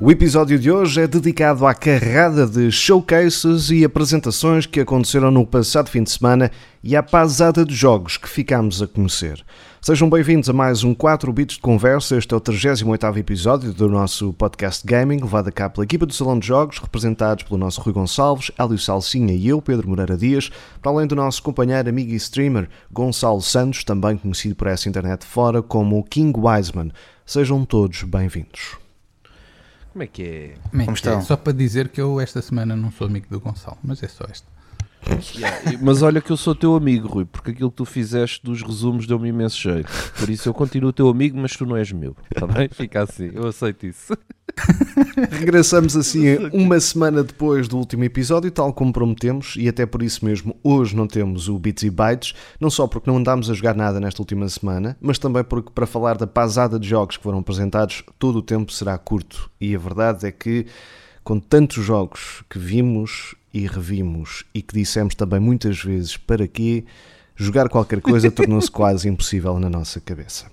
O episódio de hoje é dedicado à carrada de showcases e apresentações que aconteceram no passado fim de semana e à pasada de jogos que ficámos a conhecer. Sejam bem-vindos a mais um 4 bits de conversa. Este é o 38º episódio do nosso podcast gaming, levado a cabo pela equipa do Salão de Jogos, representados pelo nosso Rui Gonçalves, Hélio Salsinha e eu, Pedro Moreira Dias, para além do nosso companheiro, amigo e streamer Gonçalo Santos, também conhecido por essa internet fora como King Wiseman. Sejam todos bem-vindos. Como é que é? Como, Como estão? É? Só para dizer que eu esta semana não sou amigo do Gonçalo, mas é só esta. Yeah, mas olha que eu sou teu amigo, Rui, porque aquilo que tu fizeste dos resumos deu-me imenso jeito. Por isso eu continuo teu amigo, mas tu não és meu. Está bem? Fica assim, eu aceito isso. Regressamos assim uma semana depois do último episódio, tal como prometemos, e até por isso mesmo hoje não temos o Bits e Bytes, não só porque não andámos a jogar nada nesta última semana, mas também porque para falar da pasada de jogos que foram apresentados, todo o tempo será curto. E a verdade é que com tantos jogos que vimos e revimos e que dissemos também muitas vezes para quê, jogar qualquer coisa tornou-se quase impossível na nossa cabeça.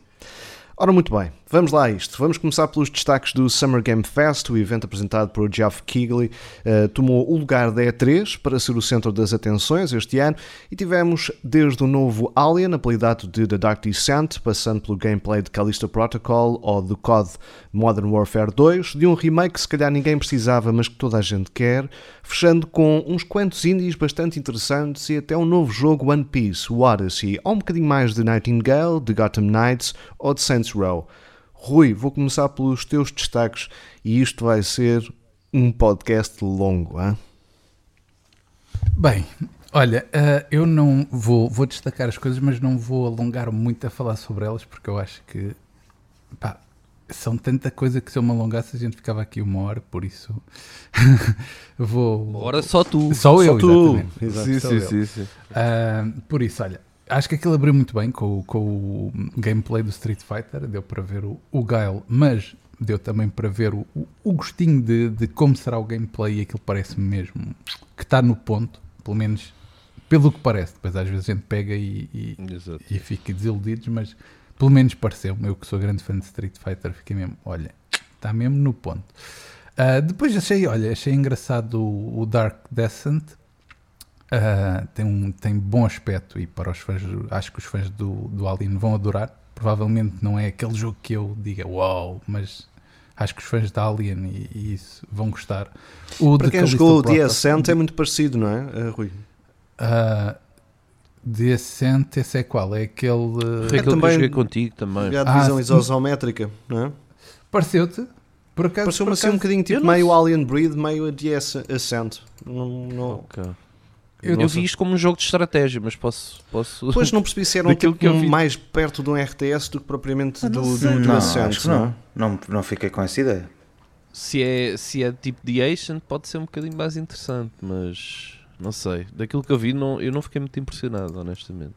Ora, muito bem, vamos lá a isto. Vamos começar pelos destaques do Summer Game Fest, o evento apresentado por Geoff Keighley. Uh, tomou o lugar da E3 para ser o centro das atenções este ano e tivemos desde o novo Alien, apelidado de The Dark Descent, passando pelo gameplay de Callisto Protocol ou do COD Modern Warfare 2, de um remake que se calhar ninguém precisava, mas que toda a gente quer, fechando com uns quantos indies bastante interessantes e até um novo jogo One Piece, o Odyssey, ou um bocadinho mais de Nightingale, de Gotham Knights ou de Saints Row. Rui, vou começar pelos teus destaques e isto vai ser um podcast longo, hein? Bem, olha, uh, eu não vou, vou destacar as coisas, mas não vou alongar muito a falar sobre elas porque eu acho que pá, são tanta coisa que se eu me alongasse a gente ficava aqui uma hora, por isso vou. Uma hora só tu. Só eu, tu. exatamente. Exato, sim, sim, sim, sim. Uh, por isso, olha, acho que aquilo abriu muito bem com, com o gameplay do Street Fighter, deu para ver o, o Guile, mas deu também para ver o, o gostinho de, de como será o gameplay e aquilo parece-me mesmo que está no ponto, pelo menos pelo que parece. Depois às vezes a gente pega e, e, e fica desiludidos, mas pelo menos pareceu-me, eu que sou grande fã de Street Fighter, fiquei mesmo, olha, está mesmo no ponto. Uh, depois achei, olha, achei engraçado o, o Dark Descent. Uh, tem, um, tem bom aspecto e para os fãs, acho que os fãs do, do Alien vão adorar. Provavelmente não é aquele jogo que eu diga uau, wow, mas acho que os fãs da Alien e, e isso vão gostar. O para quem jogou o The Ascent é muito parecido, não é, uh, Rui? Uh, Decente, esse é qual? É aquele. Foi é também, que contigo também. A divisão ah, isométrica, não é? Pareceu-te? Por acaso. Pareceu-me assim um bocadinho tipo meio. Alien Breed, meio de Ascent. Não, não... Okay. Eu, eu vi isto como um jogo de estratégia, mas posso. posso... Pois não percebi se era um tipo que um mais perto de um RTS do que propriamente do, do, do não, Ascent. Não. não, não fiquei com essa ideia. Se é, se é tipo The Ascent, pode ser um bocadinho mais interessante, mas não sei. Daquilo que eu vi, não, eu não fiquei muito impressionado, honestamente.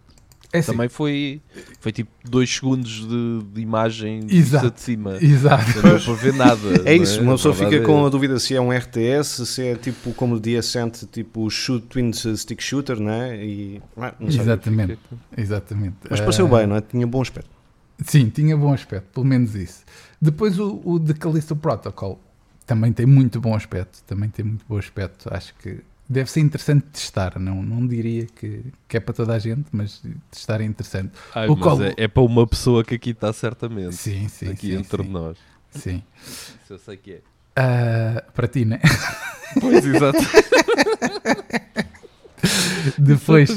É assim. Também foi, foi tipo 2 segundos de, de imagem Exato. de cima. Exato. Não deu para ver nada. É isso, é? uma pessoa fica com a dúvida se é um RTS, se é tipo como o Ascent, tipo shoot, Twin Stick Shooter, né? E, Exatamente. Exatamente. Mas pareceu uh... bem, não é? Tinha bom aspecto. Sim, tinha bom aspecto, pelo menos isso. Depois o, o de Callisto Protocol também tem muito bom aspecto. Também tem muito bom aspecto. Acho que deve ser interessante testar. Não, não diria que, que é para toda a gente, mas testar é interessante. Ai, o qual... é, é, para uma pessoa que aqui está certamente. Sim, sim. Aqui sim, entre sim. nós. Sim. Isso eu sei que é. Uh, para ti, né? Pois, exato. Depois,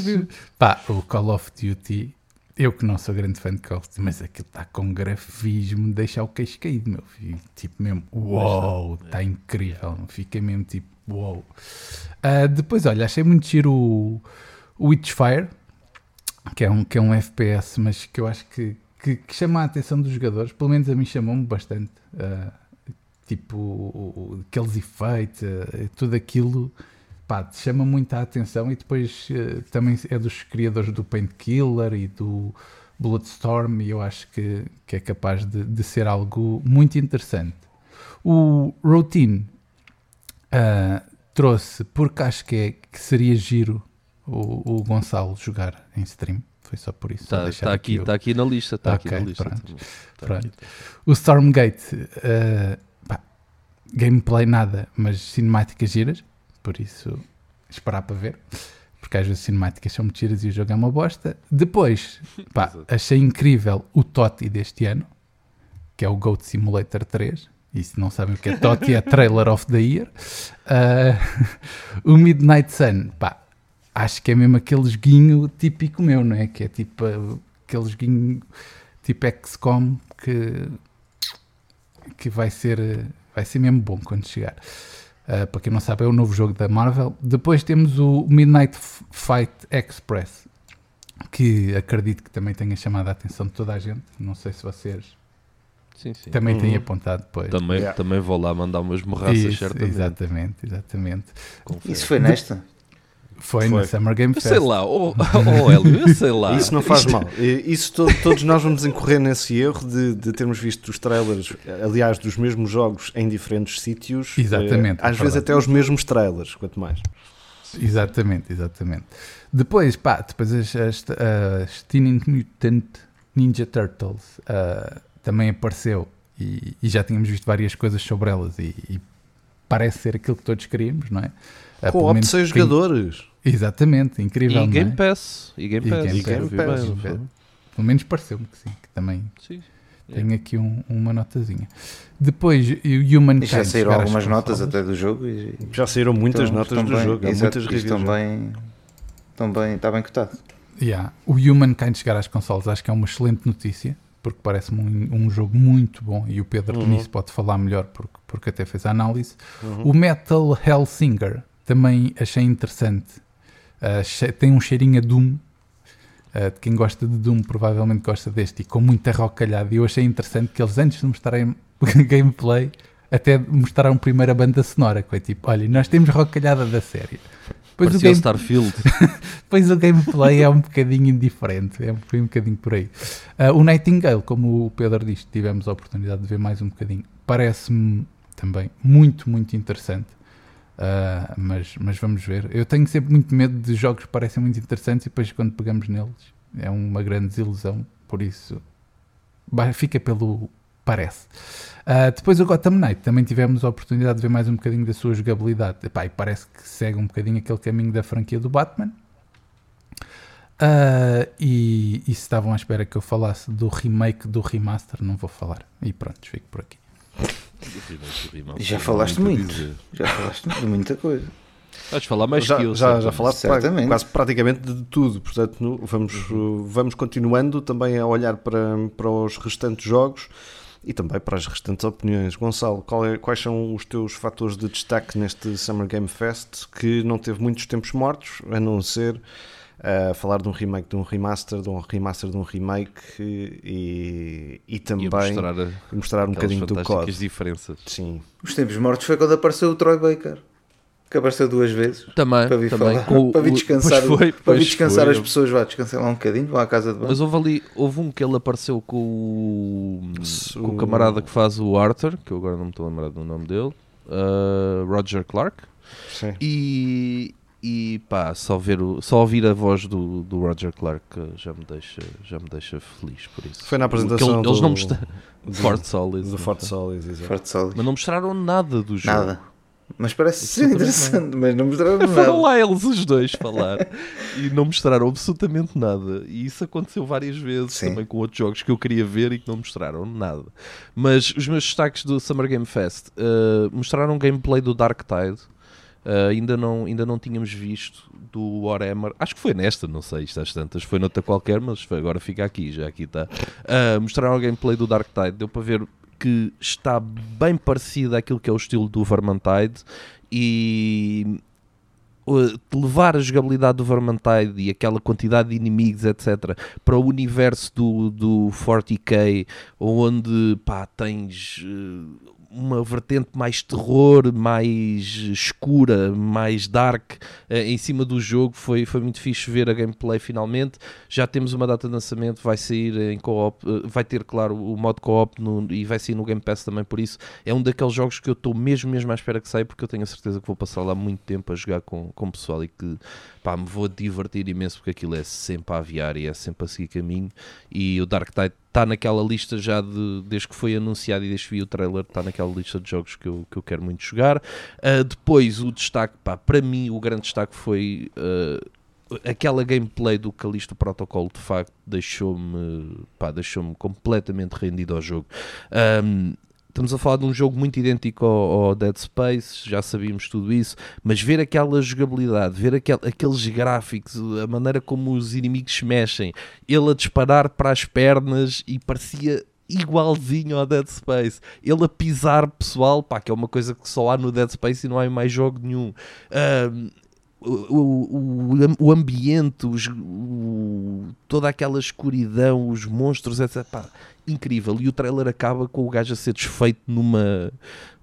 pá, o Call of Duty. Eu que não sou grande fã de Call of Duty, mas aquilo está com grafismo, deixa o queixo caído, meu filho. Tipo mesmo, uau, está incrível. Fica mesmo tipo, uau. Uh, depois, olha, achei muito giro o, Witchfire, que é, um, que é um FPS, mas que eu acho que, que, que chama a atenção dos jogadores, pelo menos a mim chamou-me bastante. Uh, tipo, aqueles efeitos, uh, tudo aquilo pá, chama muito a atenção. E depois também é dos criadores do Painkiller e do Bloodstorm, e eu acho que, que é capaz de, de ser algo muito interessante. O Routine Uh, trouxe porque acho que, é, que seria giro o, o Gonçalo jogar em stream. Foi só por isso. Está tá aqui, aqui, tá aqui na lista. Está okay, aqui na lista. Pronto. Tá pronto. O Stormgate, uh, pá, gameplay nada, mas cinemáticas giras. Por isso, esperar para ver. Porque às vezes cinemáticas são muito giras e o jogo é uma bosta. Depois, pá, achei incrível o Totti deste ano, que é o Goat Simulator 3. E se não sabem o que é Totti, é Trailer of the Year. Uh, o Midnight Sun, pá, acho que é mesmo aquele joguinho típico meu, não é? Que é tipo aquele joguinho tipo XCOM que, que vai ser vai ser mesmo bom quando chegar. Uh, para quem não sabe, é o novo jogo da Marvel. Depois temos o Midnight Fight Express, que acredito que também tenha chamado a atenção de toda a gente. Não sei se vocês sim, sim. também uhum. têm apontado depois. Também, yeah. também vou lá mandar umas morraças, certamente. Exatamente, exatamente. Isso foi nesta? Foi, Foi. na Summer Game Fest. Eu sei lá, oh, oh Hélio, eu sei lá. Isso não faz mal. Isso to, todos nós vamos incorrer nesse erro de, de, termos visto os trailers, aliás, dos mesmos jogos em diferentes sítios. Exatamente. Eh, às vezes até os mesmos trailers, quanto mais. Exatamente, exatamente. Depois, pá, depois as, as, as Teen Mutant Ninja Turtles uh, também apareceu e, e, já tínhamos visto várias coisas sobre elas e, e parece ser aquilo que todos queríamos, não é? Co-op de 6 jogadores. Exatamente, incrível. E é? Game Pass. E Game Pass. E Game, Pass. Pelo menos pareceu-me que sim, que também sim. tenho aqui um, uma notazinha. Depois, o Human Já saíram algumas notas até do jogo. E... Já saíram muitas então, notas do bem, jogo. Exato, muitas reviews. Também, também está bem cotado. Yeah. O Humankind chegar às consoles acho que é uma excelente notícia porque parece-me um, um, jogo muito bom e o Pedro uhum. nisso pode falar melhor porque, porque até fez a análise. Uhum. O Metal Hellsinger também achei interessante. Uh, tem um cheirinho a Doom. Uh, de quem gosta de Doom provavelmente gosta deste e com muita rocalhada. E eu achei interessante que eles, antes de mostrarem gameplay, até mostraram primeiro a banda sonora. Que foi tipo: olha, nós temos rocalhada da série. Pois o, game... Starfield. pois o gameplay é um bocadinho indiferente, é um, um bocadinho por aí. Uh, o Nightingale, como o Pedro disse, tivemos a oportunidade de ver mais um bocadinho. Parece-me também muito, muito interessante. Uh, mas, mas vamos ver. Eu tenho sempre muito medo de jogos que parecem muito interessantes e depois quando pegamos neles é uma grande desilusão. Por isso, fica pelo parece. Uh, depois o Gotham Knight também tivemos a oportunidade de ver mais um bocadinho da sua jogabilidade. Epá, e parece que segue um bocadinho aquele caminho da franquia do Batman. Uh, e, e se estavam à espera que eu falasse do remake do remaster, não vou falar. E pronto, fico por aqui. Já falaste muito. Já falaste de muita coisa. Vais falar mais já, que eu. Já, já falaste Certamente. quase praticamente de tudo. Portanto, vamos, vamos continuando também a olhar para, para os restantes jogos e também para as restantes opiniões. Gonçalo, é, quais são os teus fatores de destaque neste Summer Game Fest que não teve muitos tempos mortos, a não ser a falar de um remake, de um remaster, de um remaster, de um remake e, e também e mostrar, mostrar um bocadinho do código. diferenças. Sim. Os tempos mortos foi quando apareceu o Troy Baker. Que apareceu duas vezes. Também, para vir, também. Falar, Com, para vir descansar, foi, para vir descansar foi. as pessoas, vá descansar lá um bocadinho, vão à casa de banho. Mas houve ali, houve um que ele apareceu com o, com o camarada que faz o Arthur, que eu agora não me estou a lembrar do nome dele, uh, Roger Clark. Sim. E, e pá, só, ver o, só ouvir a voz do, do Roger Clark já me, deixa, já me deixa feliz por isso. Foi na apresentação ele, do, Eles não mostraram... Fort Solid. Do Fort Solid, Fort Solid. Mas não mostraram nada do jogo. Nada. Mas parece ser interessante, mas não mostraram nada. Foram lá eles os dois falar e não mostraram absolutamente nada. E isso aconteceu várias vezes Sim. também com outros jogos que eu queria ver e que não mostraram nada. Mas os meus destaques do Summer Game Fest uh, mostraram gameplay do Dark Tide Uh, ainda, não, ainda não tínhamos visto do Warhammer, acho que foi nesta, não sei, isto às tantas, foi noutra qualquer, mas agora fica aqui, já aqui está. Uh, mostraram o gameplay do Dark Tide, deu para ver que está bem parecido àquilo que é o estilo do Vermintide e levar a jogabilidade do Vermintide e aquela quantidade de inimigos, etc., para o universo do, do 40k, onde pá, tens uh, uma vertente mais terror, mais escura, mais dark uh, em cima do jogo. Foi, foi muito fixe ver a gameplay finalmente. Já temos uma data de lançamento, vai sair em co-op, uh, vai ter, claro, o modo co-op e vai sair no Game Pass também. Por isso, é um daqueles jogos que eu estou mesmo, mesmo à espera que saia, porque eu tenho a certeza que vou passar lá muito tempo a jogar com, com o pessoal e que pá, me vou divertir imenso, porque aquilo é sempre a aviar e é sempre a seguir caminho. E o Dark Tide está naquela lista já de, desde que foi anunciado e desde que vi o trailer, está naquela lista de jogos que eu, que eu quero muito jogar. Uh, depois, o destaque, pá, para mim, o grande destaque foi uh, aquela gameplay do Callisto Protocol, de facto, deixou-me deixou completamente rendido ao jogo. Um, Estamos a falar de um jogo muito idêntico ao, ao, Dead Space, já sabíamos tudo isso, mas ver aquela jogabilidade, ver aquel, aqueles gráficos, a maneira como os inimigos se mexem, ele a disparar para as pernas e parecia igualzinho ao Dead Space. Ele a pisar pessoal, pá, que é uma coisa que só há no Dead Space e não há em mais jogo nenhum. Um, o, o, o, ambiente, os, o, toda aquela escuridão, os monstros, etc. Pá, incrível. E o trailer acaba com o gajo a ser desfeito numa,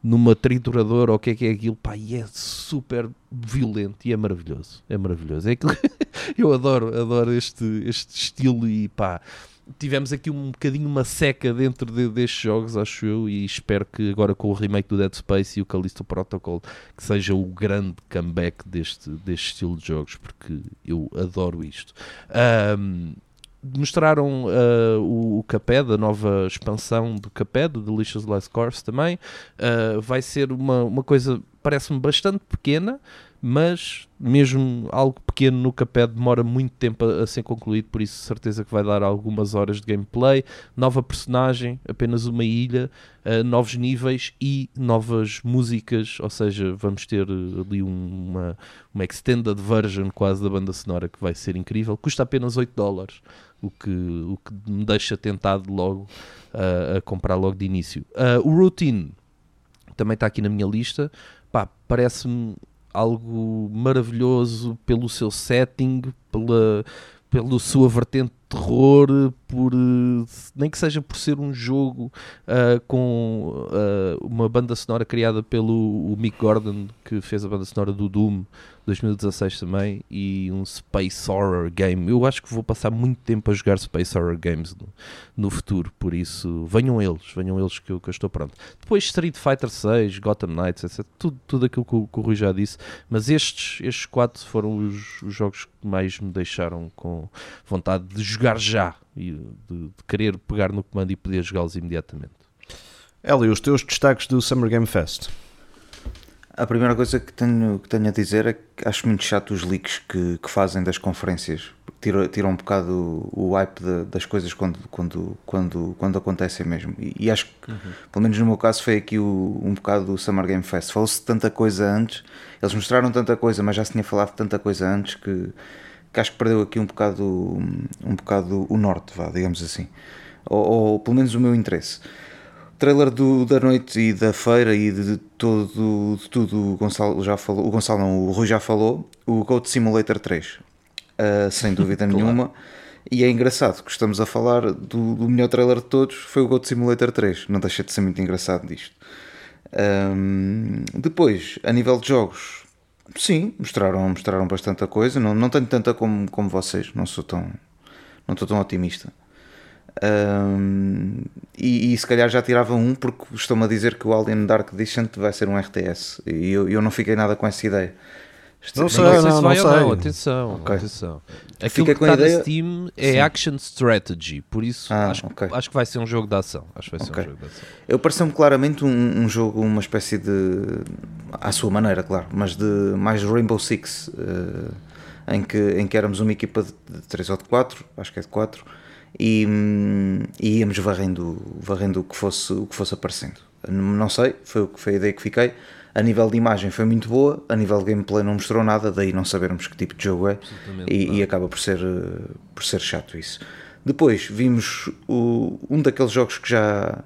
numa trituradora ou o que é que é aquilo. Pá, e é super violento e é maravilhoso. É maravilhoso. É aquilo... Eu adoro, adoro este, este estilo e pá tivemos aqui um bocadinho uma seca dentro de, destes jogos, acho eu, e espero que agora com o remake do Dead Space e o Callisto Protocol que seja o grande comeback deste, deste estilo de jogos, porque eu adoro isto. Um, mostraram uh, o, o Caped, a nova expansão do Caped, do Delicious Last Course também. Uh, vai ser uma, uma coisa, parece-me bastante pequena, mas mesmo algo pequeno no capé demora muito tempo a, a, ser concluído, por isso certeza que vai dar algumas horas de gameplay, nova personagem, apenas uma ilha, uh, novos níveis e novas músicas, ou seja, vamos ter ali uma, uma extended version quase da banda sonora que vai ser incrível, custa apenas 8 dólares, o que, o que me deixa tentado logo uh, a comprar logo de início. Uh, o Routine também está aqui na minha lista, parece-me algo maravilhoso pelo seu setting, pela, pela sua vertente de terror, por, nem que seja por ser um jogo uh, com uh, uma banda sonora criada pelo Mick Gordon, que fez a banda sonora do Doom 2016 também, e um Space Horror Game. Eu acho que vou passar muito tempo a jogar Space Horror Games no, no futuro, por isso venham eles, venham eles que eu, que eu estou pronto. Depois Street Fighter 6, Gotham Knights, etc. Tudo, tudo aquilo que o, que o Rui já disse, mas estes, estes quatro foram os, os jogos que mais me deixaram com vontade de jogar já e de, de querer pegar no comando e poder jogá-los imediatamente. Eli, os teus destaques do Summer Game Fest? A primeira coisa que tenho, que tenho a dizer é que acho muito chato os leaks que, que fazem das conferências. Tiram, tiram um bocado o, o hype de, das coisas quando, quando, quando, quando acontecem mesmo. E, e acho que, uhum. pelo menos no meu caso, foi aqui o, um bocado do Summer Game Fest. Falou-se tanta coisa antes, eles mostraram tanta coisa, mas já se tinha falado tanta coisa antes que, que acho que perdeu aqui um bocado, um bocado o norte, vá, digamos assim. Ou, ou pelo menos o meu interesse trailer do, da noite e da feira e de, de todo de tudo o Gonçalo já falou, o Gonçalo não, o Rui já falou, o Code Simulator 3, uh, ah, sem dúvida nenhuma. E é engraçado que estamos a falar do, do melhor trailer de todos, foi o Goat Simulator 3. Não deixa de ser muito engraçado disto. Um, depois, a nível de jogos, sim, mostraram, mostraram bastante coisa. Não, não tenho tanta como, como vocês, não sou tão, não estou tão otimista. Um, e, e, se calhar já tirava um porque estão-me a dizer que o Alien Dark Descent vai ser um RTS e eu, eu não fiquei nada com essa ideia. Não sei, não, não, não sei. Não, atenção, okay. atenção. Aquilo Fica que está ideia... na Steam é Sim. Action Strategy, por isso ah, acho, okay. acho, que vai ser um jogo de ação. Acho que vai ser okay. um jogo de ação. Eu pareceu-me claramente um, um, jogo, uma espécie de. à sua maneira, claro, mas de mais Rainbow Six, uh, em, que, em que éramos uma equipa de 3 ou de 4, acho que é de 4 e, e íamos varrendo, varrendo o, que fosse, o que fosse aparecendo. Não sei, foi, foi a ideia que fiquei. A nível de imagem foi muito boa, a nível de gameplay não mostrou nada, daí não sabermos que tipo de jogo é e, e, acaba por ser, por ser chato isso. Depois vimos o, um daqueles jogos que já,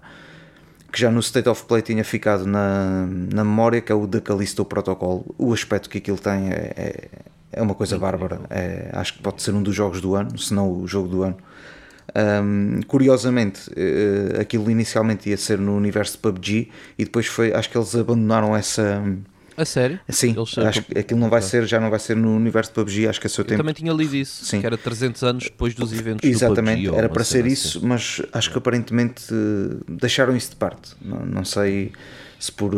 que já no State of Play tinha ficado na, na memória, que é o The Callisto Protocol. O aspecto que aquilo tem é, é, é uma coisa bárbara. É, acho que pode ser um dos jogos do ano, se não o jogo do ano Um, curiosamente, uh, aquilo inicialmente ia ser no universo de PUBG e depois foi, acho que eles abandonaram essa. A sério? Sim, acho que aquilo não vai ser, já não vai ser no universo de PUBG, acho que é seu tempo. Eu também tinha lido isso, Sim. que era 300 anos depois dos eventos Exatamente, do PUBG, era para ser assim. isso, mas acho que aparentemente deixaram isso de parte. Não, não sei se por,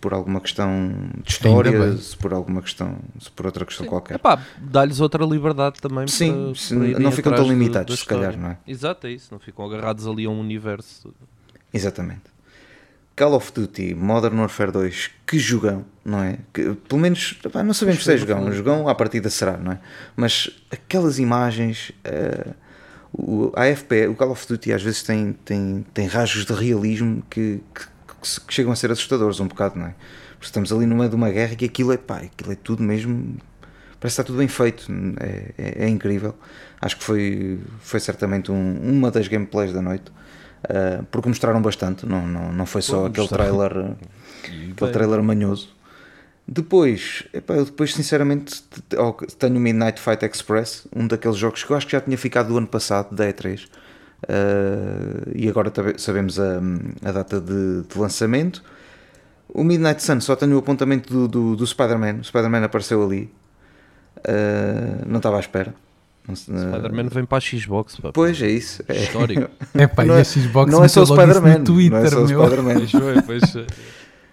por alguma questão de história, se por alguma questão, se por outra questão Sim. qualquer. Epá, dá-lhes outra liberdade também. Sim, para, para não ficam tão limitados, se calhar, não é? Exato, é isso, não ficam agarrados ali a um universo. Exatamente. Call of Duty Modern Warfare 2, que jogão, não é? Que, pelo menos, não sabemos se é jogão, um jogão à partida será, não é? Mas aquelas imagens, uh, o, a AFP, o Call of Duty às vezes tem, tem, tem rajos de realismo que, que que, chegam a ser assustadores um bocado, não é? Porque estamos ali no meio de uma guerra e que aquilo é pá, aquilo é tudo mesmo. Parece que está tudo bem feito, é, é, é incrível. Acho que foi, foi certamente um, uma das gameplays da noite, uh, porque mostraram bastante, não, não, não foi só Pô, aquele trailer, aquele trailer manhoso. Depois, epá, eu depois sinceramente tenho o Midnight Fight Express, um daqueles jogos que eu acho que já tinha ficado do ano passado, da E3 Uh, e agora sabemos a, a data de, de, lançamento. O Midnight Sun só tenho o apontamento do, do, do Spider-Man. O Spider-Man apareceu ali. Uh, não estava à espera. Spider-Man vem para a Xbox. Pá. Pois é isso. É histórico. É pá, não, e a Xbox não é só o Spider-Man. Twitter, não é só o Spider-Man. Foi, pois,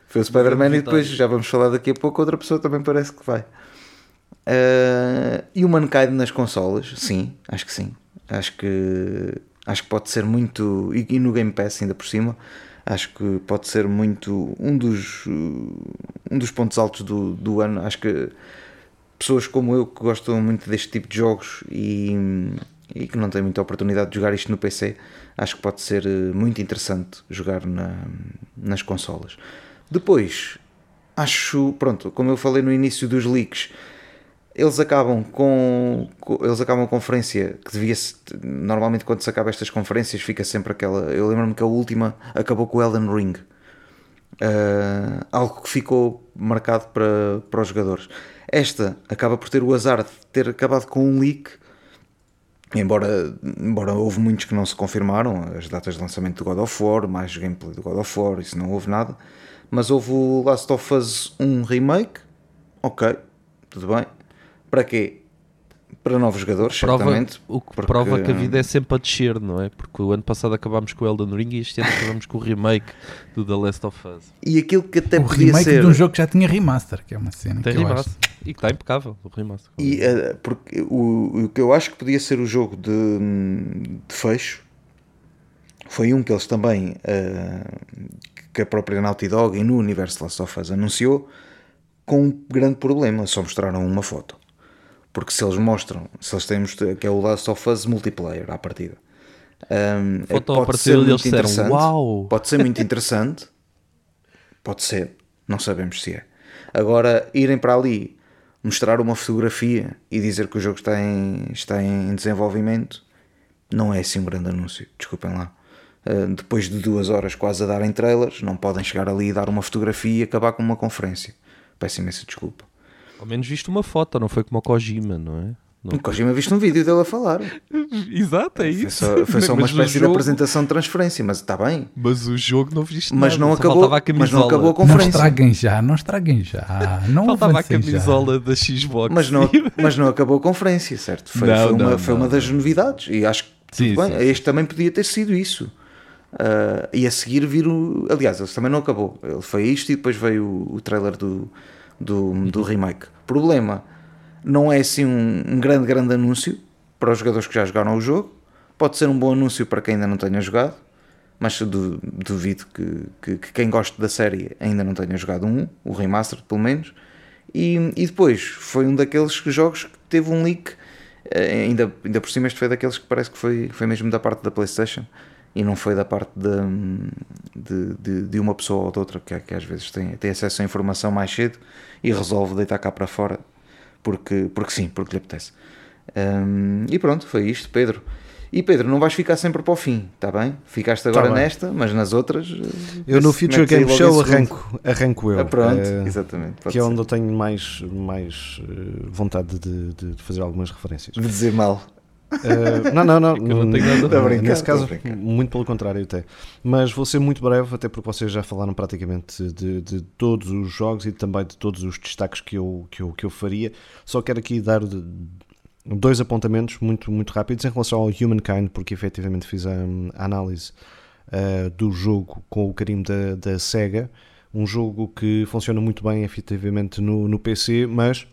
Foi o Spider-Man e depois já vamos falar daqui a pouco. Outra pessoa também parece que vai. Uh, e o Mankind nas consolas? Sim, acho que sim. Acho que Acho que pode ser muito. E, no Game Pass, ainda por cima, acho que pode ser muito. Um dos, um dos pontos altos do, do ano. Acho que pessoas como eu que gostam muito deste tipo de jogos e, e que não têm muita oportunidade de jogar isto no PC, acho que pode ser eh, muito interessante jogar na, nas consolas. Depois, acho, pronto, como eu falei no início dos leaks, eles acabam com, eles acabam a conferência que devia normalmente quando se acaba estas conferências fica sempre aquela eu lembro-me que a última acabou com o Elden Ring. Uh, algo que ficou marcado para, para os jogadores. Esta acaba por ter o azar de ter acabado com um leak embora, embora houve muitos que não se confirmaram as datas de lançamento do God of War mais gameplay do God of War isso não houve nada mas houve o Last of Us 1 remake ok tudo bem para quê? Para novos jogadores, prova, certamente. O que porque... prova que a vida é sempre a descer, não é? Porque o ano passado acabámos com o Elden Ring e este ano acabamos com o remake do The Last of Us. E aquilo que até o podia remake ser... de um jogo que já tinha remaster, que é uma cena Tem que remaster. eu acho... E que está impecável, o remaster. E, uh, porque o, o que eu acho que podia ser o jogo de, de fecho foi um que eles também, uh, que a própria Naughty Dog e no universo Last of Us anunciou, com um grande problema, só mostraram uma foto. Porque se eles mostram, se eles têm que é o Last of Us multiplayer à partida. Um, é, pode ser muito interessante. Uau. Pode ser muito interessante. pode ser. Não sabemos se é. Agora, irem para ali, mostrar uma fotografia e dizer que o jogo está em, está em desenvolvimento, não é assim um grande anúncio. Desculpem lá. Uh, depois de duas horas quase a darem trailers, não podem chegar ali e dar uma fotografia e acabar com uma conferência. Peço imensa desculpa. Ao menos viste uma foto, não foi como o Kojima, não é? Não. O Kojima viste um vídeo dele a falar. Exato, é isso. Foi só, foi só uma espécie jogo... de apresentação de transferência, mas está bem. Mas o jogo não viste mas nada. Não acabou, a mas não acabou a conferência. Não estraguem já, não estraguem já. Não faltava a camisola já. da Xbox. Mas não, mas não acabou a conferência, certo? Foi, não, foi, uma, não, foi uma das novidades. E acho que sim, bem, sim, este sim. também podia ter sido isso. Uh, e a seguir vir o. Aliás, ele também não acabou. Ele foi isto e depois veio o, o trailer do, do, do remake. Problema, não é assim um, um, grande, grande anúncio para os jogadores que já jogaram o jogo. Pode ser um bom anúncio para quem ainda não tenha jogado, mas duvido que, que, que quem gosta da série ainda não tenha jogado um, o remaster pelo menos. E, e depois foi um daqueles jogos que teve um leak, eh, ainda, ainda por cima este foi daqueles que parece que foi, foi mesmo da parte da PlayStation e não foi da parte de, de, de, uma pessoa ou de outra que, que às vezes tem, tem acesso à informação mais cedo e resolve deitar cá para fora porque, porque sim, porque lhe apetece. Um, e pronto, foi isto, Pedro. E Pedro, não vais ficar sempre para o fim, está bem? Ficaste agora tá nesta, mas nas outras. Eh, eu no Future Game Show arranco, arranco eu. Ah, pronto, é, exatamente. Que é onde eu tenho mais, mais vontade de, de, fazer algumas referências. De dizer mal. Uh, não, não, não. não tenho nada a brincar, Nesse caso, muito pelo contrário até. Mas vou ser muito breve, até porque vocês já falaram praticamente de, de todos os jogos e também de todos os destaques que eu, que eu, que eu faria. Só quero aqui dar dois apontamentos muito, muito rápidos em relação ao Humankind, porque efetivamente fiz a, a análise uh, do jogo com o carinho da, da SEGA. Um jogo que funciona muito bem, efetivamente, no, no PC, mas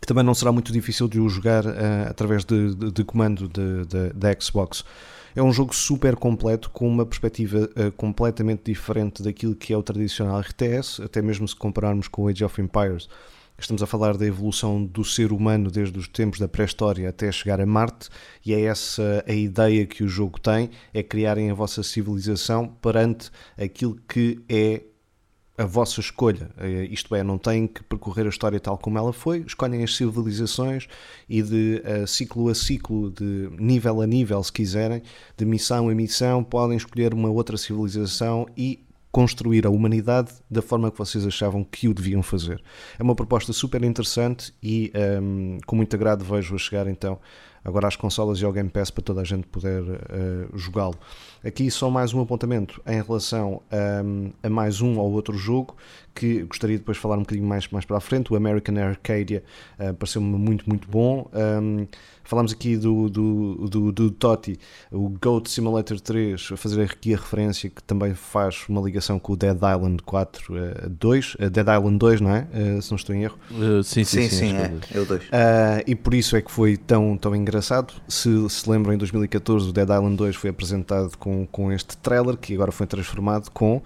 que também não será muito difícil de o jogar uh, através de, de, de comando da Xbox. É um jogo super completo, com uma perspectiva uh, completamente diferente daquilo que é o tradicional RTS, até mesmo se compararmos com Age of Empires. Estamos a falar da evolução do ser humano desde os tempos da pré-história até chegar a Marte, e é essa a ideia que o jogo tem: é criarem a vossa civilização perante aquilo que é a vossa escolha. Eh, isto é, não têm que percorrer a história tal como ela foi, escolhem as civilizações e de uh, ciclo a ciclo, de nível a nível, se quiserem, de missão a missão, podem escolher uma outra civilização e construir a humanidade da forma que vocês achavam que o deviam fazer. É uma proposta super interessante e um, ehm, com muito agrado vejo-a chegar então agora às consolas e ao Game Pass para toda a gente poder uh, jogá-lo. Aqui só mais um apontamento em relação a, a, mais um ou outro jogo que gostaria depois de falar um bocadinho mais, mais para a frente. O American Arcadia uh, pareceu-me muito, muito bom. Um, falámos aqui do, do, do, do Totti, o Goat Simulator 3, a fazer aqui a referência que também faz uma ligação com o Dead Island 4 uh, 2, uh, Dead Island 2, não é? Uh, se não estou em erro. Uh, sim, sim, sim, sim, sim é, é o 2. Uh, e por isso é que foi tão, tão engraçado. Se se lembram, em 2014 o Dead Island 2 foi apresentado com com, com este trailer que agora foi transformado com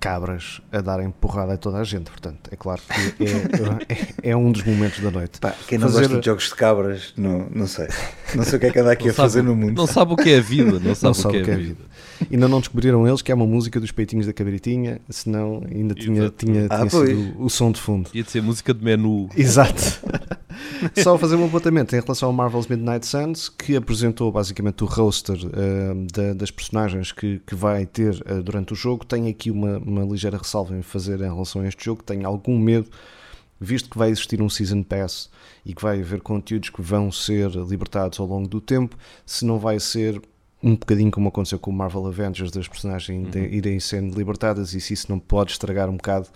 cabras a darem porrada a toda a gente. Portanto, é claro que é, é, é um dos momentos da noite. Pá, quem não fazer... gosta de jogos de cabras, não, não sei. Não sei o que é que anda aqui não a fazer no mundo. Não sabe o que é a vida. Não sabe, não sabe o que é, é a vida. Ainda não descobriram eles que é uma música dos peitinhos da cabritinha, senão ainda tinha, tinha, ah, tinha sido o, o som de fundo. Ia de ser música de menu. Exato. Só fazer um apontamento em relação ao Marvel's Midnight Suns, que apresentou basicamente o roster uh, da, das personagens que, que vai ter uh, durante o jogo. Tenho aqui uma, uma ligeira ressalva em fazer em relação a este jogo. Tenho algum medo, visto que vai existir um Season Pass e que vai haver conteúdos que vão ser libertados ao longo do tempo, se não vai ser um bocadinho como aconteceu com o Marvel Avengers, das personagens uhum. irem sendo libertadas e se isso não pode estragar um bocado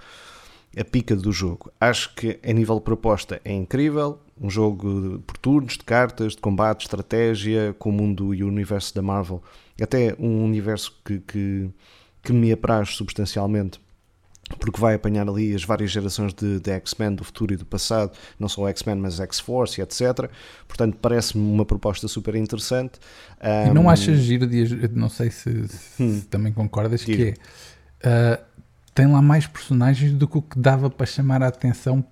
a pica do jogo. Acho que a nível de proposta é incrível, um jogo por turnos, de cartas, de combate, estratégia, com o mundo e o universo da Marvel, até um universo que, que, que me apraz substancialmente porque vai apanhar ali as várias gerações de, de X-Men do futuro e do passado, não só X-Men, mas X-Force, etc. Portanto, parece-me uma proposta super interessante. Um... E não achas giro, de, não sei se, se hum. também concordas, que é, uh, tem lá mais personagens do que o que dava para chamar a atenção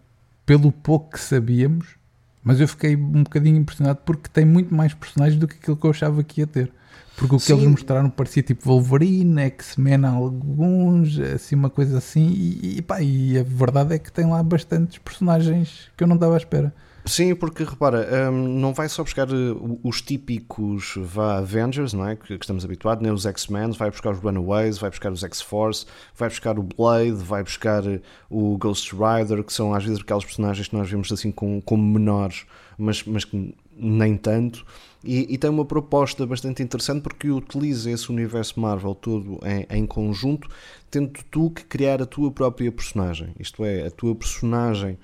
pelo pouco que sabíamos, mas eu fiquei um bocadinho impressionado porque tem muito mais personagens do que aquilo que eu achava que ia ter. Porque o que Sim. eles mostraram parecia tipo Wolverine, X-Men alguns, assim, uma coisa assim. E, e, pá, e a verdade é que tem lá bastantes personagens que eu não estava à espera. Sim, porque repara, um, não vai só buscar uh, os típicos vá, Avengers, não é? Que, que estamos habituados, nem os X-Men, vai buscar os Runaways, vai buscar os X-Force, vai buscar o Blade, vai buscar uh, o Ghost Rider, que são às vezes aquelas personagens que nós vemos assim como, como menores, mas, mas que nem tanto. E, e, tem uma proposta bastante interessante porque utiliza esse universo Marvel todo em, em, conjunto, tendo tu que criar a tua própria personagem. Isto é, a tua personagem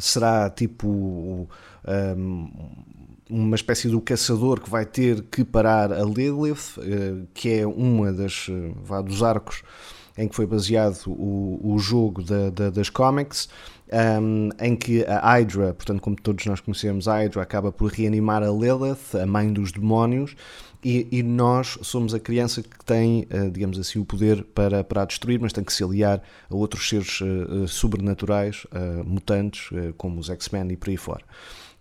será tipo um, uma espécie do caçador que vai ter que parar a Lilith, uh, que é uma das uh, dos arcos em que foi baseado o, o jogo da, da, das comics um, em que a Hydra, portanto, como todos nós conhecemos, a Hydra acaba por reanimar a Lilith, a mãe dos demónios, e, e nós somos a criança que tem, uh, digamos assim, o poder para, para a destruir, mas tem que se aliar a outros seres uh, sobrenaturais, uh, mutantes, como os X-Men e por aí fora.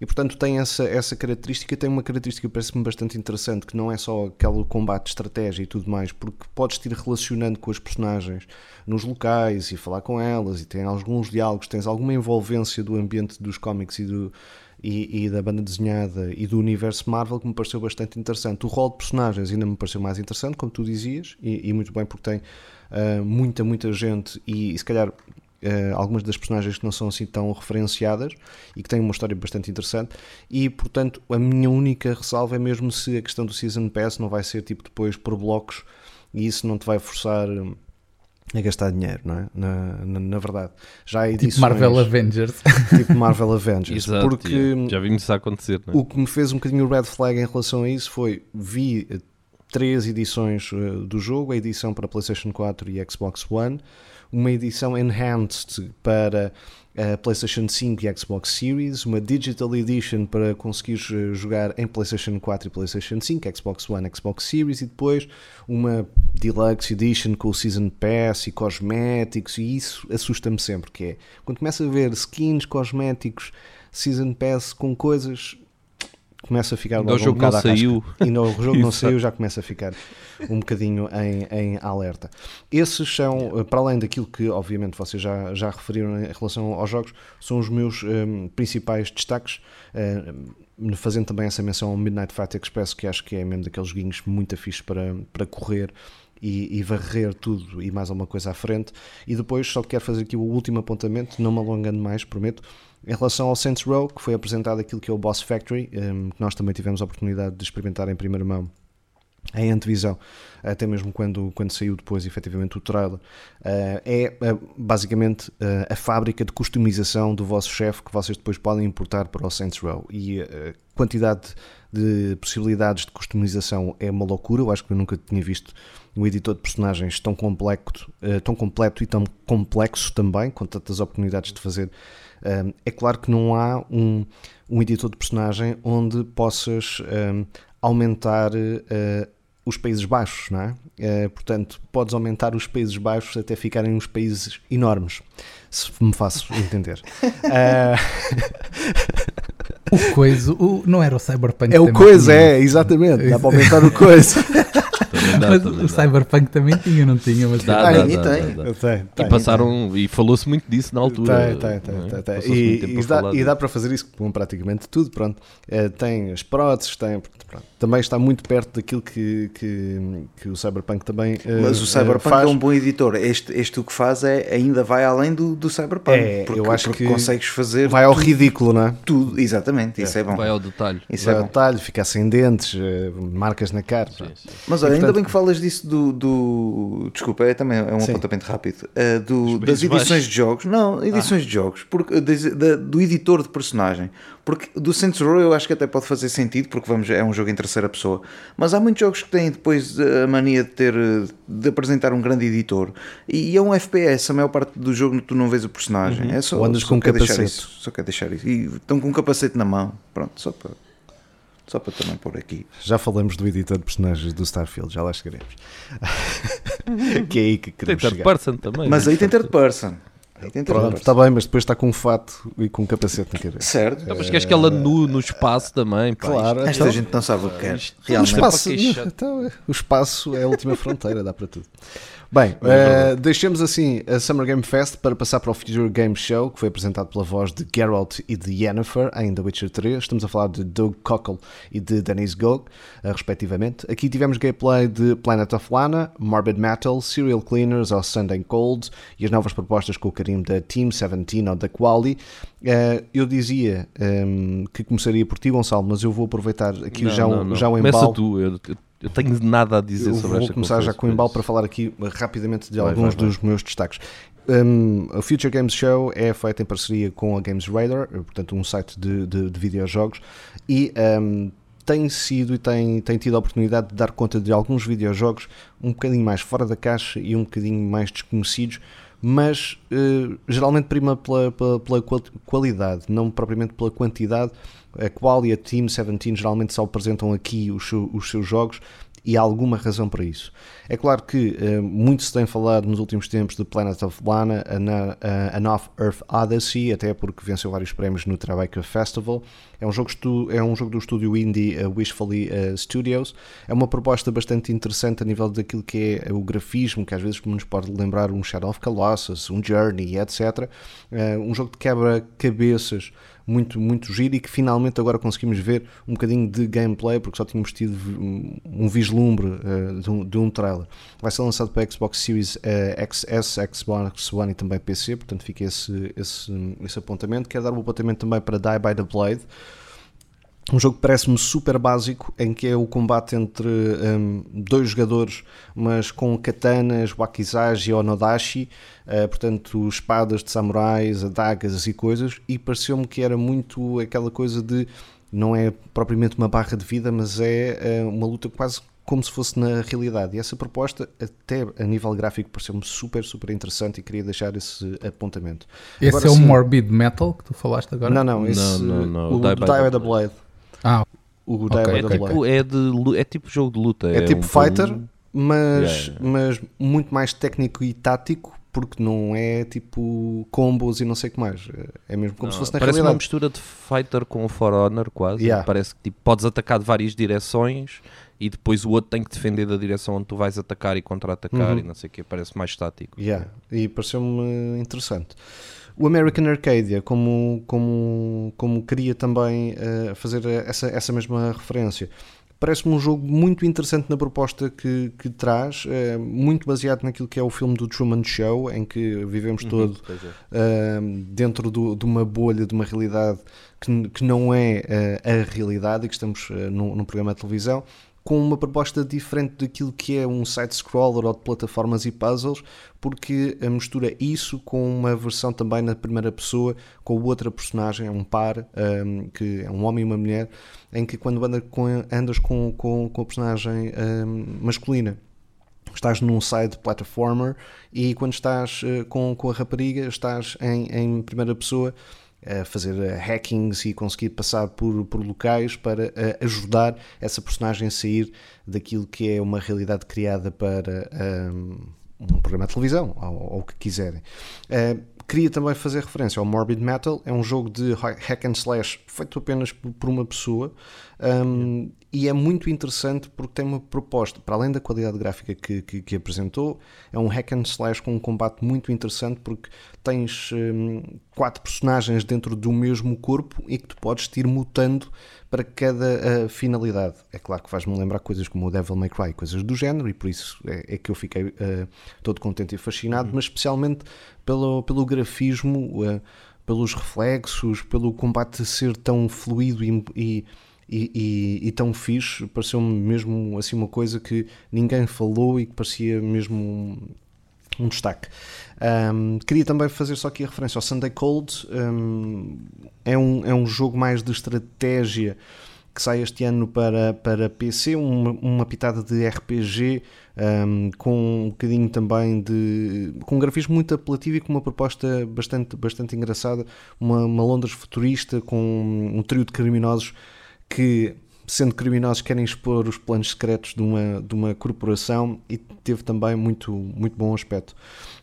E portanto tem essa, essa característica, tem uma característica que parece-me bastante interessante, que não é só aquele combate de estratégia e tudo mais, porque podes te ir relacionando com as personagens nos locais e falar com elas e tem alguns diálogos, tens alguma envolvência do ambiente dos cómics e, do, e, e, da banda desenhada e do universo Marvel que me pareceu bastante interessante. O rol de personagens ainda me pareceu mais interessante, como tu dizias, e, e muito bem porque tem uh, muita, muita gente e, e se calhar uh, algumas das personagens que não são assim tão referenciadas e que têm uma história bastante interessante. E portanto, a minha única ressalva é mesmo se a questão do Season Pass não vai ser tipo depois por blocos e isso não te vai forçar a gastar dinheiro, não é? Na, na, na verdade. Já há edições, tipo Marvel Avengers. Tipo Marvel Avengers. Exato, porque já vimos isso acontecer. É? O que me fez um bocadinho red flag em relação a isso foi vi eh, três edições uh, do jogo, a edição para PlayStation 4 e Xbox One, uma edição enhanced para a PlayStation 5 e Xbox Series, uma Digital Edition para conseguir eh, jogar em PlayStation 4 e PlayStation 5, Xbox One, Xbox Series e depois uma Deluxe Edition com o Season Pass e cosméticos e isso assusta-me sempre, que é quando começa a ver skins, cosméticos, Season Pass com coisas começa a ficar logo o jogo um não saiu. E no, o jogo não saiu já começa a ficar um bocadinho em, em alerta. Esses são, para além daquilo que obviamente vocês já, já referiram em relação aos jogos, são os meus um, principais destaques um, fazendo também essa menção ao Midnight Fight Express que acho que é mesmo daqueles guinhos muito afixos para, para correr e, e, varrer tudo e mais alguma coisa à frente. E depois só quero fazer aqui o último apontamento, não me alongando mais, prometo, em relação ao Saints Row, que foi apresentado aquilo que é o Boss Factory, um, que nós também tivemos a oportunidade de experimentar em primeira mão em antevisão, até mesmo quando, quando saiu depois efetivamente o trailer, uh, é uh, basicamente uh, a fábrica de customização do vosso chefe que vocês depois podem importar para o Saints Row. E a quantidade de possibilidades de customização é uma loucura, eu acho que eu nunca tinha visto um editor de personagens tão completo, tão completo e tão complexo também, com tantas oportunidades de fazer um, é claro que não há um, um editor de personagem onde possas um, aumentar uh, os Países Baixos, não é? Uh, portanto, podes aumentar os Países Baixos até ficarem uns países enormes, se me faço entender. uh... o coisa, o, não era o Cyberpunk É o coisa, é, exatamente, dá para aumentar o coisa. Dá, mas o Cyberpunk também tinha, não tinha? Mas dá, ah, dá, tem. Dá, tem, tem. E passaram, e falou-se muito disso na altura. Tem, tem, é? tem. tem, E, e, dá, e dá para fazer isso com praticamente tudo, pronto. É, tem as próteses, tem, pronto. Também está muito perto daquilo que, que, que o Cyberpunk também uh, Mas o Cyberpunk faz. é um bom editor. Este, este o que faz é, ainda vai além do, do Cyberpunk. É, porque, eu acho que consegues fazer... Vai ao ridículo, não é? Tudo, exatamente. Isso é, é bom. Vai ao detalhe. Isso vai é ao detalhe, ficar sem dentes, uh, marcas na cara. Sim, sim. Mas olha, ainda bem que falas disso do. do desculpa, é também é um Sim. apontamento rápido. Uh, do, das edições baixos. de jogos. Não, edições ah. de jogos. Porque, de, de, do editor de personagem. Porque do Saints Row eu acho que até pode fazer sentido, porque vamos, é um jogo em terceira pessoa. Mas há muitos jogos que têm depois a mania de ter de apresentar um grande editor. E é um FPS, a maior parte do jogo tu não vês o personagem. Uhum. É só, Ou andas só com um capacete. Isso, só quer deixar isso. E estão com um capacete na mão. Pronto, só para. Só para também pôr aqui. Já falamos do editor de personagens do Starfield, já lá chegaremos. que é aí que queremos tem third person também. Mas né? aí tem third person. Pronto, está bem, mas depois está com um fato e com um capacete na cabeça. Certo. Então, mas queres que ela nu no espaço também? Pá, claro. Esta então, gente não sabe o que quer. Realmente. O espaço, então, o espaço é a última fronteira, dá para tudo. Bem, uh, deixemos assim a Summer Game Fest para passar para o Future Game Show, que foi apresentado pela voz de Geralt e de Yennefer em The Witcher 3. Estamos a falar de Doug Cockle e de Denise Gog, uh, respectivamente. Aqui tivemos gameplay de Planet of Lana, Morbid Metal, Serial Cleaners ou Sunday Cold e as novas propostas com o carinho da Team 17 ou da Quali. Uh, eu dizia um, ehm, que começaria por ti, Gonçalo, mas eu vou aproveitar aqui não, já, não, não. já o embalo. Começa tu, eu, eu tenho nada a dizer eu sobre esta Vou começar já com o embalo para falar aqui rapidamente de vai, alguns vai, vai. dos meus destaques. Um, a Future Games Show é feita em parceria com a Games Radar, portanto, um site de, de, de videojogos, e um, tem sido e tem, tem tido a oportunidade de dar conta de alguns videojogos um bocadinho mais fora da caixa e um bocadinho mais desconhecidos, mas uh, geralmente prima pela, pela, pela, qualidade, não propriamente pela quantidade. A Qual e a Team 17 geralmente só apresentam aqui os, os seus jogos e há alguma razão para isso. É claro que uh, muito se tem falado nos últimos tempos de Planet of Lana, a, a, Off Earth Odyssey, até porque venceu vários prémios no Tribeca Festival. É um jogo, é um jogo do estúdio indie uh, Wishfully uh, Studios. É uma proposta bastante interessante a nível daquilo que é o grafismo, que às vezes nos pode lembrar um Shadow of Colossus, um Journey, etc. um jogo de quebra-cabeças muito, muito giro e que finalmente agora conseguimos ver um bocadinho de gameplay, porque só tínhamos tido um vislumbre uh, de, um, de, um, trailer. Vai ser lançado para Xbox Series uh, XS, Xbox One e também PC, portanto fica esse, esse, esse apontamento. Quero dar um apontamento também para Die by the Blade um jogo que parece-me super básico, em que é o combate entre um, dois jogadores, mas com katanas, wakizashi e onodashi, uh, portanto espadas de samurais, adagas e coisas, e pareceu-me que era muito aquela coisa de, não é propriamente uma barra de vida, mas é uh, uma luta quase como se fosse na realidade. E essa proposta, até a nível gráfico, pareceu-me super, super interessante e queria deixar esse apontamento. Esse agora, é o Morbid Metal que tu falaste agora? Não, não, esse, não, não, não. o, o Die, by the Blade. Ah, o okay, é, tipo, é, de, é tipo jogo de luta. É, é tipo um fighter, mas, yeah. mas muito mais técnico e tático, porque não é tipo combos e não sei o que mais. É mesmo como não, se fosse na parece realidade. uma mistura de fighter com o For Honor, quase. Yeah. Parece que tipo, podes atacar de várias direções e depois o outro tem que defender da direção onde tu vais atacar e contra-atacar uhum. e não sei o que. Parece mais tático. Yeah. E pareceu-me interessante. O American Arcadia, como, como, como queria também uh, fazer essa, essa mesma referência, parece-me um jogo muito interessante na proposta que, que traz, uh, muito baseado naquilo que é o filme do Truman Show, em que vivemos uhum, todo é. uh, dentro do, de uma bolha, de uma realidade que, que não é a realidade e que estamos num, num programa de televisão com uma proposta diferente daquilo que é um side-scroller ou de plataformas e puzzles, porque mistura isso com uma versão também na primeira pessoa, com outra personagem, um par, um, que é um homem e uma mulher, em que quando com, andas com, com, com a personagem um, masculina estás num side platformer e quando estás uh, com, com a rapariga estás em, em primeira pessoa fazer eh, hackings e conseguir passar por, por locais para eh, ajudar essa personagem a sair daquilo que é uma realidade criada para um, um programa de televisão ou, o que quiserem. Queria também fazer referência ao Morbid Metal, é um jogo de hack and slash feito apenas por uma pessoa um, e é muito interessante porque tem uma proposta, para além da qualidade gráfica que, que, que apresentou, é um hack and slash com um combate muito interessante porque tens um, quatro personagens dentro do mesmo corpo e que tu podes ir mutando para cada uh, finalidade. É claro que faz-me lembrar coisas como o Devil May Cry, coisas do género, e por isso é, é que eu fiquei uh, todo contente e fascinado, uhum. mas especialmente pelo, pelo grafismo, uh, pelos reflexos, pelo combate ser tão fluido e, e e, e, e, tão fixe, pareceu-me mesmo assim uma coisa que ninguém falou e que parecia mesmo um, um destaque. Um, queria também fazer só aqui a referência ao Sunday Cold, um, é, um, é um jogo mais de estratégia que sai este ano para, para PC, uma, uma pitada de RPG um, com um bocadinho também de. com um grafismo muito apelativo e com uma proposta bastante, bastante engraçada. Uma, uma Londres futurista com um trio de criminosos que, sendo criminosos, querem expor os planos secretos de uma, de uma corporação e teve também muito, muito bom aspecto.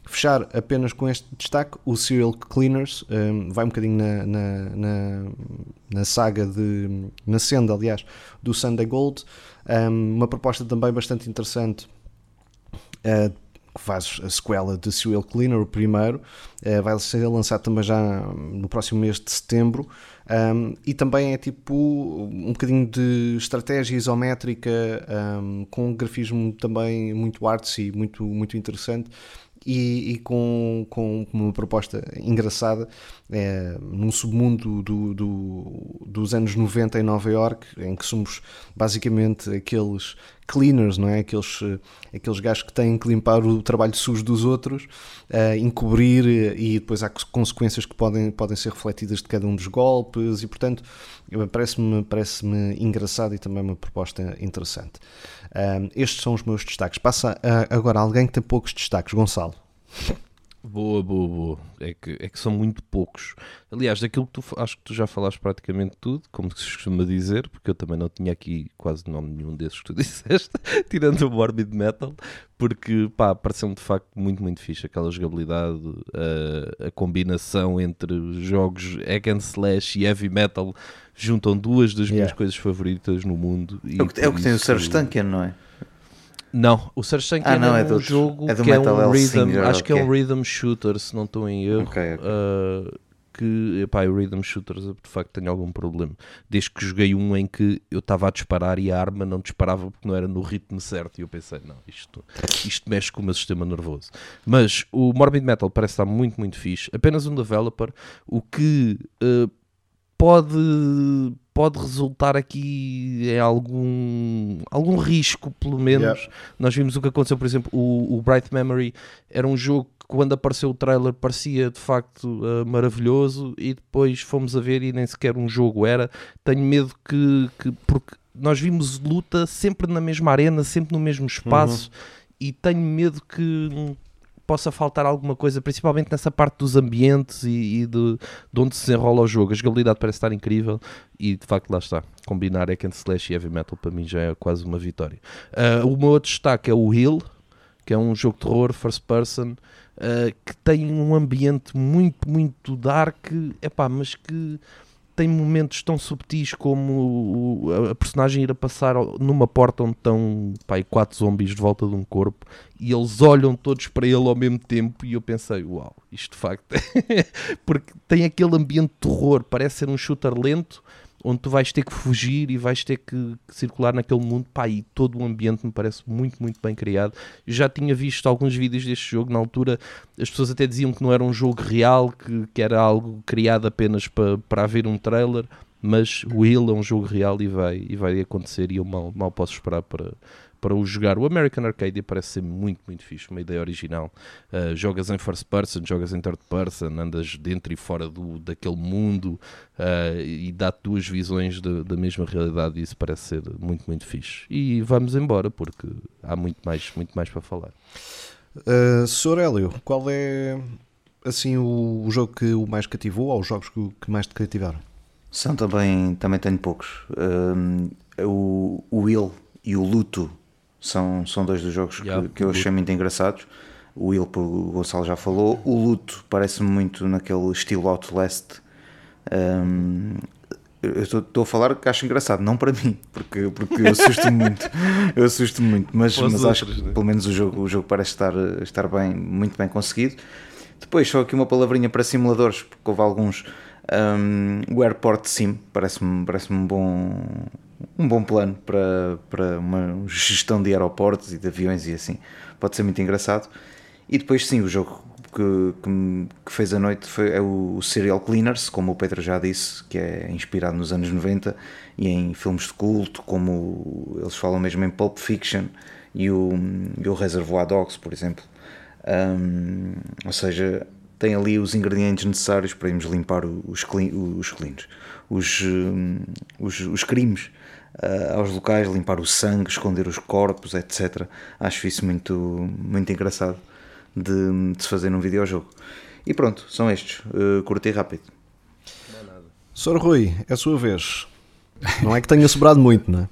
Fechar apenas com este destaque, o Serial Cleaners um, vai um bocadinho na, na, na, na, saga de. na senda, aliás, do Sunday Gold. Um, uma proposta também bastante interessante. Uh, que faz a sequela de Serial Cleaner, o primeiro, uh, vai ser lançado também já no próximo mês de setembro. Um, e também é tipo um bocadinho de estratégia isométrica, um, com um grafismo também muito artsy, muito, muito interessante e, e com, com, uma proposta engraçada é, num submundo do, do, dos anos 90 em Nova York, em que somos basicamente aqueles cleaners, não é? Aqueles, aqueles gajos que têm que limpar o trabalho sujo dos outros, uh, encobrir e depois há consequências que podem, podem ser refletidas de cada um dos golpes e portanto parece-me parece engraçado e também uma proposta interessante. Uh, estes são os meus destaques. Passa uh, agora alguém que tem poucos destaques, Gonçalo. Boa, boa, boa. É que, é que são muito poucos. Aliás, daquilo que tu acho que tu já falaste praticamente tudo, como se costuma dizer, porque eu também não tinha aqui quase nome nenhum desses que tu disseste, tirando o Morbid Metal, porque pá, pareceu-me de facto muito, muito fixe aquela jogabilidade, a, a combinação entre jogos hack and slash e heavy metal juntam duas das minhas coisas favoritas no mundo. É o que, é o que tem o Serge Tankian, não é? Não, o Surge Tank ah, não, é, é um jogo é que é um rhythm, acho que é um rhythm shooter, se não estou em erro. Okay, okay. Uh, que epá, o Rhythm Shooters de facto tenho algum problema. Desde que joguei um em que eu estava a disparar e a arma não disparava porque não era no ritmo certo. E eu pensei, não, isto, isto mexe com o meu sistema nervoso. Mas o Morbid Metal parece estar muito, muito fixe. Apenas um developer, o que uh, pode pode resultar aqui em algum, algum risco, pelo menos. Yeah. Nós vimos o que aconteceu, por exemplo, o, o Bright Memory era um jogo que quando apareceu o trailer parecia de facto uh, maravilhoso e depois fomos a ver e nem sequer um jogo era. Tenho medo que, que porque nós vimos luta sempre na mesma arena, sempre no mesmo espaço uhum. e tenho medo que possa faltar alguma coisa, principalmente nessa parte dos ambientes e, e de, de, onde se desenrola o jogo. A jogabilidade parece estar incrível e de facto lá está. Combinar hack and slash e heavy metal para mim já é quase uma vitória. Uh, o meu outro destaque é o Hill, que é um jogo de terror, first person, uh, que tem um ambiente muito, muito dark, epá, mas que tem momentos tão subtis como a personagem ir a passar numa porta onde estão pai, quatro zombies de volta de um corpo e eles olham todos para ele ao mesmo tempo e eu pensei, uau, isto de facto porque tem aquele ambiente de terror, parece ser um shooter lento onde tu vais ter que fugir e vais ter que, circular naquele mundo, pá, e todo o ambiente me parece muito, muito bem criado. Já tinha visto alguns vídeos deste jogo, na altura as pessoas até diziam que não era um jogo real, que, que era algo criado apenas para, para haver um trailer, mas o Hill é um jogo real e vai, e vai acontecer e eu mal, mal posso esperar para, para o jogar. O American Arcade parece ser muito, muito fixe, uma ideia original. Uh, jogas em first person, jogas em third person, andas dentro e fora do, daquele mundo uh, e dá-te duas visões de, da mesma realidade e isso parece ser muito, muito fixe. E vamos embora porque há muito mais, muito mais para falar. Uh, Sr. Hélio, qual é assim o, o, jogo que o mais cativou ou os jogos que, que mais te cativaram? São também, também tenho poucos. Um, o, o Will e o Luto são, são dois dos jogos yeah, que, que eu achei muito engraçados. O Will, o Gonçalo já falou. O Luto parece-me muito naquele estilo Outlast. Um, eu estou a falar que acho engraçado, não para mim, porque, porque eu assusto-me muito. Eu assusto-me muito, mas, mas acho que né? pelo menos o jogo, o jogo parece estar, estar bem, muito bem conseguido. Depois, só aqui uma palavrinha para simuladores, porque houve alguns. Um, o Airport Sim parece-me parece um bom um bom plano para, para uma gestão de aeroportos e de aviões e assim. Pode ser muito engraçado. E depois, sim, o jogo que, que, que fez a noite foi, é o Serial Cleaners, como o Pedro já disse, que é inspirado nos anos 90 e em filmes de culto, como eles falam mesmo em Pulp Fiction e o, e o Reservoir Dogs, por exemplo. Um, ou seja, tem ali os ingredientes necessários para irmos limpar os, os os, os, os crimes uh, aos locais, limpar o sangue, esconder os corpos, etc. Acho isso muito, muito engraçado de, de se fazer num videojogo. E pronto, são estes. Uh, curti rápido. Sr. Rui, é a sua vez. Não é que tenha sobrado muito, não é?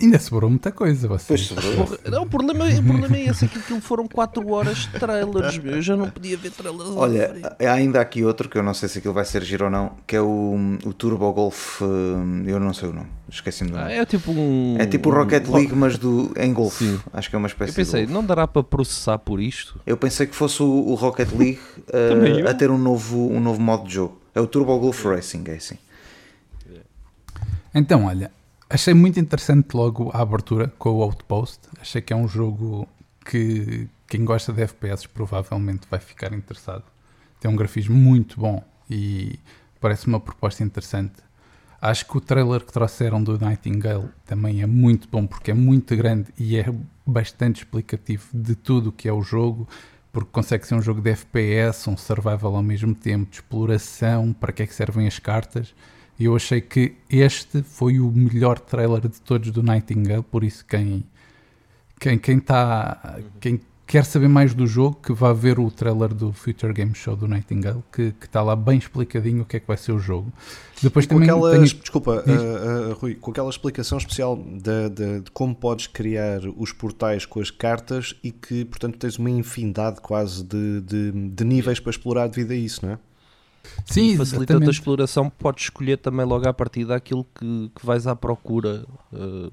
Ainda sobrou muita coisa, vocês. Porra, não, o problema, o problema é esse, é que aquilo foram 4 horas de trailers, eu já não podia ver trailers. Olha, há ainda aqui outro que eu não sei se aquilo vai ser giro ou não, que é o, o Turbo Golf, eh, eu não sei o nome, esqueci-me do nome. Ah, é tipo um... É tipo o Rocket League, mas do, em Golf, Sim. acho que é uma espécie Eu pensei, não dará para processar por isto? Eu pensei que fosse o, o Rocket League uh, a ter um novo, um novo modo de jogo. É o Turbo Golf Racing, é assim. Então, olha, Achei muito interessante logo a abertura com o Outpost. Achei que é um jogo que quem gosta de FPS provavelmente vai ficar interessado. Tem um grafismo muito bom e parece uma proposta interessante. Acho que o trailer que trouxeram do Nightingale também é muito bom porque é muito grande e é bastante explicativo de tudo o que é o jogo, porque consegue ser um jogo de FPS, um survival ao mesmo tempo, de exploração, para que é que servem as cartas e eu achei que este foi o melhor trailer de todos do Nightingale, por isso quem quem quem tá quem quer saber mais do jogo que vá ver o trailer do Future Game Show do Nightingale, que está lá bem explicadinho o que é que vai ser o jogo. Depois com também aquelas, tenho... desculpa, uh, uh, Rui, com aquela explicação especial de, de, de, como podes criar os portais com as cartas e que, portanto, tens uma infinidade quase de, de níveis para explorar devido a isso, não é? Sim, facilita a exploração, podes escolher também logo à partida aquilo que, que vais à procura. Uh,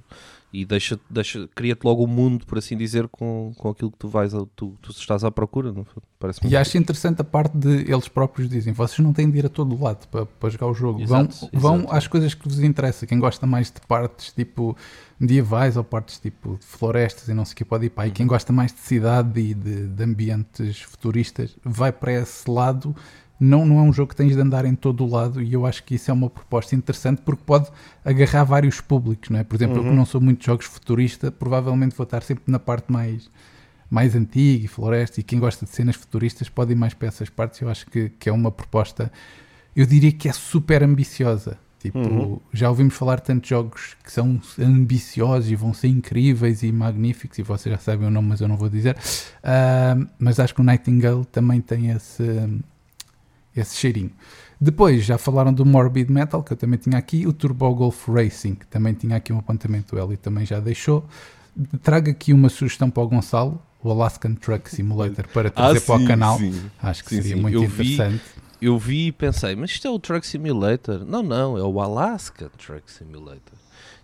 e deixa, deixa, cria-te logo o um mundo, por assim dizer, com, com aquilo que tu vais, tu, tu estás à procura. Parece e acho interessante a parte de eles próprios dizem: vocês não têm de ir a todo lado para, para jogar o jogo, exato, vão, exato. vão às coisas que vos interessam. Quem gosta mais de partes tipo medievais ou partes tipo de florestas e não sei o que pode ir para aí. Uhum. Quem gosta mais de cidade e de, de ambientes futuristas vai para esse lado não, não é um jogo que tens de andar em todo o lado e eu acho que isso é uma proposta interessante porque pode agarrar vários públicos, não é? Por exemplo, uhum. eu que uhum. não sou muito de jogos futurista, provavelmente vou estar sempre na parte mais, mais antiga e floresta e quem gosta de cenas futuristas pode ir mais para essas partes. Eu acho que, que é uma proposta, eu diria que é super ambiciosa. Tipo, uhum. já ouvimos falar de tantos jogos que são ambiciosos e vão ser incríveis e magníficos, e vocês já sabem o nome, mas eu não vou dizer. Uh, mas acho que o Nightingale também tem esse, esse cheirinho. Depois já falaram do Morbid Metal, que eu também tinha aqui, o Turbo Golf Racing, que também tinha aqui um apontamento, o Eli também já deixou. Trago aqui uma sugestão para o Gonçalo, o Alaskan Truck Simulator, para ah, trazer ah, para sim, o canal. Sim. Acho que sim, seria muito eu interessante. Vi, eu vi e pensei, mas isto é o Truck Simulator? Não, não, é o Alaskan Truck Simulator.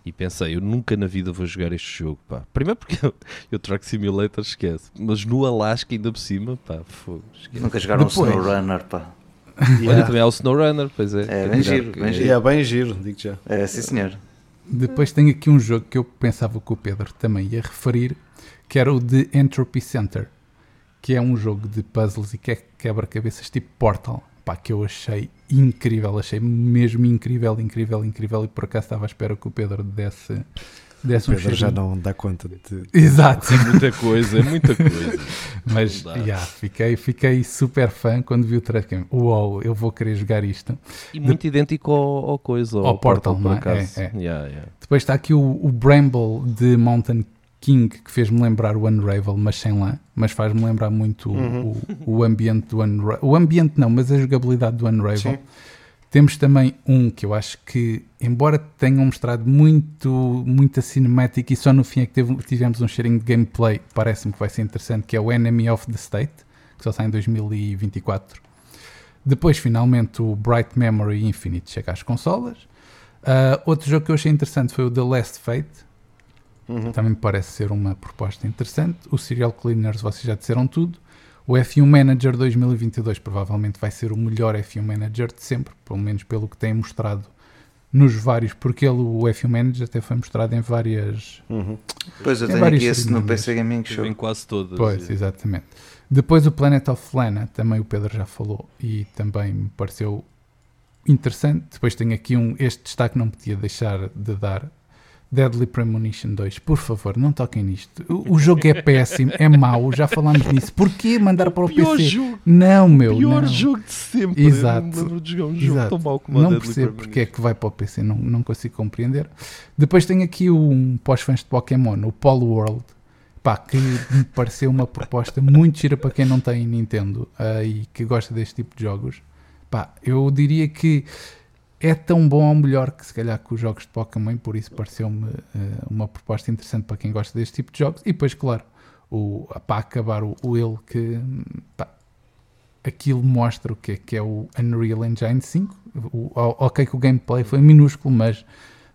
E pensei, eu nunca na vida vou jogar este jogo, pá. Primeiro porque eu, eu Truck Simulator esquece, mas no Alasca ainda por cima, pá, fogo, Nunca jogaram o SnowRunner, pá. Yeah. Olha, também há o SnowRunner, pois é. É bem giro, bem giro. É bem giro, digo já. É, sim senhor. Depois tem aqui um jogo que eu pensava que o Pedro também ia referir, que era o The Entropy Center, que é um jogo de puzzles e que é quebra-cabeças tipo Portal, pá, que eu achei incrível, achei mesmo incrível, incrível, incrível e por acaso estava à espera que o Pedro desse desse o Pedro um já não dá conta de. Exato. É muita coisa, é muita coisa. Mas yeah, fiquei, fiquei super fã quando vi o trailer. Uau, eu vou querer jogar isto. E muito de... idêntico ao, ao coisa, ao, ao Portal, Portal, por é? acaso. É, é. Yeah, yeah. Depois está aqui o, o Bramble de Mountain King, que fez-me lembrar o Unravel, mas sem lã, mas faz-me lembrar muito uhum. o, o, ambiente do Unravel. O ambiente não, mas a jogabilidade do Unravel. Sim. Temos também um que eu acho que, embora tenham mostrado muito, muita cinemática e só no fim é que teve, tivemos um cheirinho de gameplay, parece-me que vai ser interessante, que é o Enemy of the State, que só sai em 2024. Depois, finalmente, o Bright Memory Infinite chega às consolas. Uh, outro jogo que eu achei interessante foi o The Last Fate. Uhum. Também me parece ser uma proposta interessante. O Serial Cleaners, vocês já disseram tudo. O F1 Manager 2022 provavelmente vai ser o melhor F1 Manager de sempre, pelo menos pelo que tem mostrado nos vários, porque ele, o F1 Manager até foi mostrado em várias. Uhum. Pois eu tenho aqui esse no PC Gaming Show. Em quase todas. Pois, exatamente. Depois o Planet of Lana, também o Pedro já falou e também me pareceu interessante. Depois tenho aqui um, este destaque não podia deixar de dar Deadly Premonition 2, por favor, não toquem nisto. O, o jogo é péssimo, é mau, já falámos nisso. Porquê mandar para o, o PC? Jogo, não, meu. Pior não. jogo de sempre. Exato. Um jogo Exato. tão mau como não percebo porque é que vai para o PC, não, não consigo compreender. Depois tem aqui um pós-fãs de Pokémon, o Polo World. Pá, que me pareceu uma proposta muito gira para quem não tem Nintendo uh, e que gosta deste tipo de jogos. Pá, eu diria que é tão bom ou melhor que se calhar que os jogos de Pokémon, por isso pareceu-me uh, uma proposta interessante para quem gosta deste tipo de jogos. E depois, claro, o, para acabar o, o ele que pá, aquilo mostra o que é, que é o Unreal Engine 5. O, ok que o gameplay foi minúsculo, mas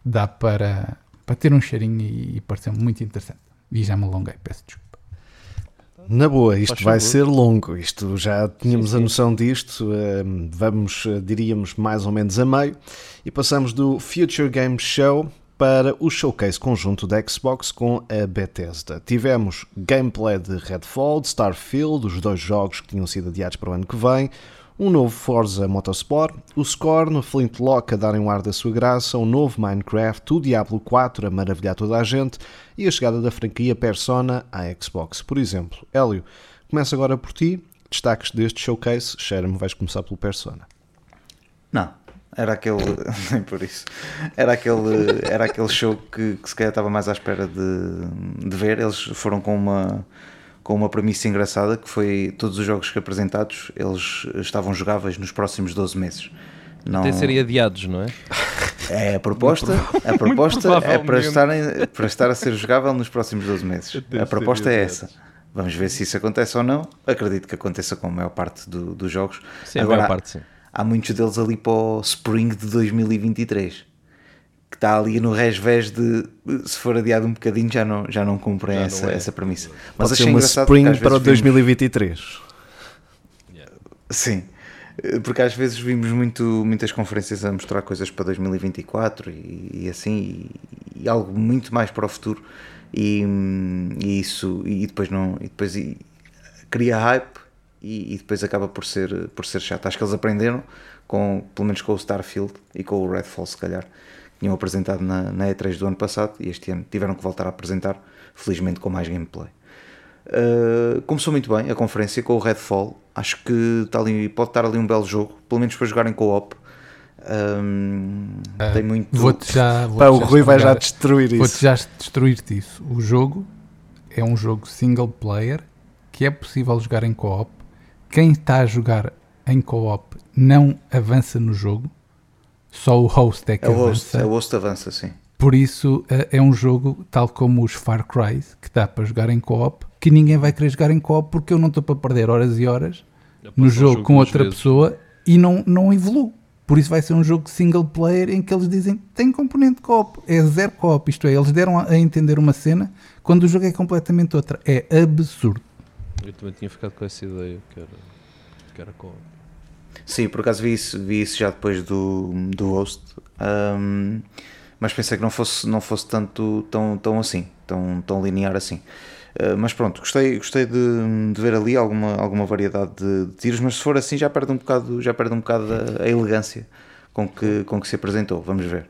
dá para, para ter um cheirinho e, e pareceu-me muito interessante. E já me alonguei, peço desculpa. Na boa, isto vai ser longo. Isto já tínhamos sim, sim. a noção disto. Ehm, vamos, eh, diríamos, mais ou menos a meio. E passamos do Future Game Show para o showcase conjunto da Xbox com a Bethesda. Tivemos gameplay de Redfall, Starfield, os dois jogos que tinham sido adiados para o ano que vem, um novo Forza Motorsport, o Scorn, o Flintlock a darem um ar da sua graça, um novo Minecraft, o Diablo 4 a maravilhar toda a gente e a chegada da franquia Persona à Xbox, por exemplo. Hélio, começa agora por ti, destaques deste showcase, cheira-me vais começar pelo Persona. Não, era aquele, nem por isso, era aquele, era aquele show que, que se calhar estava mais à espera de, de ver, eles foram com uma com uma premissa engraçada que foi todos os jogos que apresentados eles estavam jogáveis nos próximos 12 meses. Não... Até serem adiados, não é? É a proposta, a proposta é para, estarem, para estar a ser jogável nos próximos 12 meses. A proposta é essa. Vamos ver se isso acontece ou não. Acredito que aconteça com a maior parte do, dos jogos. Sim, Agora, a maior parte, sim. Há muitos deles ali para o Spring de 2023 que está ali no resvés de se for adiado um bocadinho já não, já não cumprem já essa, não é. essa premissa. Mas Pode achei uma Spring para 2023. Vimos... Sim, porque às vezes vimos muito, muitas conferências a mostrar coisas para 2024 e, e assim, e, e, algo muito mais para o futuro. E, e isso, e depois não, e depois e, cria hype e, depois acaba por ser, por ser chato. Acho que eles aprenderam, com, pelo menos com o Starfield e com o Redfall, se calhar tinham apresentado na, na E3 do ano passado e este ano tiveram que voltar a apresentar, felizmente com mais gameplay. Uh, começou muito bem a conferência com o Redfall. Acho que está ali, pode estar ali um belo jogo, pelo menos para jogarem co-op. Um, uh, tem muito. Vou-te já. Vou Pá, o Rui vai já destruir isso. Vou-te já destruir-te isso. O jogo é um jogo single player que é possível jogar em co-op. Quem está a jogar em co-op não avança no jogo só o host é que é o host, avança. É o host avança, sim. Por isso é, é um jogo, tal como os Far Cry, que dá para jogar em co-op, que ninguém vai querer jogar em co-op porque eu não estou para perder horas e horas no jogo, jogo com outra vezes. pessoa e não, não evoluo. Por isso vai ser um jogo single player em que eles dizem tem componente co-op, é zero co-op. Isto é, eles deram a entender uma cena quando o jogo é completamente outra. É absurdo. Eu também tinha ficado com essa ideia que era, que era co-op. Sim, por acaso vi isso, vi isso já depois do, do host, um, mas pensei que não fosse, não fosse tanto tão, tão assim, tão, tão linear assim. Uh, mas pronto, gostei, gostei de, de, ver ali alguma, alguma variedade de, de, tiros, mas se for assim já perde um bocado, já perde um bocado a, a elegância com que, com que se apresentou. Vamos ver.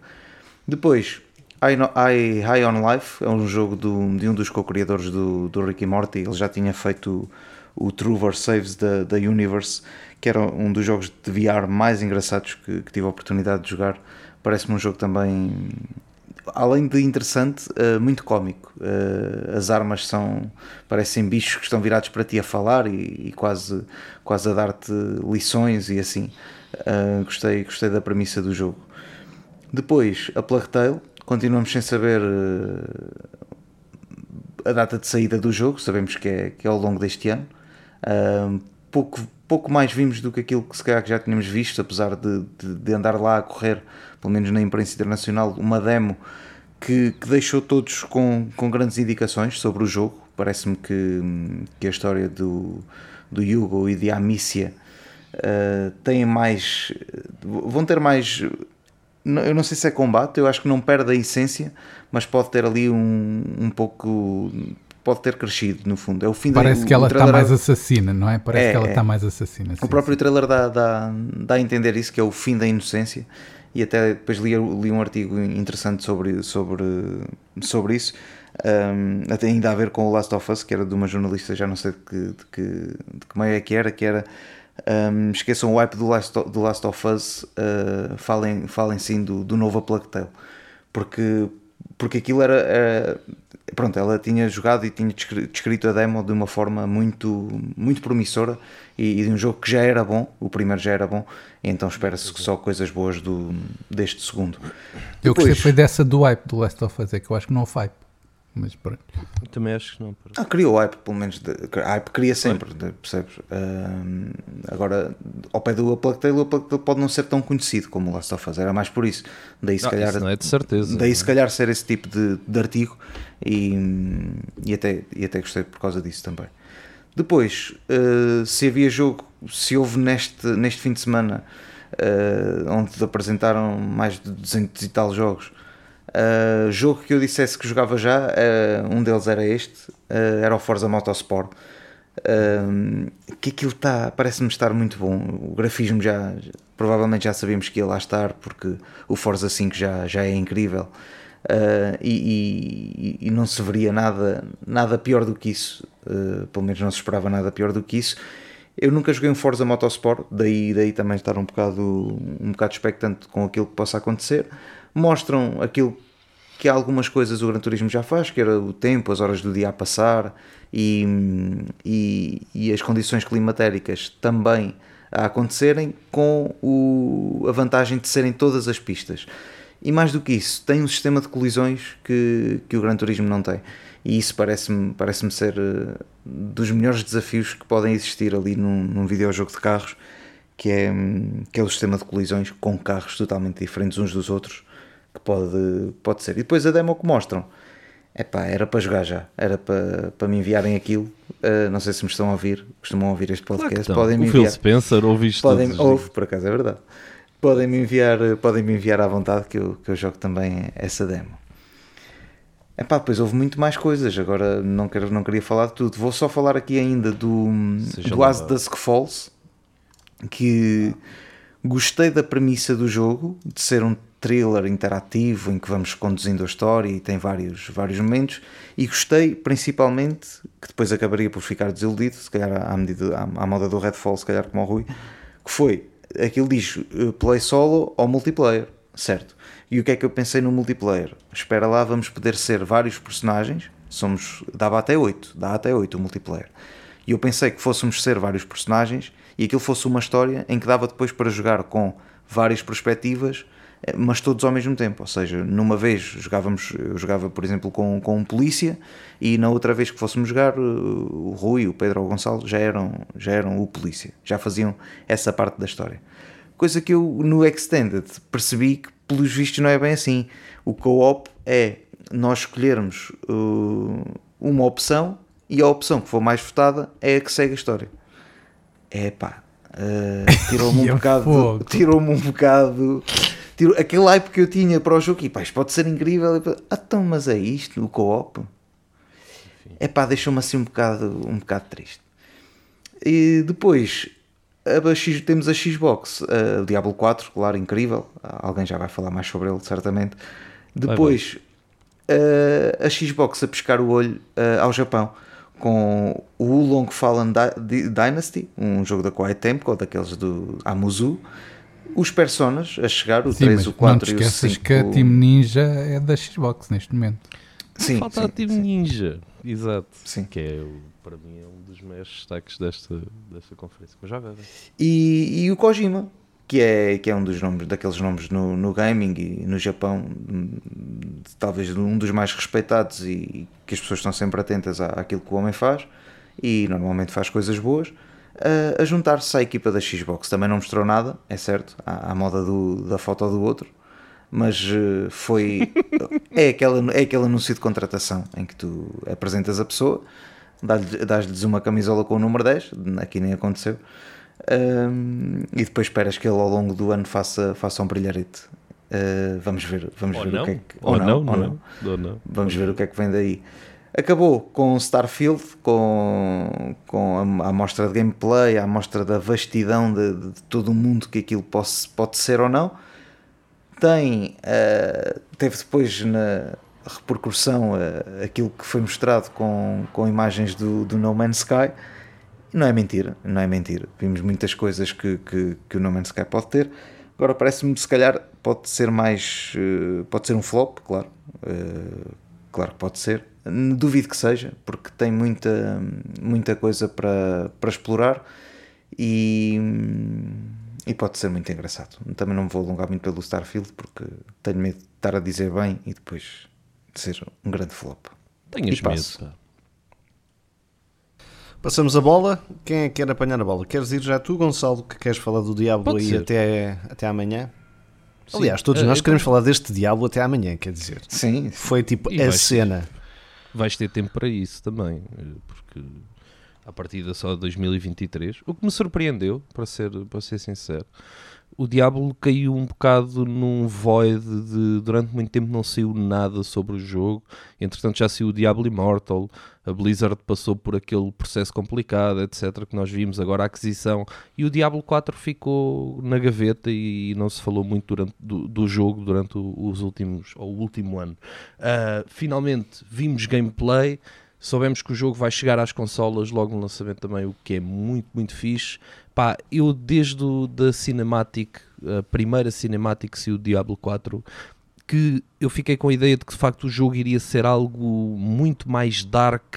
Depois, I, High on Life é um jogo do, de um dos co-criadores do, do Ricky Morty. Ele já tinha feito o, o True Saves da, da Universe que era um dos jogos de VR mais engraçados que, que tive a oportunidade de jogar. Parece-me um jogo também, além de interessante, uh, muito cómico. Uh, as armas são, parecem bichos que estão virados para ti a falar e, e quase, quase a dar-te lições e assim. Uh, gostei, gostei da premissa do jogo. Depois, a Plague Tale, continuamos sem saber a data de saída do jogo, sabemos que é, que é ao longo deste ano. Pouco pouco mais vimos do que aquilo que se calhar que já tínhamos visto, apesar de, de, de andar lá a correr, pelo menos na imprensa internacional, uma demo que, que deixou todos com, com grandes indicações sobre o jogo. Parece-me que, que a história do, do Hugo e de Amicia uh, tem mais. vão ter mais. Eu não sei se é combate, eu acho que não perde a essência, mas pode ter ali um, um pouco pode ter crescido, no fundo. É o fim Parece da, que ela está mais assassina, não é? Parece é, que ela está é. mais assassina. Sim, o próprio sim. trailer dá, dá, dá a entender isso, que é o fim da inocência. E até depois li, li um artigo interessante sobre, sobre, sobre isso. Um, até ainda a ver com o Last of Us, que era de uma jornalista, já não sei de que, de que, de que meio é que era, que era um, esqueçam o hype do Last, do Last of Us, uh, falem, falem sim do, do novo A Plague Tale. Porque, porque aquilo era, era pronto, ela tinha jogado e tinha descrito a demo de uma forma muito, muito promissora e, e de um jogo que já era bom, o primeiro já era bom, então espera-se só coisas boas do, deste segundo. Eu Depois, gostei foi dessa do hype do Last of Us, é que eu acho que não hype. Mas pronto. Também acho que não. Ah, criou hype, pelo menos. De, hype cria sempre, de, percebes? Uh, agora, ao pé do A Plague Tale, o Plague Tale pode não ser tão conhecido como o Last of Us, era mais por isso. Daí, se não, calhar, não é de certeza. Daí, se calhar, ser esse tipo de, de artigo e, e, até, e até gostei por causa disso também. Depois, uh, se havia jogo, se houve neste, neste fim de semana uh, onde apresentaram mais de 200 e tal jogos Uh, jogo que eu dissesse que jogava já, uh, um deles era este, uh, era o Forza Motorsport. que aquilo está, parece-me estar muito bom. O grafismo já, provavelmente já sabíamos que ia lá estar, porque o Forza 5 já, já é incrível. E, e, e, não se veria nada, nada pior do que isso, pelo menos não se esperava nada pior do que isso. Eu nunca joguei um Forza Motorsport, daí, daí também estar um bocado, um bocado expectante com aquilo que possa acontecer mostram aquilo que algumas coisas o Gran Turismo já faz, que era o tempo, as horas do dia a passar e, e, e as condições climatéricas também a acontecerem, com o, a vantagem de serem todas as pistas. E mais do que isso, tem um sistema de colisões que, que o Gran Turismo não tem. E isso parece-me parece ser uh, dos melhores desafios que podem existir ali num, num videojogo de carros, que é, que é o sistema de colisões com carros totalmente diferentes uns dos outros que pode, pode ser. E depois a demo que mostram, epá, era para jogar já, era para, para me enviarem aquilo. Uh, não sei se me estão a ouvir, costumam ouvir este podcast. Claro podem me o enviar. Phil Spencer, ouviste podem, ouve, por acaso é verdade. Podem me enviar, podem me enviar à vontade que eu, que eu jogo também essa demo. Epá, depois houve muito mais coisas, agora não, quero, não queria falar de tudo. Vou só falar aqui ainda do, do As Dusk Falls, que gostei da premissa do jogo, de ser um thriller interativo em que vamos conduzindo a história e tem vários, vários momentos, e gostei principalmente, que depois acabaria por ficar desiludido, se calhar à, medida, à, à moda do Redfall, se calhar como o Rui, que foi, aquilo diz eh, play solo ou multiplayer, certo? E o que é que eu pensei no multiplayer? Espera lá, vamos poder ser vários personagens. Somos, dava até 8, dá até 8 o multiplayer. E eu pensei que fôssemos ser vários personagens e aquilo fosse uma história em que dava depois para jogar com várias perspectivas, mas todos ao mesmo tempo. Ou seja, numa vez jogávamos, eu jogava, por exemplo, com, com um polícia e na outra vez que fôssemos jogar, eh, o Rui, o Pedro ou o Gonçalo já eram, já eram o polícia, já faziam essa parte da história. Coisa que eu no Extended percebi que pelos vistos não é bem assim. O co-op é nós escolhermos uh, uma opção e a opção que for mais votada é a que segue a história. É pá, uh, tirou-me um bocado. Tirou-me um bocado. Tirou, aquele hype que eu tinha para o jogo, e pá, isto pode ser incrível. Ah, então, mas é isto, o co-op. É pá, deixou-me assim um bocado, um bocado triste. E depois a X, temos a Xbox, o Diablo 4, claro, incrível. Alguém já vai falar mais sobre ele, certamente. Depois, a, a Xbox a pescar o olho ao Japão com o Long Fallen Dynasty, um jogo da Quiet Temple, ou daqueles do Amuzu. Os Personas a chegar, o Sim, 3, o 4 e o 5. que a Team Ninja é da Xbox neste momento. Sim, Falta sim, a Team sim. Ninja, exato. Sim. Que é, para mim, é um dos maiores destaques desta, desta conferência. Mas já E, e o Kojima, que é, que é um dos nomes, daqueles nomes no, no gaming e no Japão, talvez um dos mais respeitados e que as pessoas estão sempre atentas à, àquilo que o homem faz e normalmente faz coisas boas. A, a juntar-se à equipa da Xbox também não mostrou nada, é certo, à, à moda do, da foto do outro, mas eh, foi. é, aquela, é aquele anúncio de contratação em que tu apresentas a pessoa, dás-lhes uma camisola com o número 10, aqui nem aconteceu, um, e depois esperas que ele ao longo do ano faça, faça um brilharete. Uh, vamos ver, vamos ou ver não. o que é que. Ou, ou não, não, ou não. Ou não. Vamos ver o que é que vem daí. Acabou com Starfield, com, com a, a amostra de gameplay, a amostra da vastidão de, de, todo o mundo que aquilo pode, pode ser ou não tem, uh, teve depois na repercussão uh, aquilo que foi mostrado com, com imagens do, do No Man's Sky. Não é mentira, não é mentira. Vimos muitas coisas que, que, que o No Man's Sky pode ter. Agora parece-me se calhar pode ser mais. Uh, pode ser um flop, claro. Claro que pode ser. Duvido que seja, porque tem muita, muita coisa para, para explorar e e pode ser muito engraçado. Também não me vou alongar muito pelo Starfield porque tenho medo de estar a dizer bem e depois de ser um grande flop. Tenhas medo. Passamos a bola. Quem é que quer apanhar a bola? Queres ir já tu, Gonçalo, que queres falar do Diablo Pode aí até, até amanhã? Sim. Aliás, todos nós queremos falar deste Diablo até amanhã, quer dizer. Sim. Foi tipo e a cena. Ter, vais ter tempo para isso também, porque a partir da só de 2023. O que me surpreendeu, para ser, para ser sincero, o Diablo caiu um bocado num void de durante muito tempo não saiu nada sobre o jogo. Entretanto, já saiu o Diablo Immortal. A Blizzard passou por aquele processo complicado, etc. Que nós vimos agora a aquisição. E o Diablo 4 ficou na gaveta e não se falou muito durante, do, do jogo durante os últimos, ou o último ano. Uh, finalmente vimos gameplay. Soubemos que o jogo vai chegar às consolas logo no lançamento também, o que é muito, muito fixe. Pá, eu desde o, da Cinematic, a primeira Cinematic, se o Diablo 4, que eu fiquei com a ideia de que de facto o jogo iria ser algo muito mais dark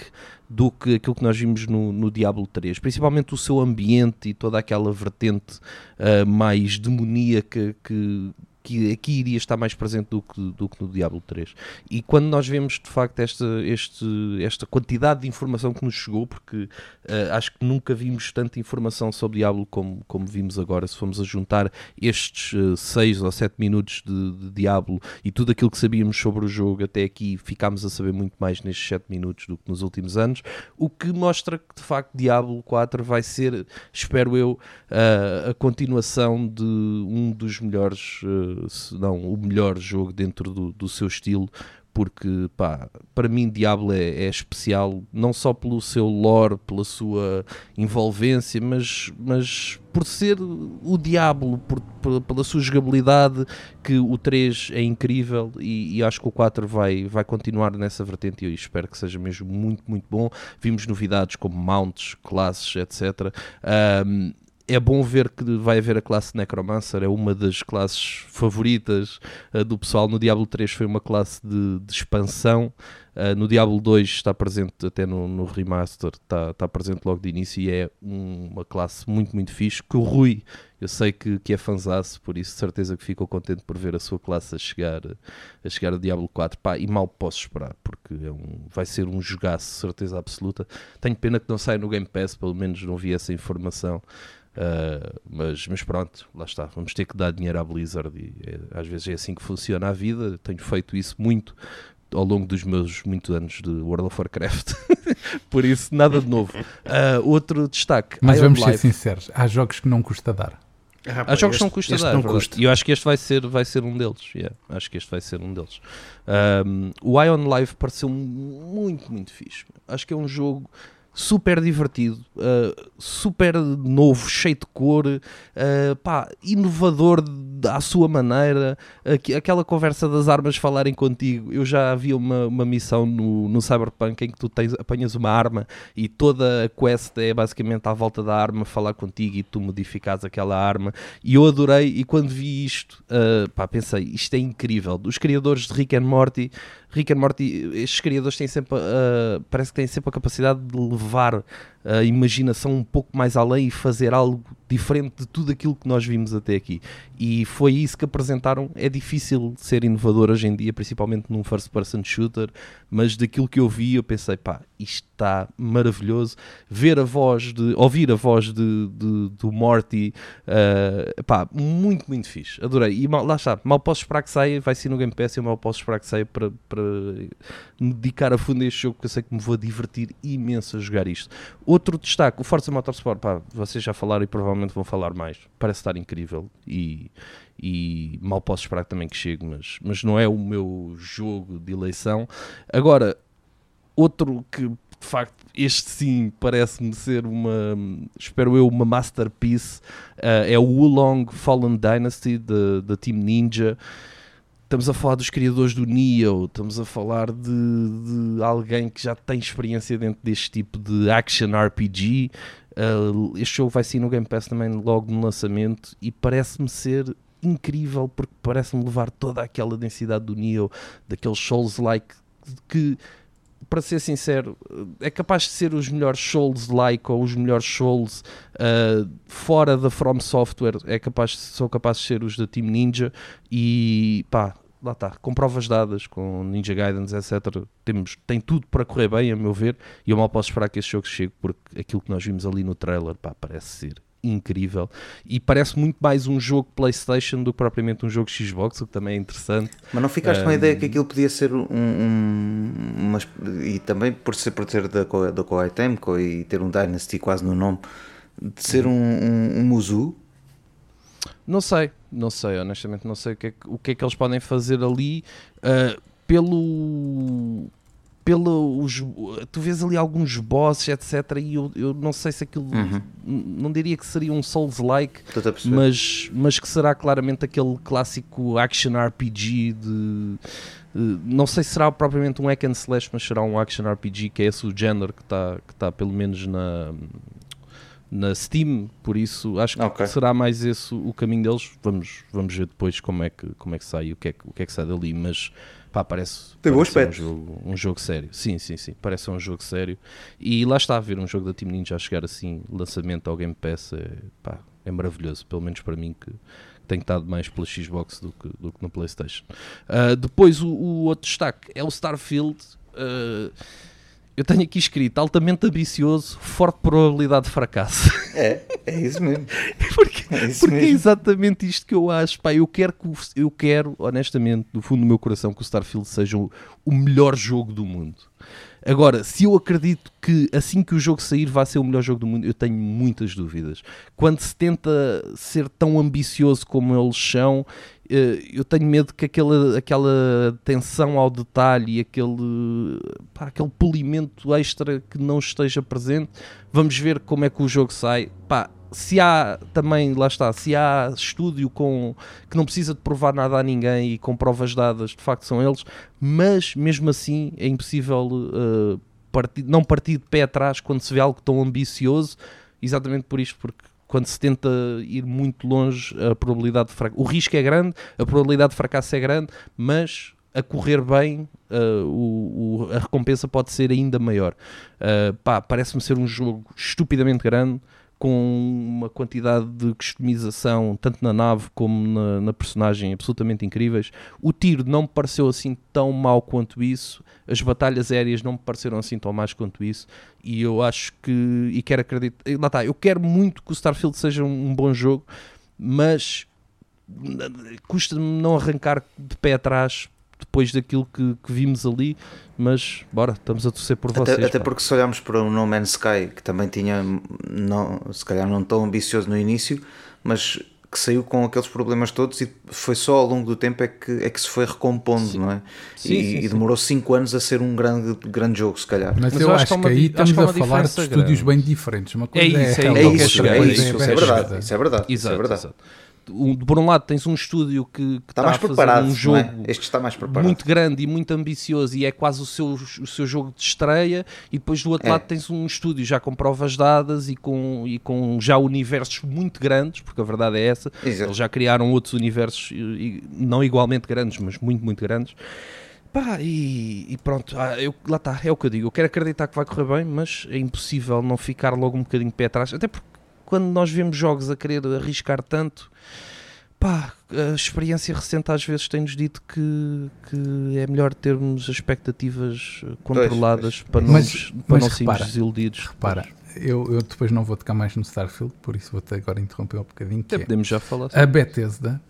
do que aquilo que nós vimos no, no Diablo 3, principalmente o seu ambiente e toda aquela vertente uh, mais demoníaca que, que aqui iria estar mais presente do que, do que no Diablo 3. E quando nós vemos de facto esta, este, esta quantidade de informação que nos chegou, porque uh, acho que nunca vimos tanta informação sobre Diablo como, como vimos agora, se formos a juntar estes 6 uh, ou 7 minutos de, de, Diablo e tudo aquilo que sabíamos sobre o jogo até aqui, ficámos a saber muito mais nestes 7 minutos do que nos últimos anos, o que mostra que de facto Diablo 4 vai ser, espero eu, uh, a continuação de um dos melhores, uh, se não o melhor jogo dentro do, do seu estilo, porque pá, para mim Diablo é, é, especial não só pelo seu lore, pela sua envolvência, mas, mas por ser o Diablo, por, por, pela sua jogabilidade, que o 3 é incrível e, e, acho que o 4 vai, vai continuar nessa vertente e eu espero que seja mesmo muito, muito bom. Vimos novidades como mounts, classes, etc. Um, é bom ver que vai haver a classe Necromancer, é uma das classes favoritas uh, do pessoal. No Diablo 3 foi uma classe de, de expansão, uh, no Diablo 2 está presente até no, no remaster, está, está, presente logo de início e é um, uma classe muito, muito fixe. Que o Rui, eu sei que, que é fanzaço, por isso certeza que ficou contente por ver a sua classe a chegar a, chegar a Diablo 4. Pá, e mal posso esperar, porque é um, vai ser um jogaço, certeza absoluta. Tenho pena que não saia no Game Pass, pelo menos não vi essa informação. Uh, mas, mas pronto, lá está. Vamos ter que dar dinheiro à Blizzard e é, às vezes é assim que funciona a vida. Tenho feito isso muito ao longo dos meus muitos anos de World of Warcraft. Por isso, nada de novo. Uh, outro destaque. Mas vamos ser sinceros: há jogos que não custa dar. Ah, há jogos que não custa dar, não custa. e eu acho que este vai ser, vai ser um deles. Yeah, acho que este vai ser um deles. Um, o Ion Live pareceu muito, muito fixe. Acho que é um jogo super divertido, uh, super novo, cheio de cor, uh, pá, inovador à sua maneira. aquela conversa das armas falarem contigo. Eu já havia uma, uma missão no, no Cyberpunk em que tu tens, apanhas uma arma e toda a quest é basicamente à volta da arma falar contigo e tu modificas aquela arma. E eu adorei. E quando vi isto, uh, pá, pensei, isto é incrível. Os criadores de Rick and Morty Rick and Morty, estes criadores têm sempre, parece que têm sempre a capacidade de levar a imaginação um pouco mais além e fazer algo diferente de tudo aquilo que nós vimos até aqui. E foi isso que apresentaram. É difícil ser inovador hoje em dia, principalmente num first person shooter, mas daquilo que eu vi, eu pensei, pá, isto está maravilhoso. Ver a voz de, ouvir a voz de, de do Morty, uh, pá, muito, muito fixe. Adorei. E mal, lá está, mal posso esperar que saia, vai ser no Game Pass, eu mal posso esperar que saia para, para me dedicar a fundo a este jogo, porque eu sei que me vou divertir imenso a jogar isto. Outro destaque, o Forza Motorsport, pá, vocês já falaram e provavelmente vão falar mais. Parece estar incrível e, e mal posso esperar também que chegue, mas, mas não é o meu jogo de eleição. Agora, outro que de facto, este sim parece-me ser uma, espero eu, uma masterpiece. Uh, é o Wulong Fallen Dynasty da Team Ninja. Estamos a falar dos criadores do Neo, estamos a falar de, de alguém que já tem experiência dentro deste tipo de action RPG. Uh, este jogo vai sair no Game Pass também logo no lançamento e parece-me ser incrível porque parece-me levar toda aquela densidade do Neo, daqueles Souls-like que para ser sincero, é capaz de ser os melhores Souls-like ou os melhores Souls uh, fora da From Software, é capaz, são capazes de ser os da Team Ninja e pá, lá está, com provas dadas, com Ninja Guidance, etc. Temos, tem tudo para correr bem, a meu ver, e eu mal posso esperar que esse jogo chegue, porque aquilo que nós vimos ali no trailer, pá, parece ser incrível e parece muito mais um jogo PlayStation do que propriamente um jogo Xbox, o que também é interessante. Mas não ficaste um, com a ideia que aquilo podia ser um, um uma, e também por ser por ser da da Koei Temco e ter um Dynasty quase no nome, de ser um, um, um Muzu? Não sei, não sei, honestamente não sei o que é, o que, é que eles podem fazer ali uh, pelo pelo os, tu vês ali alguns bosses etc e eu, eu não sei se aquilo uhum. não diria que seria um Souls-like mas, mas que será claramente aquele clássico action RPG de não sei se será propriamente um hack and slash mas será um action RPG que é esse o género que está que tá pelo menos na na Steam, por isso acho que okay. será mais esse o caminho deles. Vamos, vamos ver depois como é que, como é que sai o que é, o que é que sai dali, mas pá, parece, Tem parece um jogo, um jogo sério. Sim, sim, sim, parece um jogo sério. E lá está a ver um jogo da Team Ninja a chegar assim, lançamento ao Game Pass, é, pá, é maravilhoso, pelo menos para mim que, tenho estado mais pela Xbox do que, do que na PlayStation. Uh, depois, o, o, outro destaque é o Starfield. Uh, eu tenho aqui escrito altamente ambicioso, forte probabilidade de fracasso. É, é isso mesmo. porque é, isso porque é mesmo. é exatamente isto que eu acho. Pá, eu quero, que, eu quero, honestamente, do fundo do meu coração, que o Starfield seja o, o melhor jogo do mundo. Agora, se eu acredito que assim que o jogo sair vai ser o melhor jogo do mundo, eu tenho muitas dúvidas. Quando se tenta ser tão ambicioso como eles são, eh, eu tenho medo que aquela, aquela atenção ao detalhe e aquele, pá, aquele polimento extra que não esteja presente, vamos ver como é que o jogo sai. Pá, se há também, lá está, se há estúdio com, que não precisa de provar nada a ninguém e com provas dadas, de facto são eles, mas mesmo assim é impossível uh, partir, não partir de pé atrás quando se vê algo tão ambicioso, exatamente por isto, porque quando se tenta ir muito longe, a probabilidade de fracasso, o risco é grande, a probabilidade de fracasso é grande, mas a correr bem, uh, o, o, a recompensa pode ser ainda maior. Uh, pá, parece-me ser um jogo estupidamente grande com uma quantidade de customização, tanto na nave como na, na, personagem, absolutamente incríveis. O tiro não me pareceu assim tão mal quanto isso, as batalhas aéreas não me pareceram assim tão mais quanto isso, e eu acho que, e quero acreditar, lá está, eu quero muito que o Starfield seja um, um bom jogo, mas custa-me não arrancar de pé atrás depois daquilo que, que, vimos ali, mas bora, estamos a torcer por vocês. Até, porque se olharmos para o No Man's Sky, que também tinha, não, se calhar não tão ambicioso no início, mas que saiu com aqueles problemas todos e foi só ao longo do tempo é que, é que se foi recompondo, sim. não é? Sim, e, sim, e demorou 5 anos a ser um grande, grande jogo, se calhar. Mas, Mas eu, eu, acho que, que aí estamos a falar de estúdios bem diferentes. Uma coisa é isso, é, é, é isso, é, isso, isso, é, verdade, isso é verdade. Exato, isso é verdade. Exato por um lado tens um estúdio que, que está, mais preparado, um jogo é? este está mais preparado. muito grande e muito ambicioso e é quase o seu, o seu jogo de estreia e depois do outro é. lado tens um estúdio já com provas dadas e com, e com já universos muito grandes, porque a verdade é essa, Exato. eles já criaram outros universos não igualmente grandes, mas muito, muito grandes. Pá, e, e, pronto, ah, eu, lá está, é o que eu digo. Eu quero acreditar que vai correr bem, mas é impossível não ficar logo um bocadinho de pé atrás, até porque quando nós vemos jogos a querer arriscar tanto, pá, a experiência recente às vezes tem-nos dito que, que é melhor termos as expectativas controladas pois, pois. para não, mas, para não sermos desiludidos. Repara, eu, eu, depois não vou tocar mais no Starfield, por isso vou-te agora interromper um bocadinho. Até podemos já falar. A Bethesda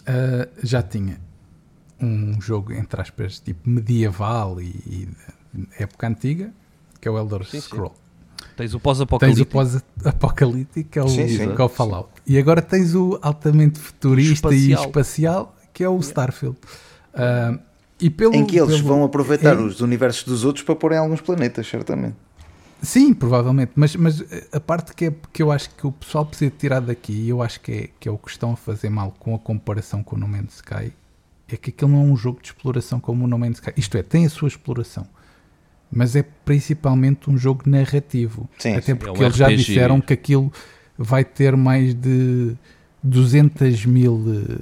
uh, já tinha um jogo, entre aspas, tipo medieval e, e época antiga, que é o Elder sim, Scroll. Sim. Tens o pós-apocalíptico. Tens o pós-apocalíptico, que é o, sim, sim. Que é o Fallout. E agora tens o altamente futurista espacial. e espacial, que é o Starfield. Uh, e pelo, em que eles pelo, vão aproveitar é, os universos dos outros para pôr em alguns planetas, certamente. Sim, provavelmente, mas, mas a parte que, é, que eu acho que o pessoal precisa tirar daqui, e eu acho que é, que é o que estão a fazer mal com a comparação com o No Man's Sky, é que aquilo não é um jogo de exploração como o No Man's Sky. Isto é, tem a sua exploração, mas é principalmente um jogo narrativo. Sim, Até porque é eles RPG. já disseram que aquilo vai ter mais de 200 mil uh,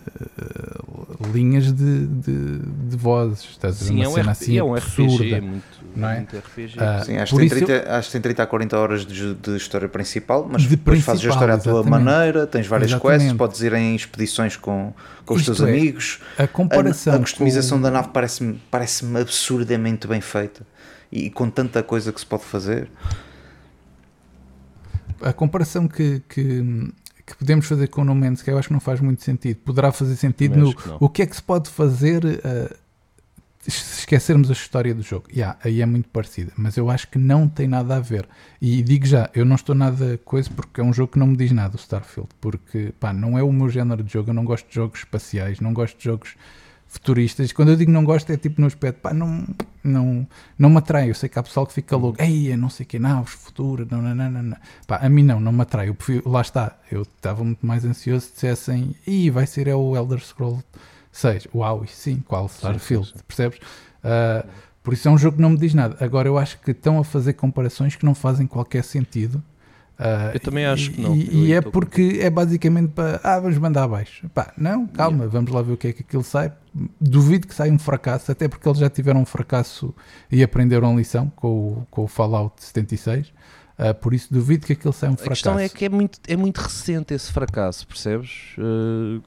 linhas de, de, de, vozes. Estás Sim, é cena assim é um RPG, é muito, não é? muito RPG. Uh, Sim, acho, que tem 30, eu... acho que tem 30 a 40 horas de, de história principal, mas de depois fazes a história à tua maneira, tens várias exatamente. quests, podes ir em expedições com, com os teus é, amigos. A comparação. A, a customização com... da nave parece-me parece absurdamente bem feita e com tanta coisa que se pode fazer. A comparação que, que, que podemos fazer com o No Man's Sky eu acho que não faz muito sentido. Poderá fazer sentido no o que é que se pode fazer uh, se esquecermos a história do jogo. Yeah, aí é muito parecida, mas eu acho que não tem nada a ver. E digo já, eu não estou nada coisa porque é um jogo que não me diz nada, o Starfield, porque pá, não é o meu género de jogo, eu não gosto de jogos espaciais, não gosto de jogos futuristas. Quando eu digo não gosto, é tipo no aspecto, pá, não, não, não me atrai. Eu sei que há pessoal que fica louco, ei, não sei o que, naves futuras, não, não, não, não, não. Pá, a mim não, não me atrai. Eu prefiro, lá está, eu estava muito mais ansioso se dissessem, e vai ser é o Elder Scroll 6. Uau, sim, qual Starfield, percebes? Uh, por isso é um jogo que não me diz nada. Agora eu acho que estão a fazer comparações que não fazem qualquer sentido Uh, eu também acho que não. E, e é porque é basicamente para. Ah, vamos mandar abaixo. Pá, não, calma, yeah. vamos lá ver o que é que aquilo sai. Duvido que saia um fracasso, até porque eles já tiveram um fracasso e aprenderam a lição com o, com o Fallout 76. Uh, ah, por isso duvido que aquilo saia um fracasso. A questão é que é muito, é muito recente esse fracasso, percebes? Uh,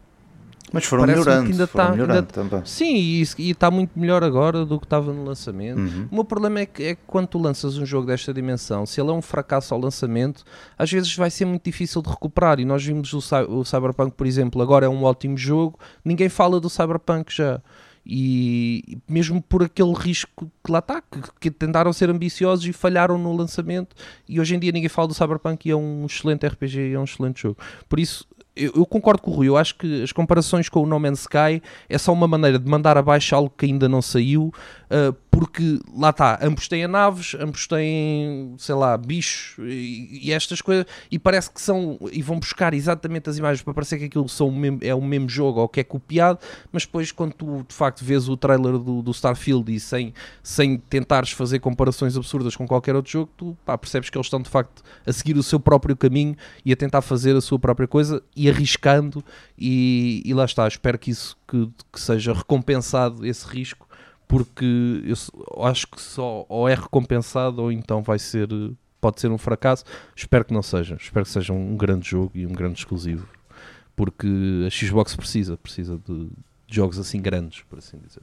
Mas foram melhorando, que ainda foram está, melhorando ainda, também. Sim, e, e, está muito melhor agora do que estava no lançamento. Uhum. O meu problema é que, é que quando tu lanças um jogo desta dimensão, se ele é um fracasso ao lançamento, às vezes vai ser muito difícil de recuperar. E nós vimos o, o Cyberpunk, por exemplo, agora é um ótimo jogo, ninguém fala do Cyberpunk já. E mesmo por aquele risco que lá está, que, que, tentaram ser ambiciosos e falharam no lançamento, e hoje em dia ninguém fala do Cyberpunk e é um excelente RPG e é um excelente jogo. Por isso, eu, eu, concordo com o Rui, eu acho que as comparações com o No Man's Sky é só uma maneira de mandar abaixo algo que ainda não saiu, uh, porque lá está, ambos têm naves, ambos têm, sei lá, bichos e, e, estas coisas, e parece que são, e vão buscar exatamente as imagens para parecer que aquilo são é o mesmo jogo ou que é copiado, mas depois quando tu de facto vês o trailer do, do Starfield e sem, sem tentares fazer comparações absurdas com qualquer outro jogo, tu pá, percebes que eles estão de facto a seguir o seu próprio caminho e a tentar fazer a sua própria coisa e arriscando e, e lá está, espero que isso que, que seja recompensado esse risco porque eu acho que só ou é recompensado ou então vai ser pode ser um fracasso. Espero que não seja. Espero que seja um grande jogo e um grande exclusivo, porque a Xbox precisa, precisa de, de jogos assim grandes, por assim dizer.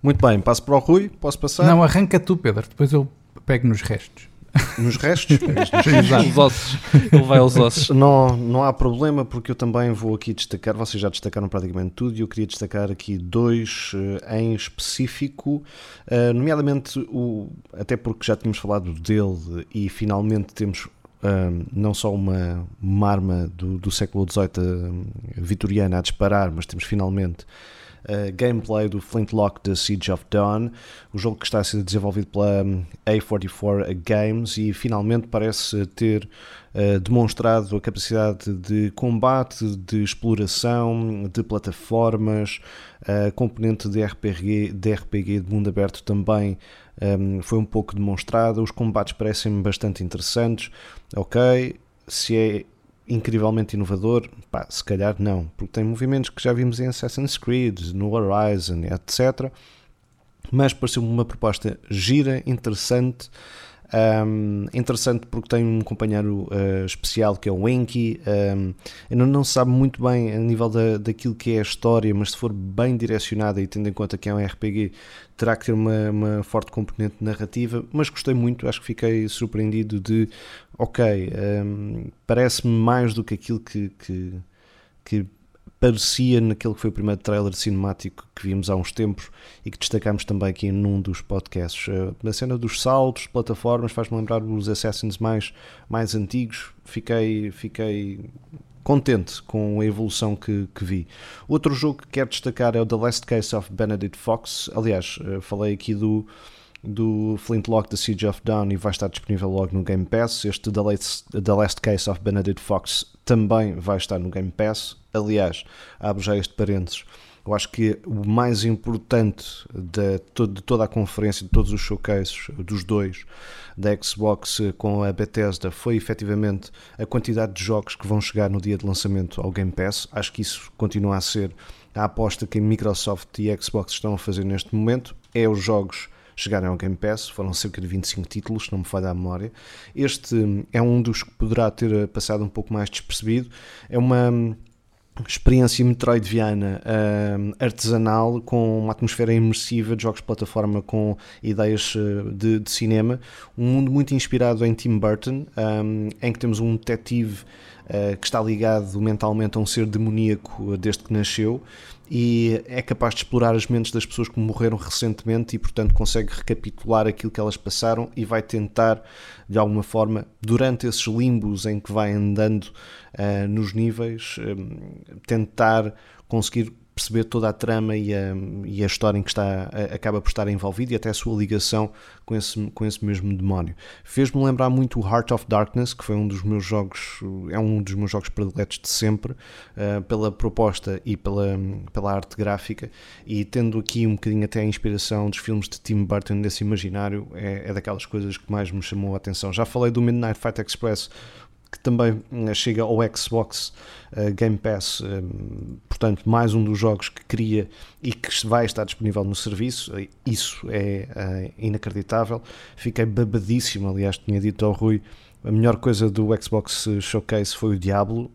Muito bem, passo para o Rui, posso passar? Não, arranca tu, Pedro, depois eu pego nos restos. Nos restos? Os ossos. Ele vai aos ossos. Não, não há problema, porque eu também vou aqui destacar. Vocês já destacaram praticamente tudo e eu queria destacar aqui dois uh, em específico, uh, nomeadamente o. Até porque já tínhamos falado dele e finalmente temos um, eh, não só uma, uma arma do, do século XVIII vitoriana a disparar, mas temos finalmente uh, gameplay do Flintlock The Siege of Dawn, o jogo que está a ser desenvolvido pela hum, A44 Games e finalmente parece ter uh, demonstrado a capacidade de combate, de exploração, de plataformas, a componente de RPG, de RPG de mundo aberto também um, foi um pouco demonstrada, os combates parecem bastante interessantes, ok, se é incrivelmente inovador? Pá, se calhar não, porque tem movimentos que já vimos em Assassin's Creed, no Horizon, etc. Mas pareceu-me uma proposta gira, interessante. Um, interessante porque tem um companheiro uh, especial que é o Winky. Um, não se sabe muito bem a nível da, daquilo que é a história, mas se for bem direcionada e tendo em conta que é um RPG, terá que ter uma, uma forte componente narrativa. Mas gostei muito, acho que fiquei surpreendido de ok, um, parece-me mais do que aquilo que, que, que parecia naquele que foi o primeiro trailer cinemático que vimos há uns tempos e que destacámos também aqui num dos podcasts. Uh, na cena dos saltos, plataformas, faz-me lembrar os Assassins mais, mais antigos. Fiquei, fiquei contente com a evolução que, que vi. Outro jogo que quero destacar é o The Last Case of Benedict Fox. Aliás, uh, falei aqui do do Flintlock The Siege of Dawn e vai estar disponível logo no Game Pass. Este The Last, The Last Case of Benedict Fox também vai estar no Game Pass. Aliás, abro já este parênteses. Eu acho que o mais importante de, de toda a conferência, de todos os showcases dos dois, da Xbox com a Bethesda, foi efetivamente a quantidade de jogos que vão chegar no dia de lançamento ao Game Pass. Acho que isso continua a ser a aposta que a Microsoft e a Xbox estão a fazer neste momento. É os jogos chegarem ao Game Pass, foram cerca de 25 títulos, não me falha a memória. Este é um dos que poderá ter passado um pouco mais despercebido. É uma experiência metroidviana uh, artesanal com uma atmosfera imersiva de jogos de plataforma com ideias uh, de, de, cinema um mundo muito inspirado em Tim Burton um, em que temos um detetive uh, que está ligado mentalmente a um ser demoníaco desde que nasceu e é capaz de explorar as mentes das pessoas que morreram recentemente e, portanto, consegue recapitular aquilo que elas passaram e vai tentar, de alguma forma, durante esses limbos em que vai andando uh, nos níveis, um, tentar conseguir perceber toda a trama e a, e a história em que está, acaba por estar envolvido e até a sua ligação com esse, com esse mesmo demónio. Fez-me lembrar muito o Heart of Darkness, que foi um dos meus jogos, é um dos meus jogos prediletos de sempre, uh, pela proposta e pela, pela arte gráfica, e tendo aqui um bocadinho até a inspiração dos filmes de Tim Burton desse imaginário, é, é daquelas coisas que mais me chamou a atenção. Já falei do Midnight Fight Express que também eh, chega ao Xbox uh, Game Pass, eh, portanto, mais um dos jogos que queria e que vai estar disponível no serviço. Isso é inacreditável. Fiquei babadíssimo, aliás, tinha dito ao Rui. A melhor coisa do Xbox Showcase foi o Diablo,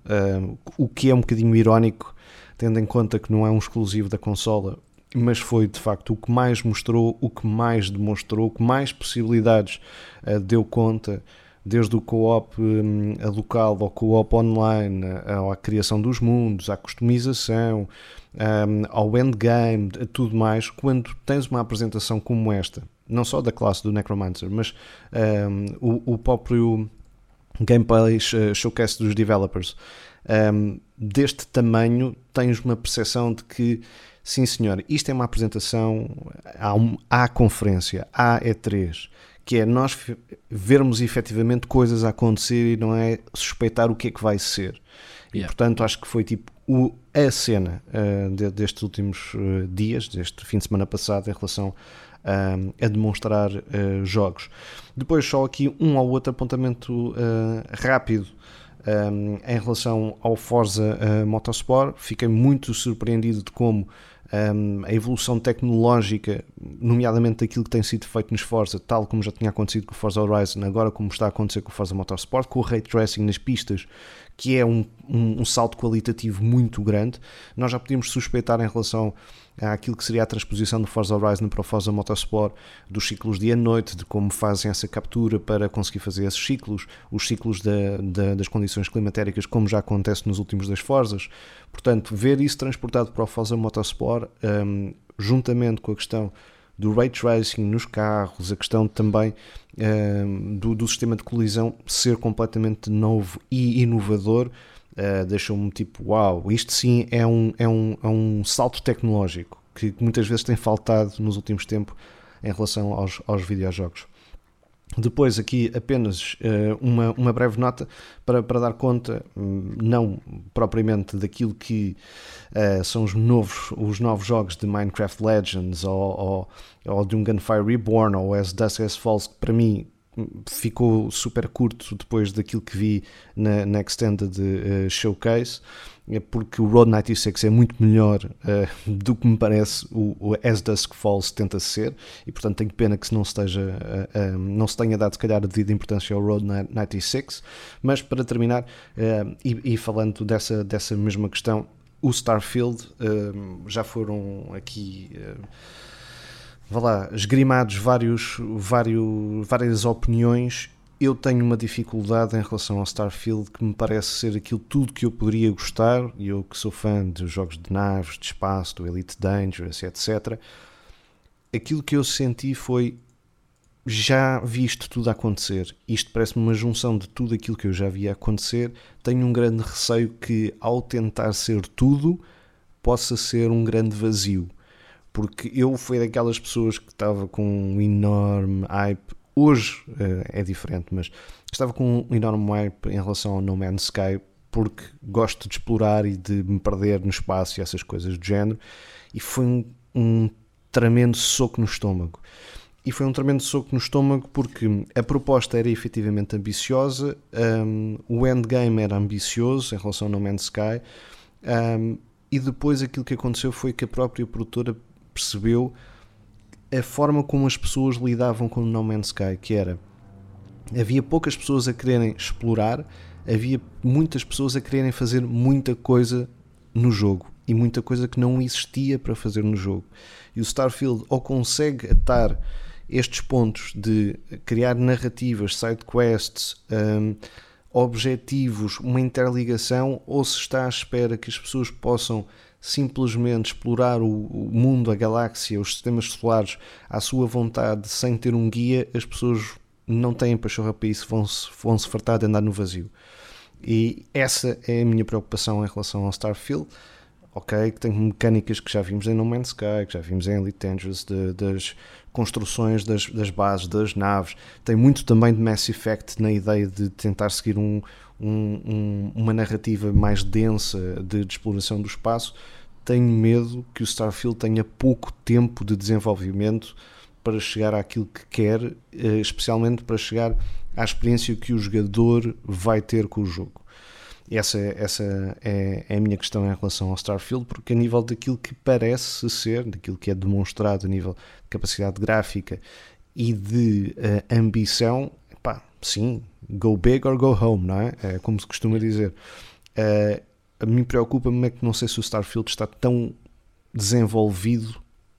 o que é um bocadinho irónico tendo em conta que não é um exclusivo da consola, mas foi de facto o que mais mostrou, o que mais demonstrou, o que mais possibilidades deu conta, desde o co-op um, a local ao co-op online, à criação dos mundos, à customização, um, ao endgame, a tudo mais, quando tens uma apresentação como esta, não só da classe do Necromancer, mas um, o, o, próprio gameplay showcase dos developers, um, deste tamanho, tens uma percepção de que sim senhor, isto é uma apresentação à, à conferência, à E3, que é nós vermos efetivamente coisas a acontecer e não é suspeitar o que é que vai ser. E yeah. portanto acho que foi tipo o, a cena uh, de, destes últimos uh, dias, deste fim de semana passado, em relação uh, a demonstrar jogos. Depois, só aqui um ou outro apontamento rápido. Um, em relação ao Forza Motorsport, fiquei muito surpreendido de como um, a evolução tecnológica, nomeadamente daquilo que tem sido feito nos Forza, tal como já tinha acontecido com o Forza Horizon, agora como está a acontecer com o Forza Motorsport, com o ray tracing nas pistas, que é um, um, um salto qualitativo muito grande. Nós já podíamos suspeitar em relação àquilo que seria a transposição do Forza Horizon para o Forza Motorsport, dos ciclos dia-noite, de como fazem essa captura para conseguir fazer esses ciclos, os ciclos da, da, das condições climatéricas, como já acontece nos últimos das Forzas. Portanto, ver isso transportado para o Forza Motorsport, um, juntamente com a questão do ray tracing nos carros, a questão também um, do, do sistema de colisão ser completamente novo e inovador, uh, deixou-me tipo, uau, isto sim é um, é, um, é um salto tecnológico que muitas vezes tem faltado nos últimos tempos em relação aos, aos videojogos. Depois, aqui apenas uh, uma, uma breve nota para, para dar conta, um, não propriamente daquilo que uh, são os novos, os novos jogos de Minecraft Legends ou, ou, ou de um Gunfire Reborn ou As Dusk As Falls, que para mim ficou super curto depois daquilo que vi na, na Extended uh, Showcase, é porque o Road 96 é muito melhor uh, do que me parece o, o, As Dusk Falls tenta ser, e portanto tenho pena que se não, esteja, uh, não se tenha dado se calhar a devida importância ao Road 96, mas para terminar, e, e, falando dessa, dessa mesma questão, o Starfield já foram aqui vá lá, esgrimados vários, vários, várias opiniões, eu tenho uma dificuldade em relação ao Starfield que me parece ser aquilo tudo que eu poderia gostar, e eu que sou fã dos jogos de naves, de espaço, do Elite Dangerous, etc. Aquilo que eu senti foi já vi isto tudo acontecer. Isto parece-me uma junção de tudo aquilo que eu já via acontecer. Tenho um grande receio que, ao tentar ser tudo, possa ser um grande vazio porque eu fui daquelas pessoas que estava com um enorme hype. Hoje uh, é diferente, mas estava com um enorme hype em relação ao No Man's Sky, porque gosto de explorar e de me perder no espaço e essas coisas do género. E foi um, um tremendo soco no estômago. E foi um tremendo soco no estômago porque a proposta era efetivamente ambiciosa, um, o endgame era ambicioso em relação ao No Man's Sky, um, e depois aquilo que aconteceu foi que a própria produtora percebeu a forma como as pessoas lidavam com o No Man's Sky, que era havia poucas pessoas a quererem explorar, havia muitas pessoas a quererem fazer muita coisa no jogo e muita coisa que não existia para fazer no jogo. E o Starfield ou consegue atar estes pontos de criar narrativas, side quests, um, objetivos, uma interligação, ou se está à espera que as pessoas possam simplesmente explorar o, mundo, a galáxia, os sistemas solares à sua vontade, sem ter um guia, as pessoas não têm pachorra para isso, vão-se vão -se fartar de andar no vazio. E essa é a minha preocupação em relação ao Starfield. Ok, que tem mecânicas que já vimos em No Man's Sky, que já vimos em Elite Dangerous, de, das construções das, das bases, das naves. Tem muito também de Mass Effect na ideia de tentar seguir um, um, um, uma narrativa mais densa de, de, exploração do espaço, tenho medo que o Starfield tenha pouco tempo de desenvolvimento para chegar àquilo que quer, eh, especialmente para chegar à experiência que o jogador vai ter com o jogo. Essa, essa é, é a minha questão em relação ao Starfield, porque a nível daquilo que parece ser, daquilo que é demonstrado a nível de capacidade gráfica e de uh, ambição, pá, sim, go big or go home, não é? é como se costuma dizer. A mim preocupa-me é que não sei se o Starfield está tão desenvolvido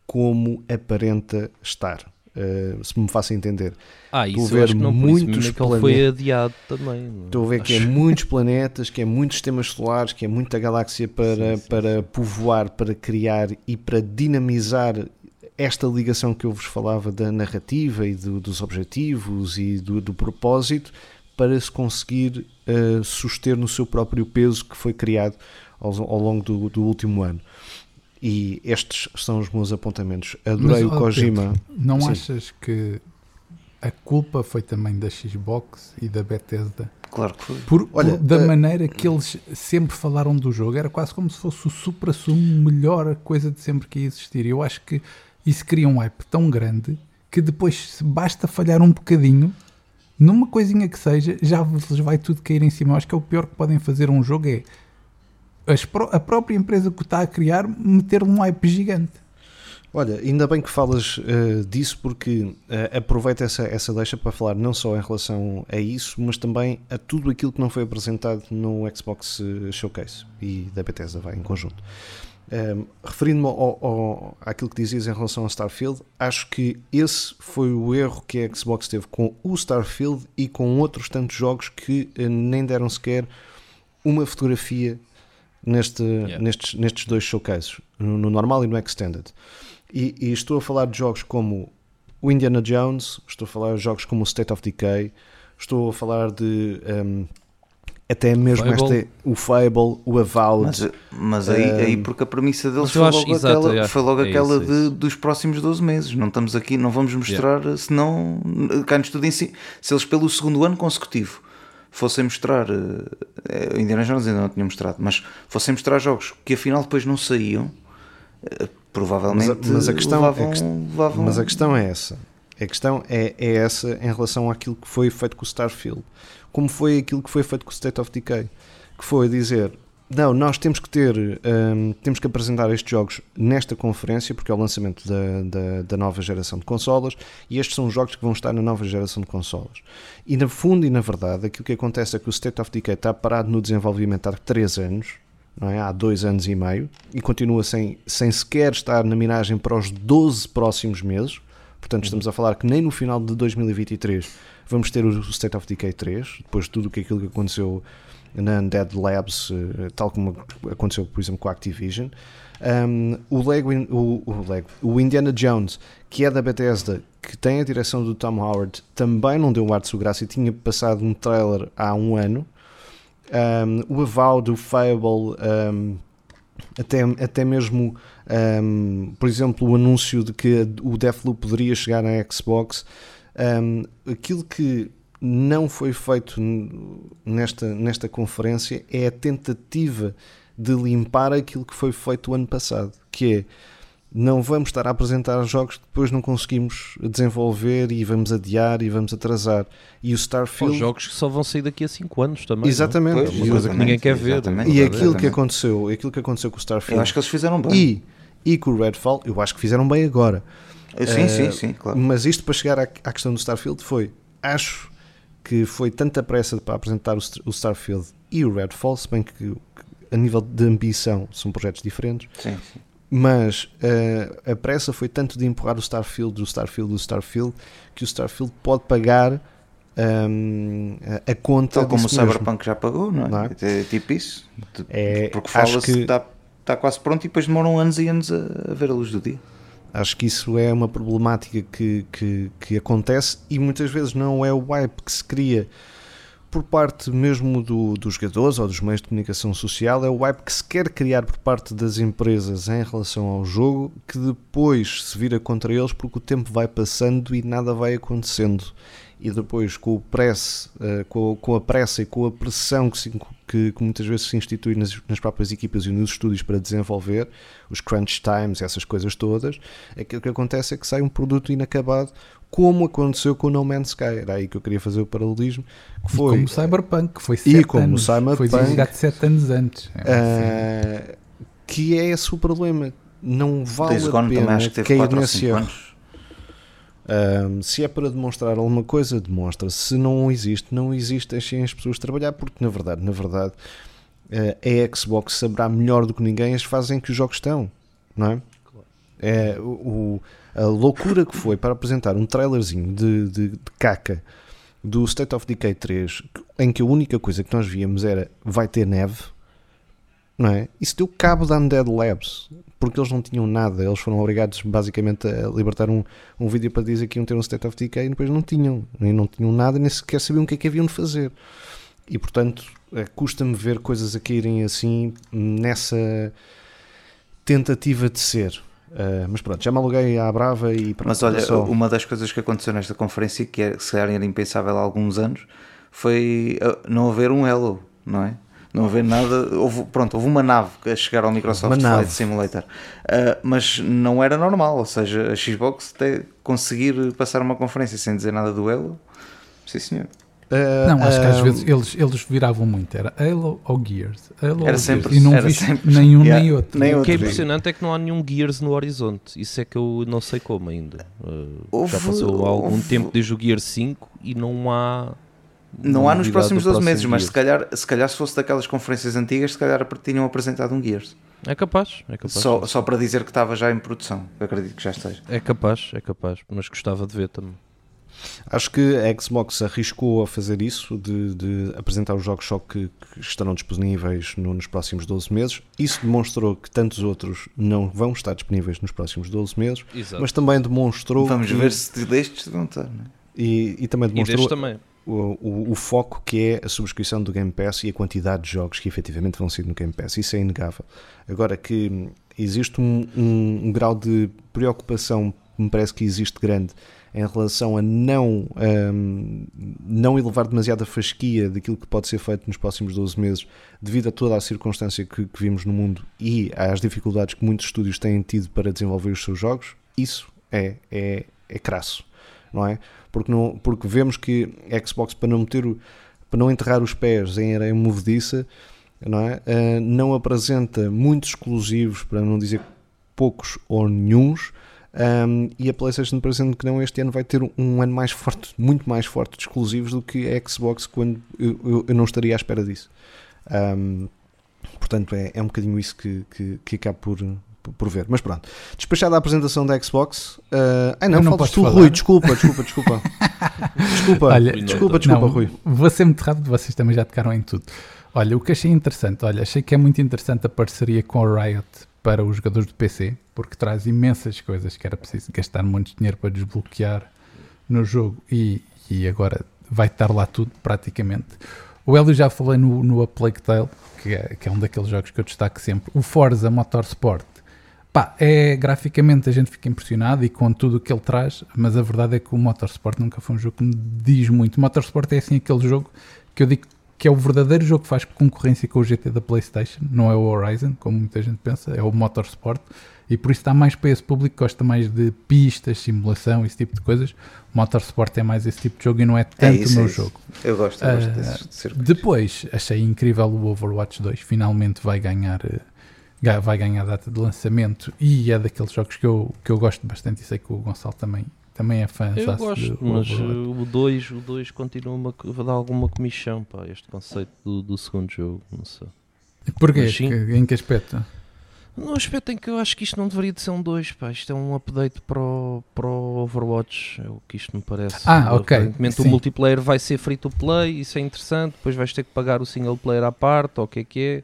como aparenta estar. Uh, se me faça entender. Ah, isso Estou a ver não, muitos planetas. foi adiado também. Estou a ver que é muitos planetas, que é muitos sistemas solares, que é muita galáxia para, sim, sim. para povoar, para criar e para dinamizar esta ligação que eu vos falava da narrativa e do, dos objetivos e do, do, propósito para se conseguir uh, suster no seu próprio peso que foi criado ao, ao longo do, do último ano. E estes são os meus apontamentos. Adorei Mas, o Kojima. Pedro, não Sim. achas que a culpa foi também da Xbox e da Bethesda? Claro que foi. Por, Olha, por, da uh, maneira que eles sempre falaram do jogo, era quase como se fosse o supra-sumo, melhor coisa de sempre que ia existir. Eu acho que isso cria um hype tão grande que depois basta falhar um bocadinho numa coisinha que seja, já lhes vai tudo cair em cima. Eu acho que é o pior que podem fazer um jogo é a própria empresa que está a criar meter um hype gigante. Olha, ainda bem que falas uh, disso porque uh, aproveita essa, essa deixa para falar não só em relação a isso, mas também a tudo aquilo que não foi apresentado no Xbox eh, Showcase e da Bethesda vai em conjunto. Um, Referindo-me ao, ao, àquilo que dizias em relação ao Starfield, acho que esse foi o erro que a Xbox teve com o Starfield e com outros tantos jogos que uh, nem deram sequer uma fotografia neste, yeah. nestes, nestes dois showcases, no, no, normal e no extended. E, e, estou a falar de jogos como o Indiana Jones, estou a falar de jogos como o State of Decay, estou a falar de um, até mesmo Fable. Este, o Fable, o Avowed. Mas, mas aí, um, aí porque a premissa deles foi logo, exato, aquela, é, foi logo é aquela isso, de, dos próximos 12 meses. Não estamos aqui, não vamos mostrar, yeah. senão cai-nos tudo em si. Se eles pelo segundo ano consecutivo fossem mostrar, uh, Indiana Jones ainda não tinha mostrado, mas fossem mostrar jogos que afinal depois não saíam, uh, provavelmente mas a, mas a questão, levavam, a levavam... Mas a questão é essa. A questão é, é essa em relação àquilo que foi feito com o Starfield. Como foi aquilo que foi feito com o State of Decay. Que foi dizer, não, nós temos que ter, um, temos que apresentar estes jogos nesta conferência, porque é o lançamento da, da, da, nova geração de consolas, e estes são os jogos que vão estar na nova geração de consolas. E na fundo e na verdade, aquilo que acontece é que o State of Decay está parado no desenvolvimento há 3 anos, não é? há 2 anos e meio, e continua sem, sem sequer estar na minagem para os 12 próximos meses. Portanto, estamos a falar que nem no final de 2023 vamos ter o State of Decay 3, depois de tudo aquilo que aconteceu na Undead Labs, eh, tal como aconteceu, por exemplo, com a Activision. Um, o, Lego, o, o, Lego, o Indiana Jones, que é da Bethesda, que tem a direção do Tom Howard, também não deu um ar de graça e tinha passado um trailer há um ano. Um, o Aval do Fable, um, até, até mesmo, por exemplo, o anúncio de que o Deathloop poderia chegar na Xbox. Aquilo que não foi feito nesta, nesta conferência é a tentativa de limpar aquilo que foi feito o ano passado, que é não vamos estar a apresentar jogos que depois não conseguimos desenvolver e vamos adiar e vamos atrasar. E o Starfield. Os jogos que só vão sair daqui a 5 anos também. Exatamente. Pois, uma coisa que ninguém quer ver. Exatamente. E aquilo que aconteceu, aquilo que aconteceu com o Starfield. Eu acho que eles fizeram bem. E, e com o Redfall, eu acho que fizeram bem agora. Sim, sim, sim, claro. Mas isto para chegar à, à questão do Starfield foi, acho que foi tanta pressa para apresentar o Starfield e o Redfall, se bem que, a nível de ambição são projetos diferentes. Sim, sim. Mas uh, a pressa foi tanto de empurrar o Starfield, do Starfield, do Starfield, que o Starfield pode pagar um, a, a conta. Tal como o Cyberpunk mesmo. já pagou, não é? Não é? é tipo isso. É, Porque fala-se que está, está quase pronto e depois demoram anos e anos a ver a luz do dia. Acho que isso é uma problemática que, que, que, acontece e muitas vezes não é o hype que se cria por parte mesmo do, dos jogadores ou dos meios de comunicação social, é o hype que se quer criar por parte das empresas em relação ao jogo que depois se vira contra eles porque o tempo vai passando e nada vai acontecendo e depois com o press, uh, com, a, com, a pressa e com a pressão que, se, que, que muitas vezes se institui nas, nas, próprias equipas e nos estúdios para desenvolver, os crunch times, essas coisas todas, aquilo que acontece é que sai um produto inacabado, como aconteceu com o No Man's Sky. Era aí que eu queria fazer o paralelismo. Que foi, e como Cyberpunk, que foi sete e como anos, Cyberpunk, foi divulgado sete anos antes. É uh, que é esse o problema. Não vale a pena cair nesse erro. Um, se é para demonstrar alguma coisa, demonstra. Se não existe, não existe. Deixem as pessoas trabalhar, porque na verdade, na verdade, a Xbox saberá melhor do que ninguém as fases em que os jogos estão, não é? É, o, a loucura que foi para apresentar um trailerzinho de, de, de caca do State of Decay 3, em que a única coisa que nós víamos era vai ter neve, não é? Isso deu cabo da Undead Labs, porque eles não tinham nada, eles foram obrigados basicamente a libertar um, um vídeo para dizer que iam ter um State of Decay e depois não tinham, nem não tinham nada, nem sequer sabiam o que é que haviam de fazer. E portanto, eh, custa-me ver coisas a caírem assim nessa tentativa de ser. Uh, mas pronto, já me aluguei à brava e pronto, Mas olha, só... uma das coisas que aconteceu nesta conferência, que é, se era impensável há alguns anos, foi uh, não haver um Hello, não é? Não haver nada, houve, pronto, houve uma nave a chegar ao Microsoft Flight Simulator, uh, mas não era normal, ou seja, a Xbox até conseguir passar uma conferência sem dizer nada do Hello, sim senhor. Uh, não, acho que às vezes eles, eles viravam muito. Era Halo ou Gears. Halo era sempre, Gears. E não era viste sempre, nenhum yeah, nem outro. Nem o que é impressionante é que não há nenhum Gears no horizonte. Isso é que eu não sei como ainda. Uh, já passou algum houve, tempo desde o Gear 5 e não há. Não há nos próximos 12 meses, mas se calhar, se calhar se fosse daquelas conferências antigas, se calhar tinham apresentado um Gears. É capaz, é capaz. Só, só para dizer que estava já em produção. acredito que já esteja. É capaz, é capaz, mas gostava de ver também. Acho que a Xbox arriscou a fazer isso, de, de apresentar os jogos só que, que estarão disponíveis no, nos próximos 12 meses. Isso demonstrou que tantos outros não vão estar disponíveis nos próximos 12 meses, Exato. mas também demonstrou. Vamos que, ver se destes vão estar. Né? E, e também demonstrou e também. O, o, foco que é a subscrição do Game Pass e a quantidade de jogos que efetivamente vão ser no Game Pass. Isso é inegável. Agora que existe um, um, um grau de preocupação, me parece que existe grande em relação a não, um, não elevar demasiada fasquia daquilo que pode ser feito nos próximos 12 meses, devido a toda a circunstância que, que vimos no mundo e às dificuldades que muitos estúdios têm tido para desenvolver os seus jogos, isso é, é, é crasso, não é? Porque, não, porque vemos que Xbox, para não, meter, para não enterrar os pés em areia movediça, não, é? Uh, não apresenta muitos exclusivos, para não dizer poucos ou nenhums, um, e a PlayStation, parecendo que não, este ano vai ter um ano mais forte, muito mais forte de exclusivos do que a Xbox, quando eu, eu, eu não estaria à espera disso. Um, portanto, é, é um bocadinho isso que, que, que acabo por, por ver. Mas pronto, despachada a apresentação da Xbox. Uh, ai não, não faltas tu, falar. Rui, desculpa, desculpa, desculpa. desculpa, olha, desculpa, desculpa, não, Rui. Vou ser muito rápido, vocês também já tocaram em tudo. Olha, o que achei interessante, olha, achei que é muito interessante a parceria com a Riot para os jogadores de PC, porque traz imensas coisas que era preciso gastar muito dinheiro para desbloquear no jogo e, e agora vai estar lá tudo praticamente. O Hélio já falei no, no A Plague Tale, que é, que é um daqueles jogos que eu destaco sempre. O Forza Motorsport, pá, é graficamente a gente fica impressionado e com tudo o que ele traz, mas a verdade é que o Motorsport nunca foi um jogo que me diz muito. O Motorsport é assim aquele jogo que eu digo que é o verdadeiro jogo que faz concorrência com o GT da PlayStation, não é o Horizon, como muita gente pensa, é o Motorsport, e por isso está mais para esse público que gosta mais de pistas, simulação, esse tipo de coisas. O Motorsport é mais esse tipo de jogo e não é tanto é isso, o meu é jogo. Eu gosto, eu gosto uh, desses circuitos. Depois, achei incrível o Overwatch 2, finalmente vai ganhar. Eh, vai ganhar a data de lançamento e é daqueles jogos que eu, que eu gosto bastante e sei que o Gonçalo também também é fã. Eu gosto, mas o 2 o 2 continua a dar alguma comissão, pá, este conceito do, do segundo jogo, não sei. Porquê? Que, em que aspecto? No aspecto em que eu acho que isto não deveria de ser um 2, pá, isto é um update para o, para o Overwatch, é o que isto me parece. Ah, ok. Aparentemente o multiplayer vai ser free to play, isso é interessante, depois vais ter que pagar o single player à parte, ou o que é que é.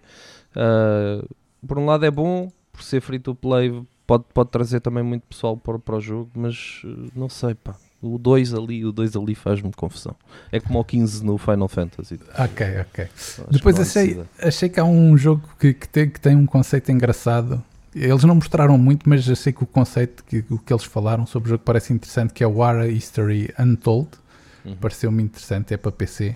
Uh, por um lado é bom, por ser free to play pode, pode trazer também muito pessoal para, para o jogo, mas eh, não sei, pá. O 2 ali, o 2 ali faz-me confusão. É como o 15 no Final Fantasy. Ok, ok. Acho Depois achei, achei que há um jogo que, que, tem, que tem um conceito engraçado. Eles não mostraram muito, mas já sei que o conceito, que, o que eles falaram sobre o jogo parece interessante, que é o War History Untold. Uhum. Pareceu-me interessante, é para PC.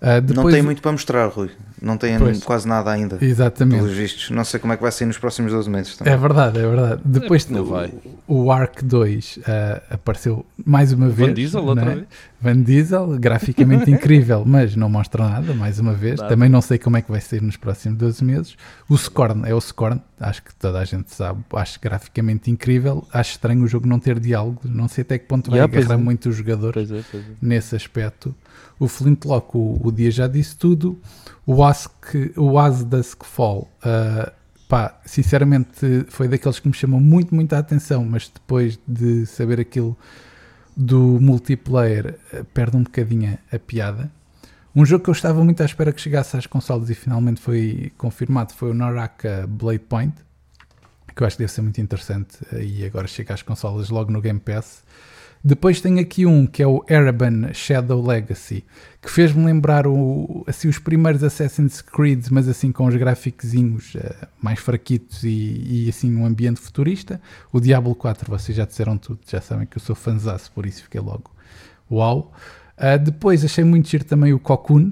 Uh, depois... Não tem muito para mostrar, Rui. Não tem pois, quase nada ainda. Exatamente. Pelos vistos. Não sei como é que vai ser nos próximos 12 meses. Também. É verdade, é verdade. Depois é o, o Arc 2 uh, apareceu mais uma vez. Van Diesel, outra é? vez. Van Diesel, graficamente incrível, mas não mostra nada, mais uma vez. Nada. Também não sei como é que vai ser nos próximos 12 meses. O Scorn é o Scorn, acho que toda a gente sabe, acho graficamente incrível. Acho estranho o jogo não ter diálogos, não sei até que ponto vai yeah, agarrar é. muito os jogadores é, é. nesse aspecto. O Flintlock, o, o dia já disse tudo. O Ask, o As Dusk Fall. Uh, pá, sinceramente foi daqueles que me chamam muito, muito a atenção, mas depois de saber aquilo do multiplayer, eh, perde um bocadinho a piada. Um jogo que eu estava muito à espera que chegasse às consoles e finalmente foi confirmado foi o Naraka Blade Point, que eu acho que deve ser muito interessante e agora chega às consoles logo no Game Pass. Depois tem aqui um que é o Ereban Shadow Legacy, que fez-me lembrar o, assim, os primeiros Assassin's Creed, mas assim com os gráficos uh, mais fraquitos e, e, assim um ambiente futurista. O Diablo 4, vocês já disseram tudo, já sabem que eu sou fanzaço, por isso fiquei logo uau. Uh, depois achei muito giro também o Cocoon,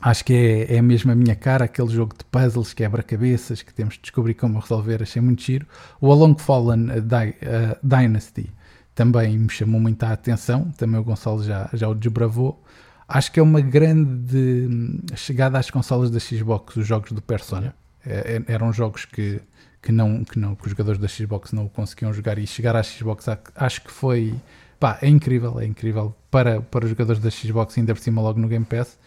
acho que é, é mesmo a minha cara, aquele jogo de puzzles, quebra-cabeças, que temos de descobrir como resolver, achei muito giro. O Along Fallen uh, Di Dynasty também me chamou muita atenção, também o Gonçalo já, já o desbravou. Acho que é uma grande hum, chegada às consolas da Xbox, os jogos do Persona. É, é, eram jogos que, que, não, que, não, que os jogadores da Xbox não conseguiam jogar e chegar à Xbox acho que foi pá, é incrível, é incrível para, para os jogadores da Xbox, ainda por cima logo no Game Pass.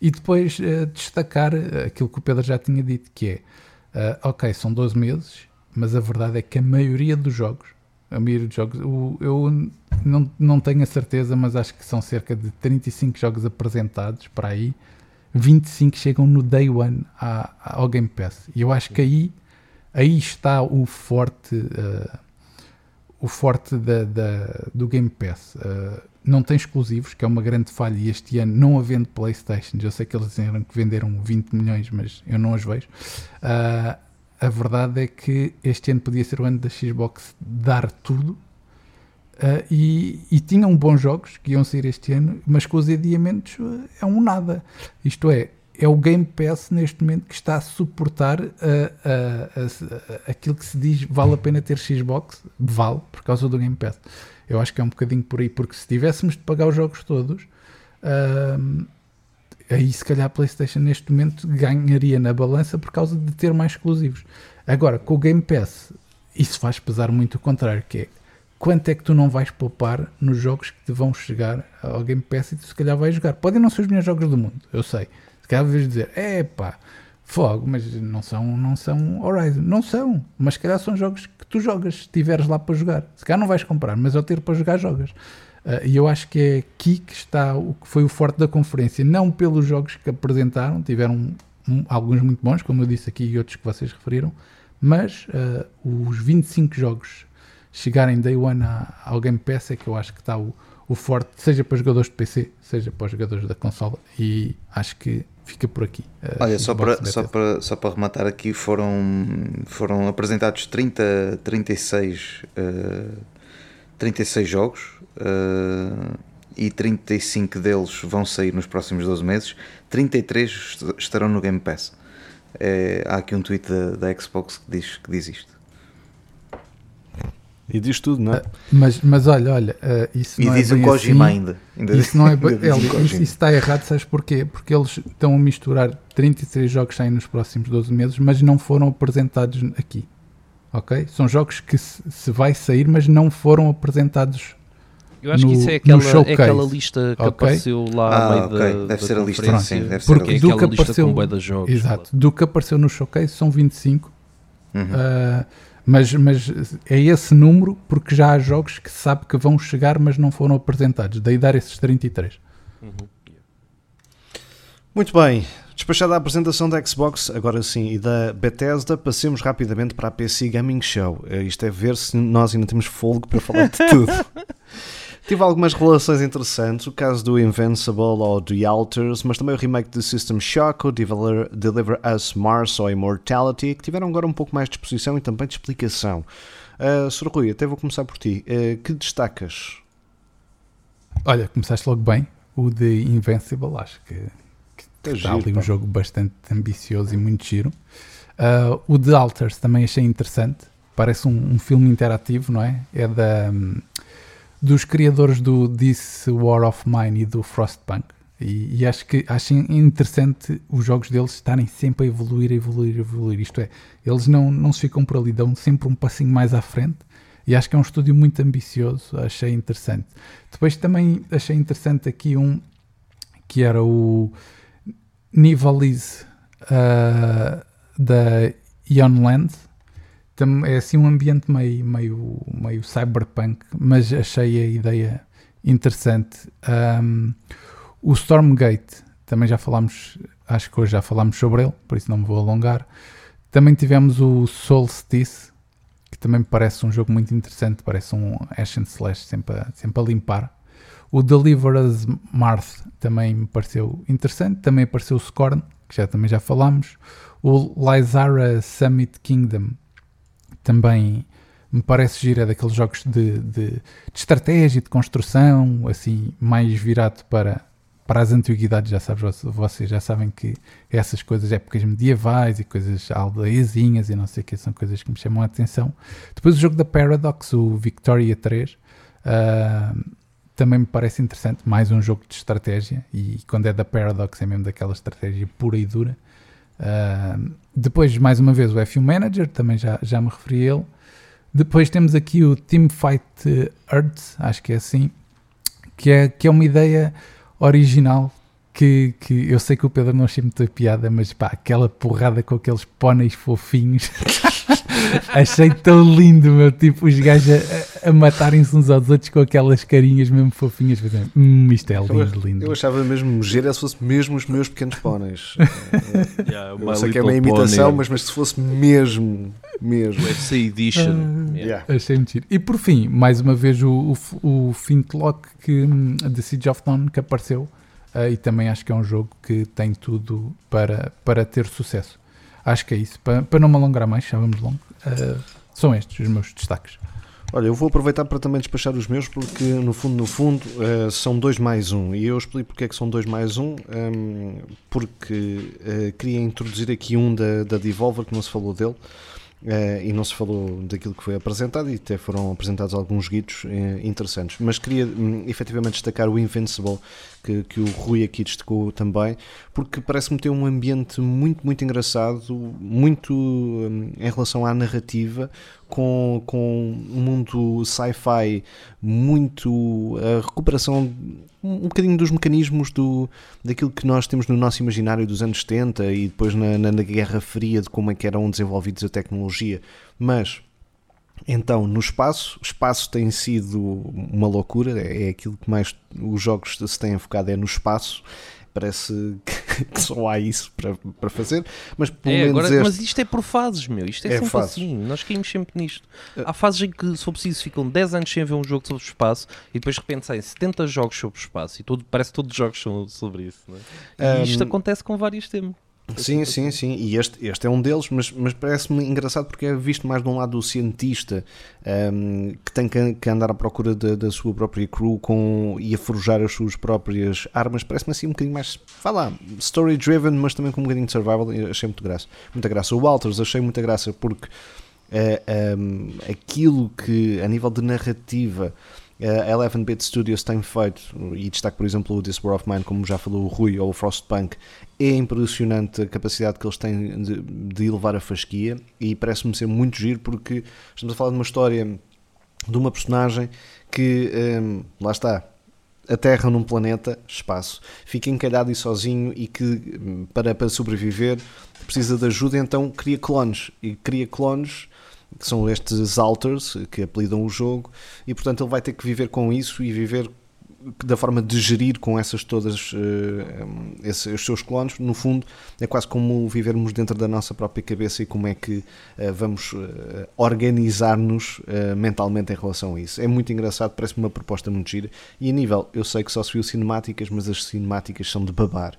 E depois uh, destacar eh, aquilo que o Pedro já tinha dito, que é, uh, ok, são 12 meses, mas a verdade é que a maioria dos jogos a maioria dos jogos. Eu não, não tenho a certeza, mas acho que são cerca de 35 jogos apresentados para aí. 25 chegam no day one à, ao Game Pass. E eu acho que aí, aí está o forte, uh, o forte da, da, do Game Pass. Uh, não tem exclusivos, que é uma grande falha. E este ano, não havendo Playstations, eu sei que eles disseram que venderam 20 milhões, mas eu não as vejo. Uh, a verdade é que este ano podia ser o ano da Xbox dar tudo uh, e, e tinham bons jogos que iam sair este ano, mas com os adiamentos uh, é um nada. Isto é, é o Game Pass neste momento que está a suportar uh, aquilo que se diz vale a pena ter Xbox, vale, por causa do Game Pass. Eu acho que é um bocadinho por aí, porque se tivéssemos de pagar os jogos todos, uh, aí se calhar a PlayStation neste momento ganharia na balança por causa de ter mais exclusivos. Agora, com o Game Pass, isso faz pesar muito o contrário, que é quanto é que tu não vais poupar nos jogos que te vão chegar ao Game Pass e tu se calhar vais jogar. Podem não ser os melhores jogos do mundo, eu sei. Se calhar vais dizer, é pá, fogo, mas não são, não são Horizon. Não são, mas se calhar são jogos que tu jogas, se tiveres lá para jogar. Se calhar não vais comprar, mas ao ter para jogar, jogas. Uh, e eu acho que é aqui que está o que foi o forte da conferência, não pelos jogos que apresentaram, tiveram um, alguns muito bons, como eu disse aqui, e outros que vocês referiram, mas uh, os 25 jogos chegarem day one ao Game Pass é que eu acho que está o, o forte, seja para os jogadores de PC, seja para os jogadores da consola, e acho que fica por aqui. Uh, Olha, só para, só, para, só para rematar aqui, foram, foram apresentados 30, 36, uh, 36 jogos uh, e 35 deles vão sair nos próximos 12 meses, 33 estarão no Game Pass. É, há aqui um tweet da, da, Xbox que diz, que diz isto. E diz tudo, não é? Uh, mas, mas olha, olha, uh, isso e não diz é o Kojima assim, ainda. ainda. Isso não é ele, isso, isso está errado, sabes porquê? Porque eles estão a misturar 33 jogos que saem nos próximos 12 meses, mas não foram apresentados aqui. Ok? São jogos que se, se vai sair, mas não foram apresentados eu acho no, que isso é aquela, é aquela lista que okay. apareceu lá ah, meio okay. da, deve da ser a lista, sim, deve ser Porque a lista. do que apareceu, com jogos, exato, do que apareceu no showcase são 25. Uhum. Uh, mas, mas é esse número porque já há jogos que se sabe que vão chegar, mas não foram apresentados. Daí dar esses 33. Uhum. Muito bem. Despachada a apresentação da Xbox, agora sim, e da Bethesda, passemos rapidamente para a PC Gaming Show. Uh, isto é ver se nós ainda temos folgo para falar de tudo. Tive algumas relações interessantes, o caso do Invincible ou The Alters, mas também o remake de System Shock, o Deliver, Deliver Us Mars ou Immortality, que tiveram agora um pouco mais de exposição e também de explicação. Uh, Sr. Rui, até vou começar por ti. Uh, que destacas? Olha, começaste logo bem. O de Invincible, acho que, que está giro, ali pá. um jogo bastante ambicioso e muito giro. Uh, o The Alters também achei interessante. Parece um, um, filme interativo, não é? É da. Um, dos criadores do This War of Mine e do Frostpunk. E, e, acho que acho interessante os jogos deles estarem sempre a evoluir, a evoluir, a evoluir. Isto é, eles não, não se ficam por ali, dão sempre um passinho mais à frente. E acho que é um estúdio muito ambicioso, achei interessante. Depois também achei interessante aqui um que era o Nivalize uh, da Ionland. É assim um ambiente meio, meio, meio cyberpunk, mas achei a ideia interessante. Um, o Stormgate, também já falámos, acho que hoje já falámos sobre ele, por isso não me vou alongar. Também tivemos o Solstice, que também me parece um jogo muito interessante, parece um action slash sempre a, sempre a limpar. O Deliver Us Marth também me pareceu interessante, também apareceu o Scorn, que já também já falámos. O Lysara Summit Kingdom também me parece gira é daqueles jogos de, de, de estratégia, de construção, assim, mais virado para, para as antiguidades, já sabes, vocês já sabem que essas coisas, épocas medievais e coisas aldeiazinhas e não sei o que, são coisas que me chamam a atenção. Depois o jogo da Paradox, o Victoria 3, uh, ah, também me parece interessante, mais um jogo de estratégia, e quando é da Paradox é mesmo daquela estratégia pura e dura. Uh, depois, mais uma vez, o F1 Manager, também já, já me referi a ele. Depois temos aqui o Team Fight Earth, acho que é assim, que é, que é uma ideia original que, que eu sei que o Pedro não achei muita piada, mas pá, aquela porrada com aqueles póneis fofinhos achei tão lindo, meu. Tipo, os gajos a, a matarem-se uns aos outros com aquelas carinhas mesmo fofinhas, fazendo hum, isto é lindo, eu, lindo. Eu achava mesmo giro se fosse mesmo os meus pequenos póneis. yeah, eu sei que é uma imitação, mas, mas se fosse mesmo, mesmo. UFC Edition. Uh, yeah. Achei giro. E por fim, mais uma vez o, o, o Fintlock que, hum, de Siege of Dawn que apareceu uh, e também acho que é um jogo que tem tudo para, para ter sucesso. Acho que é isso. Para, para não me alongar mais, já vamos longo, uh, são estes os meus destaques. Olha, eu vou aproveitar para também despachar os meus, porque no fundo, no fundo, uh, são dois mais um. E eu explico porque é que são dois mais um, um porque uh, queria introduzir aqui um da, da Devolver, que não se falou dele, Uh, e não se falou daquilo que foi apresentado e até foram apresentados alguns guitos uh, interessantes. Mas queria um, efetivamente destacar o Invincible, que, que o Rui aqui destacou também, porque parece-me ter um ambiente muito, muito engraçado, muito um, em relação à narrativa, com, com um mundo sci-fi muito. a recuperação um bocadinho dos mecanismos do, daquilo que nós temos no nosso imaginário dos anos 70 e depois na, na, na Guerra Fria de como é que eram desenvolvidos a tecnologia. Mas então, no espaço, o espaço tem sido uma loucura, é, é aquilo que mais os jogos se têm focado é no espaço parece que só há isso para, para fazer. Mas, pelo é, menos agora, este... mas isto é por fases, meu. Isto é, é sempre fases. assim. Nós caímos sempre nisto. É. Há fases em que, se for preciso, ficam 10 anos sem ver um jogo sobre espaço e depois de repente saem 70 jogos sobre espaço e todo, parece que todos os jogos são sobre isso. É? E um... isto acontece com vários temas. Sim, sim, sim. E este, este é um deles, mas, mas parece-me engraçado porque é visto mais de um lado do cientista um, que tem que, que, andar à procura da, da sua própria crew com, e a forjar as suas próprias armas. Parece-me assim um bocadinho mais, vá lá, story-driven, mas também com um bocadinho de survival. Achei muito graça. Muita graça. O Walters achei muita graça porque uh, um, aquilo que, a nível de narrativa a Eleven Bit Studios tem feito, e destaco por exemplo o This War of Mine, como já falou o Rui ou o Frostpunk, é impressionante a capacidade que eles têm de, de elevar a fasquia e parece-me ser muito giro porque estamos a falar de uma história de uma personagem que, um, lá está, a Terra num planeta, espaço, fica encalhado e sozinho e que hum, para, para sobreviver precisa de ajuda, então cria clones e cria clones que são estes alters que apelidam o jogo, e portanto ele vai ter que viver com isso e viver da forma de gerir com essas todas uh, esses, os seus clones, no fundo é quase como vivermos dentro da nossa própria cabeça e como é que uh, vamos uh, organizar-nos mentalmente em relação a isso. É muito engraçado, parece-me uma proposta muito gira e a nível, eu sei que só se viu cinemáticas, mas as cinemáticas são de babar,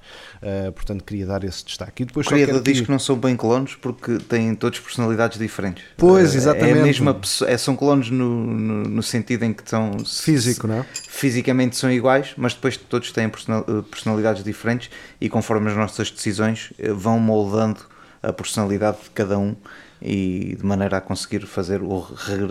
portanto queria dar esse destaque. E depois criador diz que não são bem clones porque têm todas personalidades diferentes. Pois, exatamente. É a mesma, é, são clones no, no, no sentido em que são físico, não é? Fisicamente são iguais, mas depois todos têm eh, personalidades diferentes e conforme as nossas decisões eh, vão moldando a personalidade de cada um e de maneira a conseguir fazer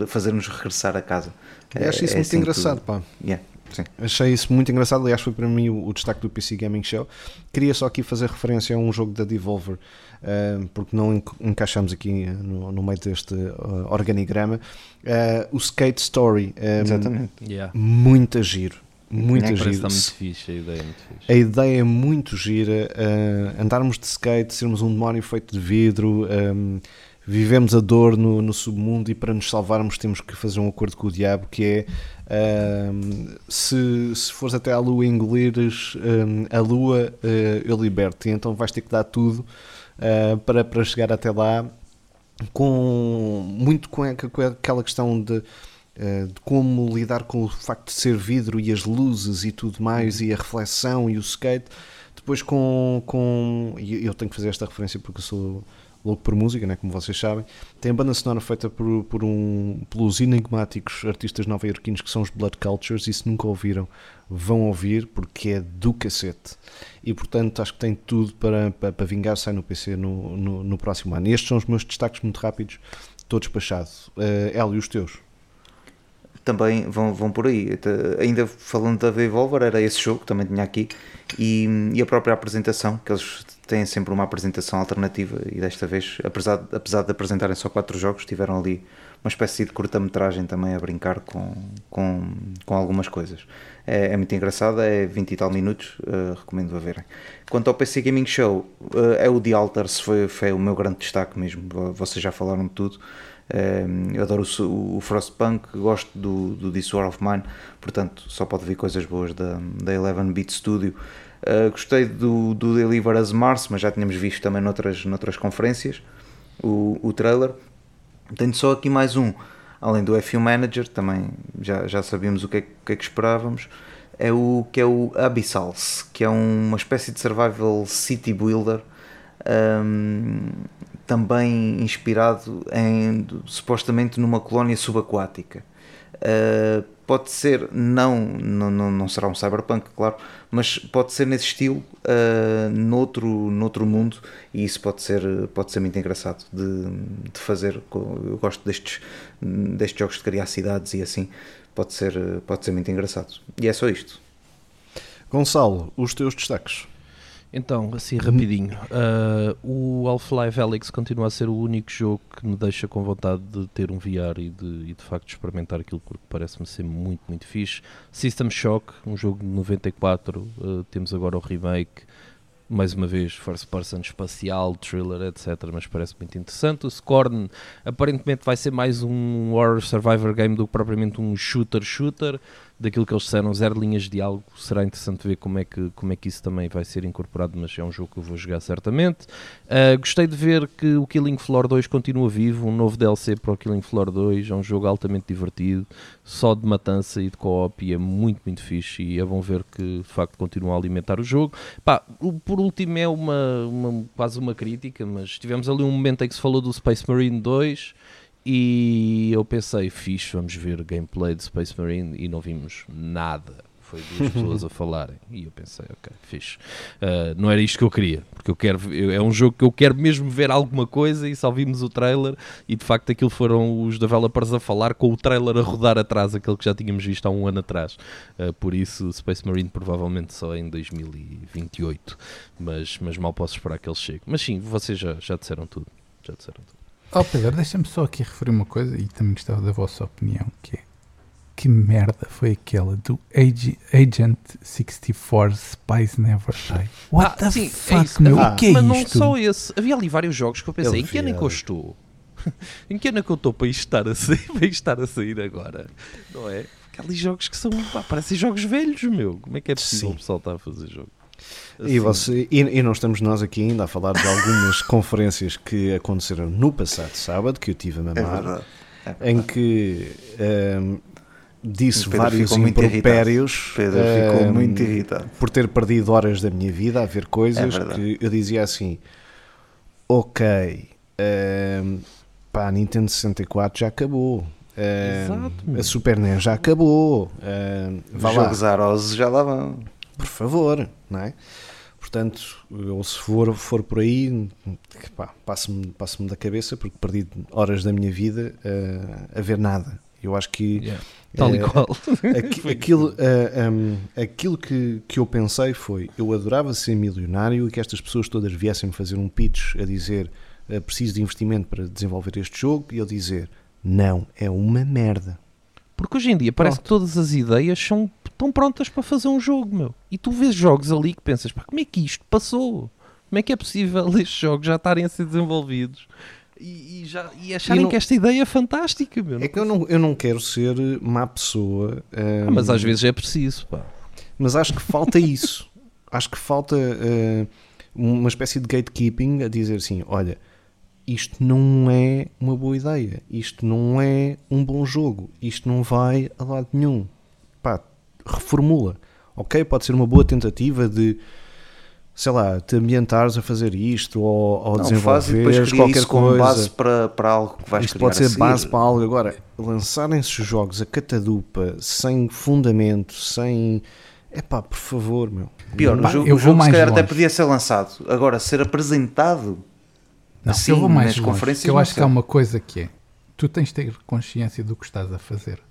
fazer-nos regressar a casa. Eu acho isso é muito assim engraçado, pá. Yeah, sim. Achei isso muito engraçado, aliás, foi para mim o, o, destaque do PC Gaming Show. Queria só aqui fazer referência a um jogo da Devolver, uh, porque não encaixamos aqui no, no meio deste uh, organigrama. Uh, o Skate Story, um, Exatamente. Yeah. muito giro. Muito é giro. Está muito fixe, a ideia é muito fixe. A ideia é muito gira. andarmos de skate, sermos um demónio feito de vidro. Um, vivemos a dor no, no, submundo e para nos salvarmos temos que fazer um acordo com o diabo que é um, se, se fores até à lua e engolires um, a lua uh, eu liberto então vais ter que dar tudo uh, para, para chegar até lá com muito com, aquela questão de, uh, de como lidar com o facto de ser vidro e as luzes e tudo mais e a reflexão e o skate depois com, com e eu tenho que fazer esta referência porque eu sou louco por música, né, como vocês sabem. Tem a banda sonora feita por, por um, pelos enigmáticos artistas nova-iorquinos que são os Blood Cultures, e se nunca ouviram, vão ouvir, porque é do cacete. E portanto acho que tem tudo para, para, para vingar, sai no PC no, no, no, próximo ano. E estes são os meus destaques muito rápidos, estou despachado. Uh, Hélio, os teus? Também vão, vão por aí. Ainda falando da Devolver, era esse jogo que também tinha aqui, e, e, a própria apresentação, que eles têm sempre uma apresentação alternativa, e desta vez, apesar, apesar de apresentarem só quatro jogos, tiveram ali uma espécie de curta-metragem também a brincar com, com, com algumas coisas. É, é, muito engraçada, é 20 e tal minutos, uh, recomendo a verem. Quanto ao PC Gaming Show, uh, é o The Alters, foi, foi o meu grande destaque mesmo, vocês já falaram de tudo. Uh, eu adoro o, Frostpunk, gosto do, do This War of Mine, portanto só pode vir coisas boas da, da 11-bit Studio. Uh, gostei do, do Deliver as Mars, mas já tínhamos visto também noutras, noutras conferências o, o trailer. Tenho só aqui mais um, além do FU Manager, também já, já sabíamos o que, é, que é que esperávamos. É o que é o Abyssals, que é uma espécie de survival city builder, um, também inspirado em supostamente numa colónia subaquática. Uh, pode ser, não, não, não será um cyberpunk, claro, mas pode ser nesse estilo, uh, noutro, noutro mundo, e isso pode ser, pode ser muito engraçado de, de fazer. Eu gosto destes, destes jogos de criar cidades e assim, pode ser, pode ser muito engraçado. E é só isto. Gonçalo, os teus destaques. Então, assim rapidinho, uh, o Half-Life Alyx continua a ser o único jogo que me deixa com vontade de ter um VR e de, e de facto experimentar aquilo porque parece-me ser muito, muito fixe. System Shock, um jogo de 94, uh, temos agora o remake, mais uma vez, first person espacial, thriller, etc. Mas parece muito interessante. O Scorn aparentemente vai ser mais um horror survivor game do que propriamente um shooter-shooter daquilo que eles disseram, zero linhas de diálogo. Será interessante ver como é, que, como é que isso também vai ser incorporado, mas é um jogo que eu vou jogar certamente. Uh, gostei de ver que o Killing Floor 2 continua vivo, um novo DLC para o Killing Floor 2. É um jogo altamente divertido, só de matança e de co-op, e é muito, muito fixe. E é bom ver que de facto continua a alimentar o jogo. Pá, por último, é uma, uma quase uma crítica, mas tivemos ali um momento em que se falou do Space Marine 2 e eu pensei, fixe, vamos ver gameplay de Space Marine e não vimos nada. Foi duas pessoas a falarem. E eu pensei, ok, fixe. Uh, não era isto que eu queria, porque eu quero, eu, é um jogo que eu quero mesmo ver alguma coisa e só vimos o trailer e de facto aquilo foram os developers a falar com o trailer a rodar atrás, aquele que já tínhamos visto há um ano atrás. Uh, por isso, Space Marine provavelmente só em 2028. Mas, mas mal posso esperar que ele chegue. Mas sim, vocês já, já disseram tudo. Já disseram tudo. Oh Pedro, deixa-me só aqui referir uma coisa e também gostava da vossa opinião, que é que merda foi aquela do Ag Agent 64 Spice Never Die? What ah, the sim, é fuck, é meu? Ah, o que é mas isto? não só esse. Havia ali vários jogos que eu pensei, eu em que ano é que eu estou? em que ano é que eu estou para estar a sair, para estar a sair agora? Não é? Aqueles jogos que são, pá, parecem jogos velhos, meu. Como é que é possível sim. o pessoal estar a fazer jogo? Assim. E, você, e, e, não estamos nós aqui ainda a falar de algumas conferências que aconteceram no passado sábado, que eu tive a mamar, é verdade, é verdade. em que um, disse vários impropérios Pedro ficou um, muito irritado por ter perdido horas da minha vida a ver coisas é que eu dizia assim: Ok, um, pá, a Nintendo 64 já acabou. Exato, a Super NES já acabou. Os jogos Aros já lá vão. Por favor, não é? Portanto, ou se for, for por aí, passo-me passo da cabeça porque perdi horas da minha vida uh, a ver nada. Eu acho que. Yeah. Tal e qual. Aqu aquilo, uh, um, aquilo que, que eu pensei foi: eu adorava ser milionário e que estas pessoas todas viessem-me fazer um pitch a dizer uh, preciso de investimento para desenvolver este jogo e eu dizer não, é uma merda. Porque hoje em dia parece Pronto. que todas as ideias são estão prontas para fazer um jogo, meu. E tu vês jogos ali que pensas, pá, como é que isto passou? Como é que é possível estes jogos já estarem a ser desenvolvidos e, e já, e acharem não, que esta ideia é fantástica, meu? É que eu não, eu não quero ser má pessoa. Ah, mas às vezes é preciso, pá. Mas acho que falta isso. acho que falta uh, uma espécie de gatekeeping a dizer assim: olha, isto não é uma boa ideia, isto não é um bom jogo, isto não vai a lado nenhum. Pá, reformula. Ok, pode ser uma boa tentativa de, sei lá, te ambientares a fazer isto ou, ou não, desenvolver qualquer isso coisa. base para, para algo que vais Isto pode ser base para algo. Agora, lançarem-se jogos a catadupa, sem fundamento, sem. É pá, por favor, meu. Pior, Pá, o jogo, eu o jogo se calhar longe. até podia ser lançado. Agora, ser apresentado não, assim, eu vou mais nas longe, conferências. Que eu acho sei. que há uma coisa que é: tu tens de ter consciência do que estás a fazer.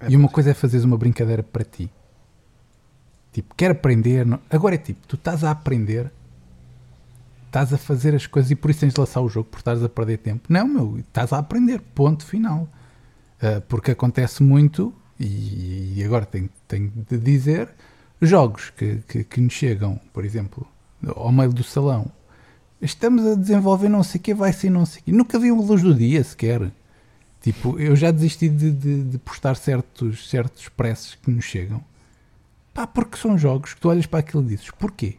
É e uma coisa é fazeres uma brincadeira para ti. Tipo, quer aprender. Não... Agora é tipo, tu estás a aprender, estás a fazer as coisas e por isso tens de lançar o jogo, por estás a perder tempo. Não, meu, estás a aprender. Ponto final. Uh, porque acontece muito, e, e agora tenho, tenho, de dizer, jogos que, que, que nos chegam, por exemplo, ao meio do salão. Estamos a desenvolver não sei o que, vai ser não sei o que. Nunca vi uma luz do dia sequer. Tipo, eu já desisti de, de, de postar certos, certos presses que nos chegam. Pá, porque são jogos que tu olhas para aquilo e dizes, porquê?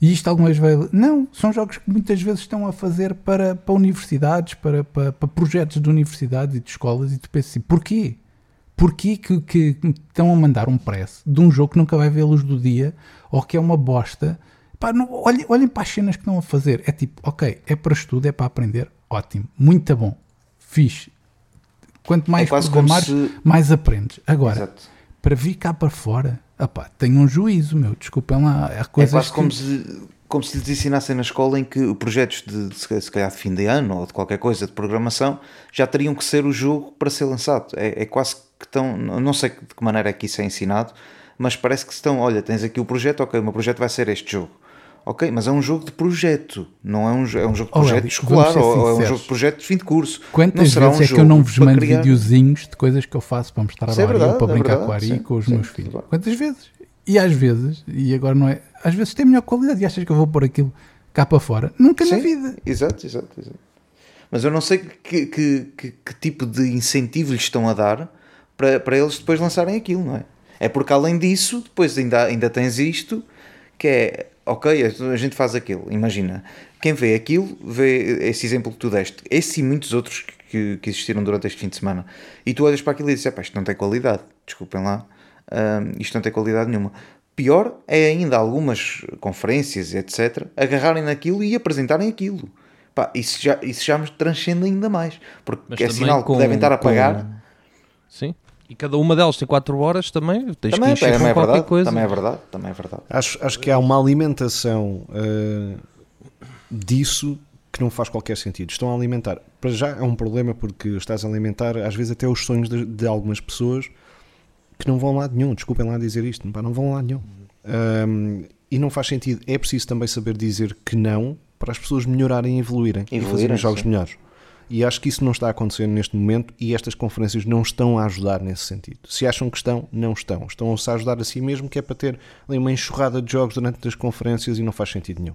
E isto alguma vez vai. Não, são jogos que muitas vezes estão a fazer para, para universidades, para, para, para projetos de universidades e de escolas, e tu pensas assim, porquê? Porquê que, que estão a mandar um press de um jogo que nunca vai ver a luz do dia ou que é uma bosta? Pá, não, olhem, olhem para as cenas que estão a fazer. É tipo, ok, é para estudo, é para aprender, ótimo, muito bom, fixe, Quanto mais é programares, se... mais aprendes. Agora, Exato. para vir cá para fora, opá, tenho um juízo, meu, desculpem lá. Há coisas é quase que... como se como se lhes ensinassem na escola em que projetos de, de, se calhar de fim de ano ou de qualquer coisa de programação já teriam que ser o jogo para ser lançado. É, é quase que estão, não sei de que maneira é que isso é ensinado, mas parece que estão, olha, tens aqui o projeto, ok, o meu projeto vai ser este jogo. Ok, mas é um jogo de projeto, não é um, é um jogo de projeto escolar ou é um jogo de projeto de fim de curso. Quantas não vezes um é que eu não vos mando criar... videozinhos de coisas que eu faço para mostrar é a Ari ou para é brincar verdade, com a Ari e com os sim, meus filhos? Quantas vezes? E às vezes, e agora não é, às vezes tem melhor qualidade e achas que eu vou pôr aquilo cá para fora? Nunca sim, na vida. Exato, exato, exato. Mas eu não sei que, que, que, que tipo de incentivo lhes estão a dar para, para eles depois lançarem aquilo, não é? É porque além disso, depois ainda, ainda tens isto que é ok, a gente faz aquilo. Imagina, quem vê aquilo, vê esse exemplo que tu deste, esse e muitos outros que, que existiram durante este fim de semana, e tu olhas para aquilo e dizes: isto não tem qualidade, desculpem lá, uh, isto não tem qualidade nenhuma. Pior é ainda algumas conferências, etc., agarrarem naquilo e apresentarem aquilo. Pá, isso, já, isso já me transcende ainda mais, porque Mas é sinal com, que devem estar a pagar. Com... Sim, e cada uma delas tem 4 horas também, tens também, que encher também é qualquer verdade, coisa. Também é verdade, também é verdade. Acho, acho que há uma alimentação uh, disso que não faz qualquer sentido. Estão a alimentar. Para já é um problema porque estás a alimentar às vezes até os sonhos de, de algumas pessoas que não vão lá nenhum. Desculpem lá dizer isto, não vão lá nenhum. Um, e não faz sentido. É preciso também saber dizer que não para as pessoas melhorarem e evoluírem, evoluírem e fazerem jogos sim. melhores. E acho que isso não está acontecendo neste momento e estas conferências não estão a ajudar nesse sentido. Se acham que estão, não estão. Estão-se a ajudar a si mesmo, que é para ter ali uma enxurrada de jogos durante as conferências e não faz sentido nenhum.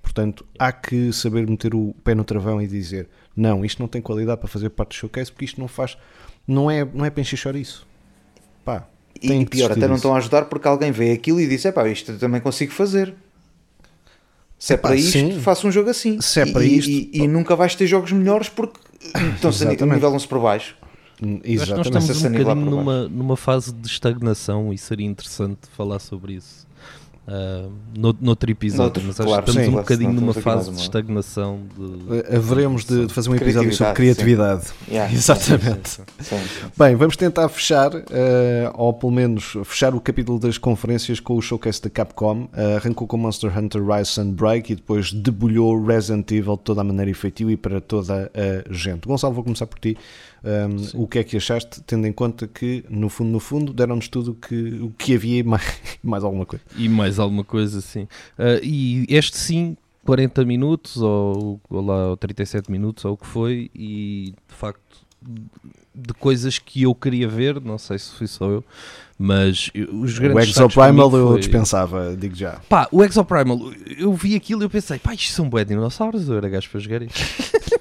Portanto, há que saber meter o pé no travão e dizer: não, isto não tem qualidade para fazer parte do showcase porque isto não faz, não é, não é para encher isso. Pá, e pior, até não estão a ajudar porque alguém vê aquilo e diz: é pá, isto eu também consigo fazer. Se é para isto, sim. faça um jogo assim. Se é para e, isto. E, e, nunca vais ter jogos melhores porque estão-se nivelam-se por baixo. Exatamente. Acho que nós estamos um bocadinho numa, numa fase de estagnação e seria interessante falar sobre isso. Uh, no, noutro episódio, Noutro, mas acho claro, que estamos sim, um bocadinho numa fase de estagnação. De... Eh, haveremos de, de, fazer um episódio sobre criatividade. Yeah, Exatamente. Sim, sim, Bem, vamos tentar fechar, uh, ou pelo menos fechar o capítulo das conferências com o showcase da Capcom. Uh, arrancou com Monster Hunter Rise Sunbreak e depois debulhou Resident Evil de toda a maneira efetiva e para toda a gente. Gonçalo, vou começar por ti. Um, o que é que achaste, tendo em conta que, no fundo, no fundo, deram-nos tudo que, o que havia e mais, mais alguma coisa. E mais alguma coisa, sim. Uh, e este sim, 40 minutos ou, ou lá 37 minutos ou o que foi, e de facto de coisas que eu queria ver, não sei se fui só eu, mas os grandes O Exoprimal foi... eu dispensava, digo já. Pá, o Exoprimal, eu vi aquilo e eu pensei, pá, isto são bué dinossauros, eu era gajo para jogar isto.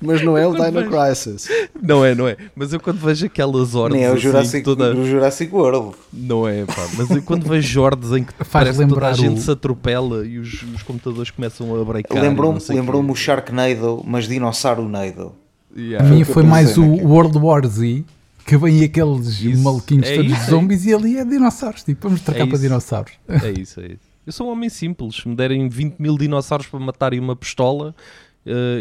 mas não é o Dino vejo... Crisis. Não é, não é. Mas eu quando vejo aquelas hordas. Nem é o assim, Jurassic, toda... o Jurassic World. Não é, pá. Mas eu quando vejo hordas em que Faz parece toda a gente o... se atropela e os, os computadores começam a breakar. Lembrou-me lembrou o Sharknado, mas Dinossauro Nado. Yeah. A minha foi mais o World War Z. Que vem aqueles isso. maluquinhos é todos isso, zombies é. e ali é dinossauros. Tipo, vamos trocar é para dinossauros. É isso, é isso. Eu sou um homem simples. Se me derem 20 mil dinossauros para matarem uma pistola,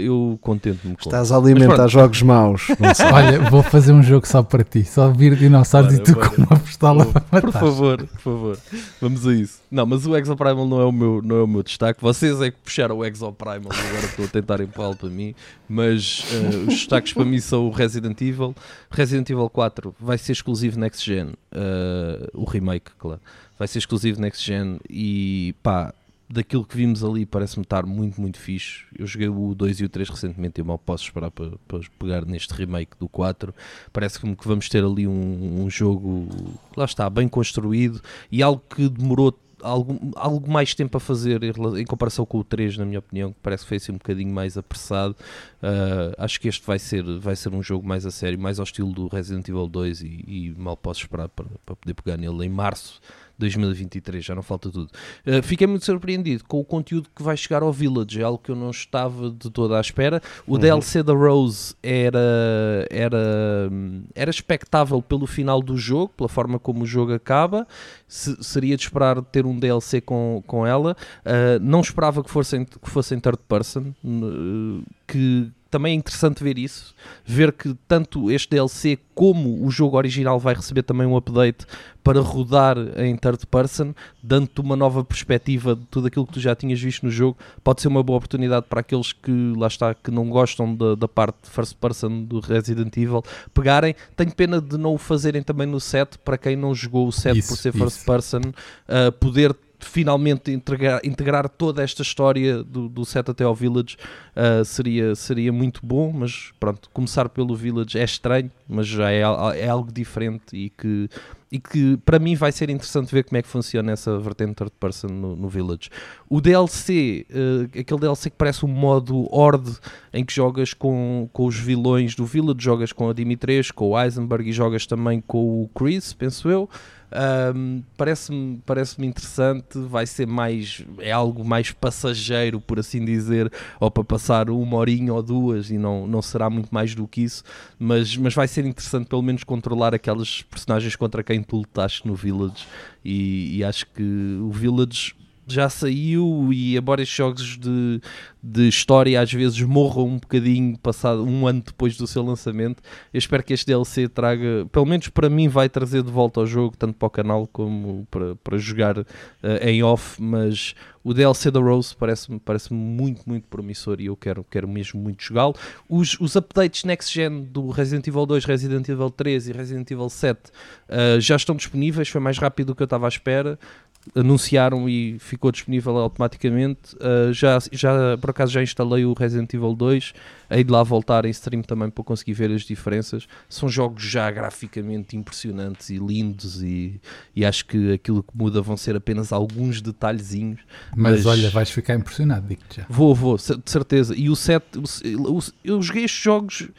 eu contento-me com. Estás a alimentar jogos maus. Olha, vou fazer um jogo só para ti, só vir dinossauros e tu com uma pistola para matar. Por favor, por favor, vamos a isso. Não, mas o Exoprimal não é o meu, não é o meu destaque. Vocês é que puxaram o Exoprimal agora estou a tentar empurrá-lo para mim. Mas uh, os destaques para mim são o Resident Evil. Resident Evil 4 vai ser exclusivo Next Gen, uh, o remake, claro. Vai ser exclusivo Next Gen e pá daquilo que vimos ali parece-me estar muito, muito fixe. Eu joguei o 2 e o 3 recentemente e mal posso esperar para, para, pegar neste remake do 4. Parece-me que vamos ter ali um, um, jogo, lá está, bem construído e algo que demorou algo, algo mais tempo a fazer em comparação com o 3, na minha opinião, que parece que foi assim um bocadinho mais apressado. Uh, acho que este vai ser, vai ser um jogo mais a sério, mais ao estilo do Resident Evil 2 e, e mal posso esperar para, para poder pegar nele em março 2023, já não falta tudo. Uh, fiquei muito surpreendido com o conteúdo que vai chegar ao Village, é algo que eu não estava de toda à espera. O uhum. DLC da Rose era, era, era expectável pelo final do jogo, pela forma como o jogo acaba. Se, seria de esperar ter um DLC com, com ela. Uh, não esperava que fosse, que fosse em third person, uh, que também é interessante ver isso, ver que tanto este DLC como o jogo original vai receber também um update para rodar em third person, dando-te uma nova perspectiva de tudo aquilo que tu já tinhas visto no jogo. Pode ser uma boa oportunidade para aqueles que lá está, que não gostam da, da parte first person do Resident Evil pegarem. Tenho pena de não o fazerem também no set, para quem não jogou o set isso, por ser first isso. person, uh, poder finalmente integrar, toda esta história do, do set até ao Village uh, seria, seria muito bom, mas pronto, começar pelo Village é estranho, mas já é, é algo diferente e que, e que para mim vai ser interessante ver como é que funciona essa vertente third person no, no Village. O DLC, uh, aquele DLC que parece um modo Horde em que jogas com, com os vilões do Village, jogas com a Dimitrescu, com o Eisenberg e jogas também com o Chris, penso eu. Um, parece-me parece interessante, vai ser mais, é algo mais passageiro, por assim dizer, ou para passar uma horinha ou duas e não, não será muito mais do que isso, mas, mas vai ser interessante pelo menos controlar aquelas personagens contra quem tu lutaste no Village e, e acho que o Village já saiu e embora estes jogos de, de história às vezes morram um bocadinho passado um ano depois do seu lançamento, eu espero que este DLC traga, pelo menos para mim vai trazer de volta ao jogo, tanto para o canal como para, para jogar uh, em off, mas o DLC da Rose parece-me parece muito, muito promissor e eu quero, quero mesmo muito jogá-lo. Os, os updates next gen do Resident Evil 2, Resident Evil 3 e Resident Evil 7 uh, eh, já estão disponíveis, foi mais rápido do que eu estava à espera anunciaram e ficou disponível automaticamente. Uh, já, já por acaso já instalei o Resident Evil 2, hei de lá voltar em stream também para conseguir ver as diferenças. São jogos já graficamente impressionantes e lindos e, e acho que aquilo que muda vão ser apenas alguns detalhezinhos. Mas, mas olha, vais ficar impressionado, digo-te já. Vou, vou, de certeza. E o 7, eu joguei estes jogos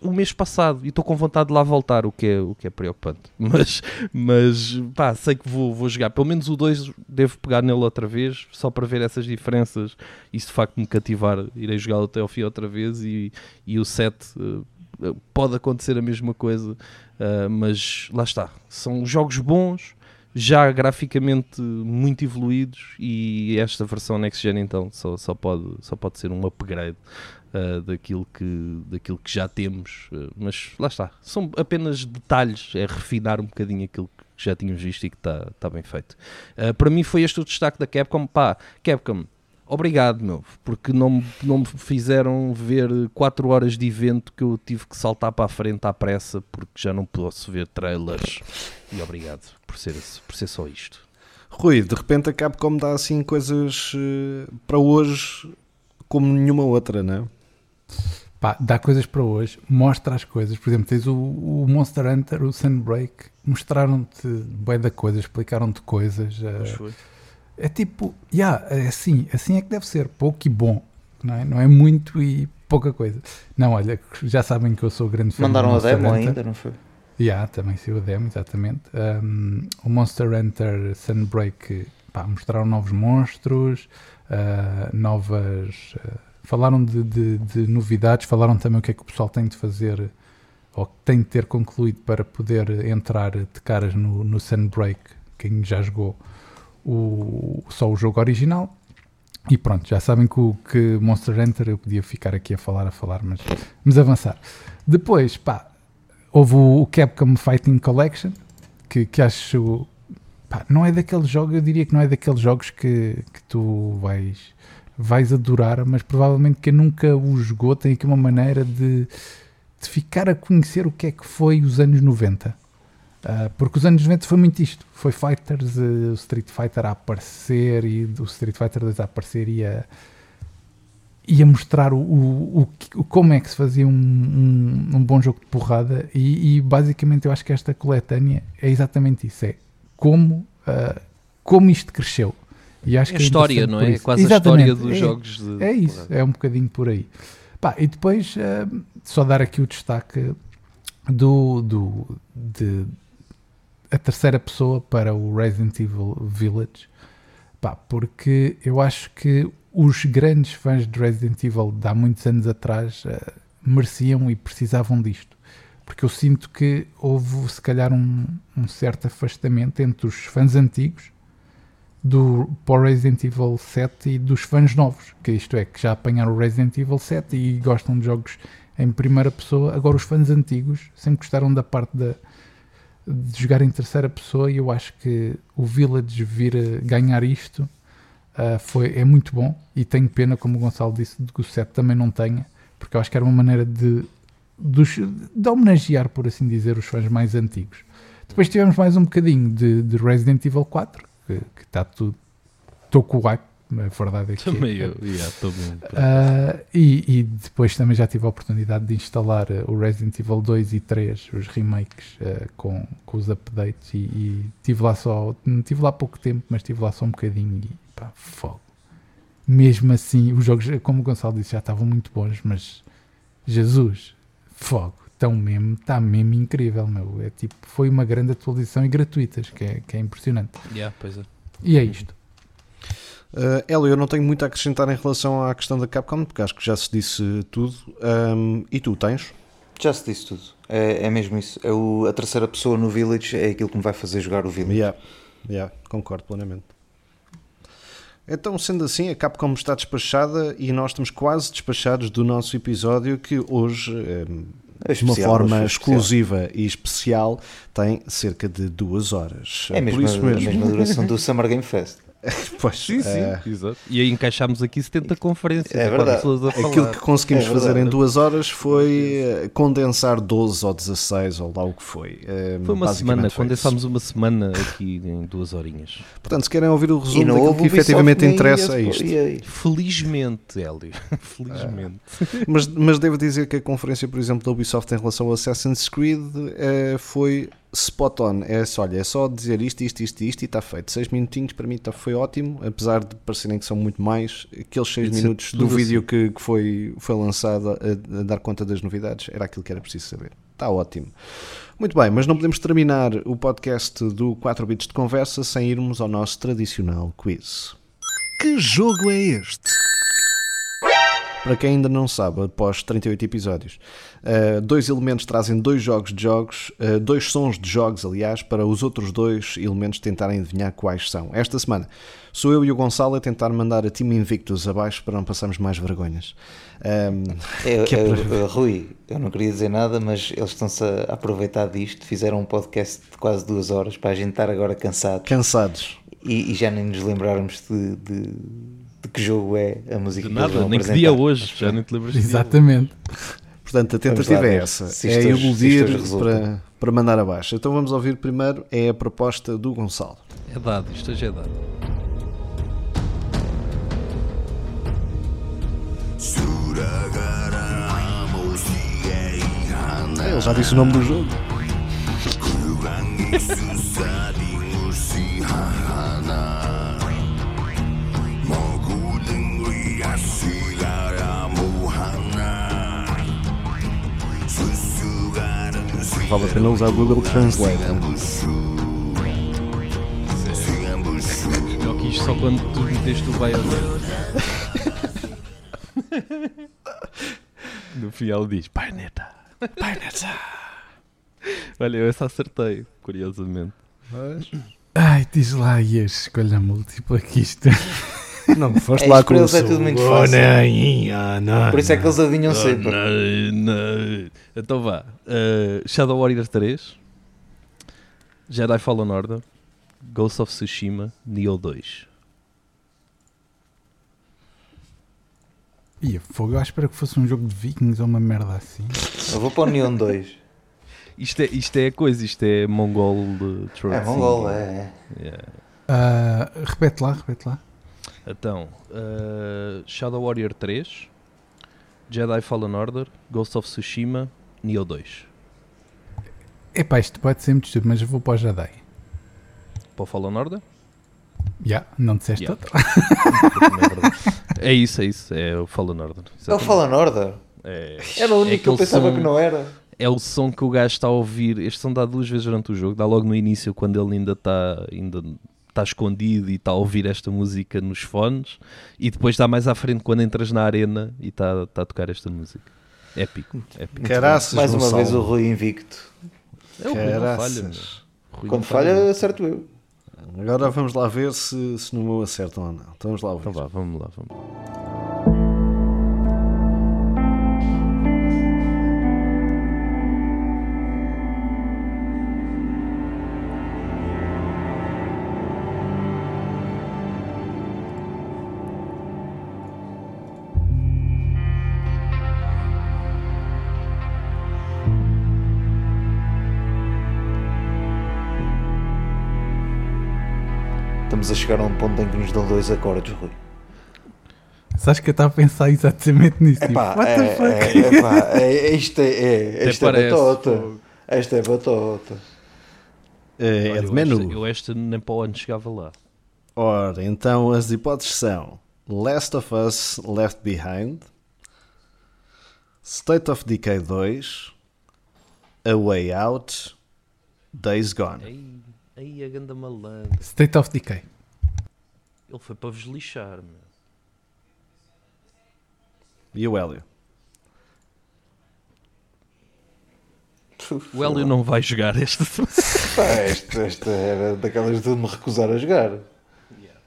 o mês passado e estou com vontade de lá voltar, o que é, o que é preocupante. Mas, mas pá, sei que vou, vou jogar. Pelo menos o 2 devo pegar nele outra vez, só para ver essas diferenças e se de facto me cativar, irei jogá-lo até ao fim outra vez. E, e o 7 uh, eh, pode acontecer a mesma coisa, uh, mas lá está. São jogos bons já graficamente muito evoluídos e esta versão Next Gen então só, só, pode, só pode ser um upgrade uh, daquilo, que, daquilo que já temos, uh, mas lá está, são apenas detalhes, é refinar um bocadinho aquilo que já tínhamos visto e que está tá bem feito. Uh, para mim foi este o destaque da Capcom, pá, Capcom, obrigado, meu, porque não, não me fizeram ver 4 horas de evento que eu tive que saltar para a frente à pressa porque já não posso ver trailers. E obrigado por ser, por ser só isto. Rui, de repente a Capcom dá assim coisas para hoje como nenhuma outra, não é? Pá, dá coisas para hoje, mostra as coisas. Por exemplo, tens o, o Monster Hunter, o Sunbreak, mostraram-te bem da coisa, explicaram-te coisas. Uh, é tipo, yeah, é assim, assim é que deve ser, pouco e bom, não é? Não é muito e pouca coisa. Não, olha, já sabem que eu sou grande fã Mandaram a demo Hunter. ainda, não foi? Yeah, também saiu a demo, exatamente. Um, o Monster Hunter Sunbreak, pá, mostraram novos monstros, uh, novas. Uh, falaram de, de, de, novidades, falaram também o que é que o pessoal tem de fazer ou tem de ter concluído para poder entrar de caras no, no Sunbreak, quem já jogou o, só o jogo original. E pronto, já sabem que, o, que Monster Hunter eu podia ficar aqui a falar, a falar, mas vamos avançar. Depois, pá, houve o Capcom Fighting Collection, que, que acho. Pá, não é daqueles jogos, eu diria que não é daqueles jogos que, que tu vais, vais adorar, mas provavelmente quem nunca o jogou tem aqui uma maneira de, de ficar a conhecer o que é que foi os anos 90 Uh, porque os anos 90 foi muito isto. Foi Fighters, uh, o Street Fighter a aparecer e o Street Fighter 2 a aparecer e a, e a mostrar o, o, o, como é que se fazia um, um, um bom jogo de porrada e, e, basicamente eu acho que esta coletânea é exatamente isso. É como, uh, como isto cresceu. E acho é que é história, não é? É quase exatamente. a história dos é, jogos de... É isso, é um bocadinho por aí. Pá, e depois, só dar aqui o destaque do, do, de, a terceira pessoa para o Resident Evil Village, pá, porque eu acho que os grandes fãs de Resident Evil de há muitos anos atrás uh, mereciam e precisavam disto. Porque eu sinto que houve, se calhar, um, um certo afastamento entre os fãs antigos do para Resident Evil 7 e dos fãs novos, que isto é, que já apanharam o Resident Evil 7 e gostam de jogos em primeira pessoa. Agora, os fãs antigos sempre gostaram da parte de jogar em terceira pessoa e eu acho que o Village vir ganhar isto uh, foi, é muito bom e tenho pena, como o Gonçalo disse, de que o 7 também não tenha, porque eu acho que era uma maneira de, de, de homenagear, por assim dizer, os fãs mais antigos. Depois tivemos mais um bocadinho de, de Resident Evil 4, que está tudo. Estou com o hype a verdade é que também eu, yeah, uh, e, e, depois também já tive a oportunidade de instalar uh, o Resident Evil 2 e 3, os remakes uh, com, com os updates e, e tive lá só, não tive lá pouco tempo, mas tive lá só um bocadinho e pá, fogo. Mesmo assim, os jogos, como o Gonçalo disse, já estavam muito bons, mas Jesus, fogo, tão mesmo, está mesmo incrível, meu. É tipo, foi uma grande atualização e gratuitas, que é, que é impressionante. Yeah, pois é. E é isto. Uh, Hélio, eu não tenho muito a acrescentar em relação à questão da Capcom, porque acho que já se disse tudo. Um, e tu tens? Já se disse tudo. É, é mesmo isso. É o, a terceira pessoa no Village é aquilo que me vai fazer jogar o Village. Yeah, yeah, concordo plenamente. Então, sendo assim, a Capcom está despachada e nós estamos quase despachados do nosso episódio que hoje, é de uma forma exclusiva e especial, tem cerca de duas horas. É a mesma, a mesma duração do Summer Game Fest. pois, sim, sim, é... exato. E aí encaixámos aqui 70 conferências. É verdade. Aquilo que conseguimos é fazer em duas horas foi eh, condensar 12 ou 16 ou lá o que foi. Eh, foi uma semana, foi condensámos uma semana aqui em duas horinhas. Portanto, se querem ouvir o resumo daquilo que efetivamente interessa, é isto. Felizmente, Hélio. Felizmente. É. Mas, mas devo dizer que a conferência, por exemplo, da Ubisoft em relação ao Assassin's Creed é, foi spot on. É só, olha, é só dizer isto, isto, isto, isto e está feito. 6 minutinhos para mim tá, foi ótimo, apesar de parecerem que são muito mais. Aqueles 6 minutos do vídeo assim. que, que, foi, foi lançado a, a, dar conta das novidades era aquilo que era preciso saber. Está ótimo. Muito bem, mas não podemos terminar o podcast do 4 bits de conversa sem irmos ao nosso tradicional quiz. Que jogo é este? Para quem ainda não sabe, após 38 episódios, uh, dois elementos trazem dois jogos de jogos, uh, dois sons de jogos, aliás, para os outros dois elementos tentarem adivinhar quais são. Esta semana sou eu e o Gonçalo a tentar mandar a Team Invictus abaixo para não passarmos mais vergonhas. Um, é, é, para... Rui, eu não queria dizer nada, mas eles estão-se a aproveitar disto, fizeram um podcast de quase duas horas para a gente estar agora cansados. Cansados. E, e já nem nos lembrarmos de, de, de, que jogo é a música de que nada, nem que dia hoje, já nem te lembras Exatamente. Portanto, a tentativa é essa, é iludir para, para mandar abaixo. Então vamos ouvir primeiro, é a proposta do Gonçalo. É dado, isto já é dado. Ele já disse o nome do jogo. Vale a pena usar o Google Translate. Melhor que isto só quando tu meteste o vai No final diz Paineta. Paineta. Olha, eu essa acertei, curiosamente. Mas... Ai, diz lá e a escolha múltipla que isto. Não, foste é, lá com eles é tudo muito fácil. Por isso é que eles adivinham sempre. Então vá. Uh, Shadow Warrior 3, Jedi Fallen Order, Ghost of Tsushima, Neo 2. Ia, fogo, eu espero que fosse um jogo de vikings ou uma merda assim. Eu vou para o Neon 2. Isto é, isto é coisa, isto é mongol de É mongol, é. Yeah. Uh, repete lá, repete lá. Então, uh, Shadow Warrior 3, Jedi Fallen Order, Ghost of Tsushima, Neo 2. Epá, isto pode ser muito estúpido, mas eu vou para o Jedi. Para o Fallen Order? Já, yeah, não disseste yeah. outro. é isso, é isso, é o Fallen Order. Exatamente. É o Fallen Order? É, era o único é que eu pensava som, que não era. É o som que o gajo está a ouvir. Este som dá duas vezes durante o jogo. Dá logo no início, quando ele ainda está ainda está escondido e está a ouvir esta música nos fones. E depois dá mais à frente quando entras na arena e está, está a tocar esta música. Épico. épico. Caraças, mais uma vez o Rui invicto. É o Rui não falha. Rui quando falha, acerto eu. Agora vamos lá ver se, se no meu acertam ou não. Então vamos lá ver. Então vá, vamos lá, vamos lá. Estamos a chegar a um ponto em que nos dão dois acordes, Rui. Sabes que eu estava a pensar exatamente nisso? Epá, tipo, é, é, epá, é, isto é, é, isto é batota. Esta é batota. É, é de menu. Eu este nem para o ano chegava lá. Ora, então as hipóteses são Last of Us Left Behind, State of Decay 2, A Way Out, Days Gone. Ei, ei a ganda malandro. State of Decay. Ele foi para vos lixar, meu. E o Hélio? O Hélio não vai jogar este. esta, esta era daquelas de me recusar a jogar. Yeah.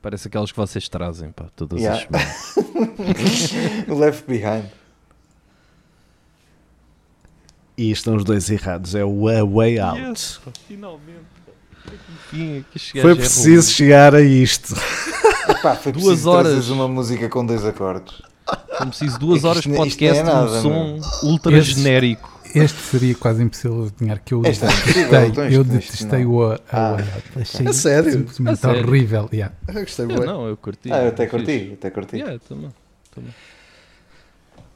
Parece aquelas que vocês trazem, pá, todas yeah. as semanas. Left Behind. E estão os dois errados. É o A Way Out. Yes, finalmente. Enfim, foi preciso chegar a isto. Epá, foi duas horas uma música com dois acordes. Foi preciso duas é horas de podcast é nada, um som ultra este, genérico. Este seria quase impossível de adivinhar que eu este detestei, é eu detestei o a, a ah, Achei a sério? simplesmente horrível. Yeah. Eu gostei eu, Não, eu curti. Ah, eu até curti, até curti. Yeah, também, também.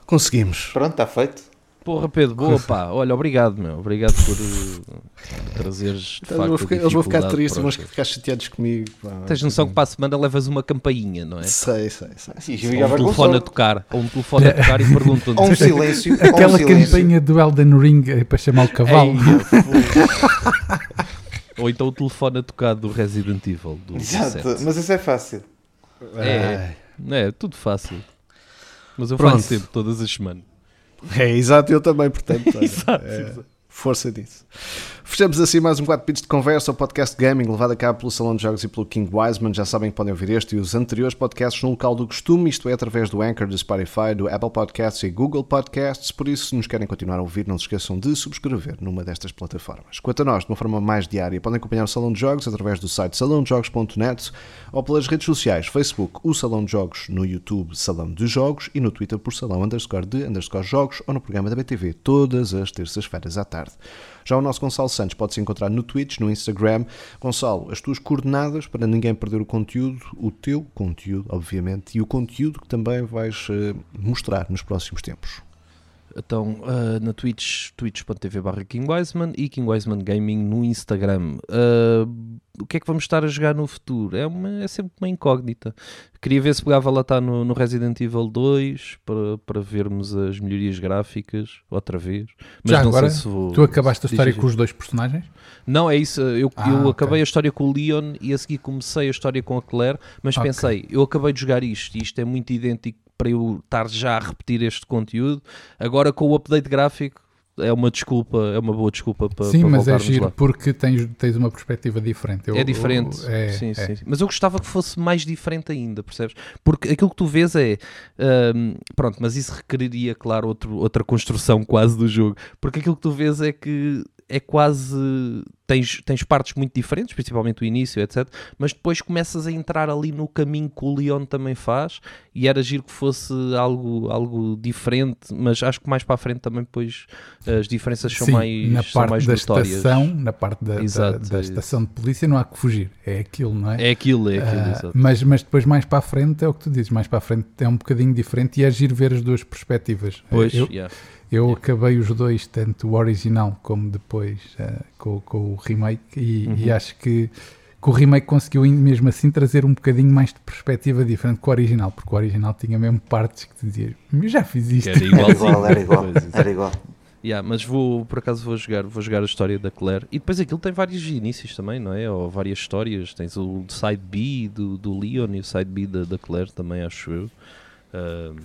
Conseguimos. Pronto, está feito. Porra, Pedro, boa pá. Olha, obrigado, meu. Obrigado por uh, trazeres. Então, facto, ficar, eles vão ficar tristes, vão ficar chateados comigo. Pá. Tens noção que para a semana levas uma campainha, não é? Sei, sei, sei. Sim, ou um telefone a tocar. Ou um telefone a tocar e perguntam Ou um silêncio. Aquela um campanha do Elden Ring é para chamar o cavalo. ou então o telefone a tocar do Resident Evil. Do Exato, 17. mas isso é fácil. É, é, é tudo fácil. Mas eu faço sempre, todas as semanas. É, exato, eu também, portanto. exato, é, exato. Força disso. Fechamos assim mais um 4 bits de conversa, o podcast gaming levado a cabo pelo Salão de Jogos e pelo King Wiseman. Já sabem que podem ouvir este e os anteriores podcasts no local do costume, isto é, através do Anchor, do Spotify, do Apple Podcasts e Google Podcasts. Por isso, se nos querem continuar a ouvir, não se esqueçam de subscrever numa destas plataformas. Quanto a nós, de uma forma mais diária, podem acompanhar o Salão de Jogos através do site salãojogos.net ou pelas redes sociais, Facebook, o Salão de Jogos, no YouTube, Salão de Jogos e no Twitter por Salão underscore de underscore jogos ou no programa da BTV, todas as terças-feiras à tarde. Já o nosso Gonçalo Santos pode se encontrar no Twitch, no Instagram. Gonçalo, as tuas coordenadas para ninguém perder o conteúdo, o teu conteúdo, obviamente, e o conteúdo que também vais uh, mostrar nos próximos tempos. Então, uh, na Twitch, twitch.tv barra King Wiseman e King Wiseman Gaming no Instagram. Uh, o que é que vamos estar a jogar no futuro? É, uma, é sempre uma incógnita. Queria ver se pegava lá estar no, no, Resident Evil 2 para, para vermos as melhorias gráficas outra vez. Mas Já agora, vou... tu acabaste a história com os dois personagens? Não, é isso. Eu, ah, eu okay. acabei a história com o Leon e a seguir comecei a história com a Claire, mas okay. pensei, eu acabei de jogar isto e isto é muito idêntico para eu estar já a repetir este conteúdo. Agora com o update gráfico é uma desculpa, é uma boa desculpa para Sim, para mas é giro lá. porque tens, tens uma perspectiva diferente. Eu, é diferente, eu, é, sim, é. sim, Mas eu gostava que fosse mais diferente ainda, percebes? Porque aquilo que tu vês é. Um, pronto, mas isso requeriria, claro, outro, outra construção quase do jogo. Porque aquilo que tu vês é que é quase. Tens, tens partes muito diferentes, principalmente o início, etc. Mas depois começas a entrar ali no caminho que o Leon também faz e era giro que fosse algo, algo diferente, mas acho que mais para a frente também depois as diferenças são Sim, mais, na são parte mais da notórias. estação, na parte da, Exato, da, da estação de polícia não há que fugir, é aquilo, não é? É aquilo, é aquilo, uh, mas, mas depois mais para a frente é o que tu dizes, mais para a frente é um bocadinho diferente e é giro ver as duas perspectivas. Pois, eu, yeah eu acabei os dois, tanto o original como depois uh, com, com, o remake, e, uhum. e, acho que, que o remake conseguiu mesmo assim trazer um bocadinho mais de perspectiva diferente que o original, porque o original tinha mesmo partes que te dizias, eu já fiz isto. Era igual, era igual, era igual. Yeah, mas vou, por acaso vou jogar, vou jogar a história da Claire e depois aquilo tem vários inícios também, não é? Ou várias histórias. Tens o side B do, do Leon e o side B da, da Claire também, acho eu. Uh,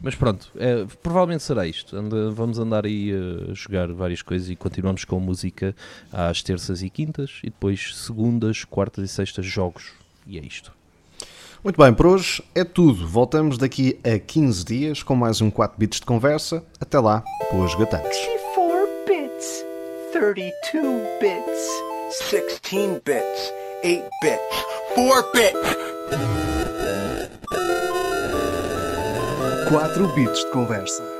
mas pronto, é, provavelmente será isto. Anda, vamos andar aí a jogar várias coisas e continuamos com música às terças e quintas e depois segundas, quartas e sextas jogos. E é isto. Muito bem, por hoje é tudo. Voltamos daqui a 15 dias com mais um 4 bits de conversa. Até lá, boas gatantes. 24 bits, 32 bits, 16 bits, 8 bits, 4 bits. 4 bits de conversa.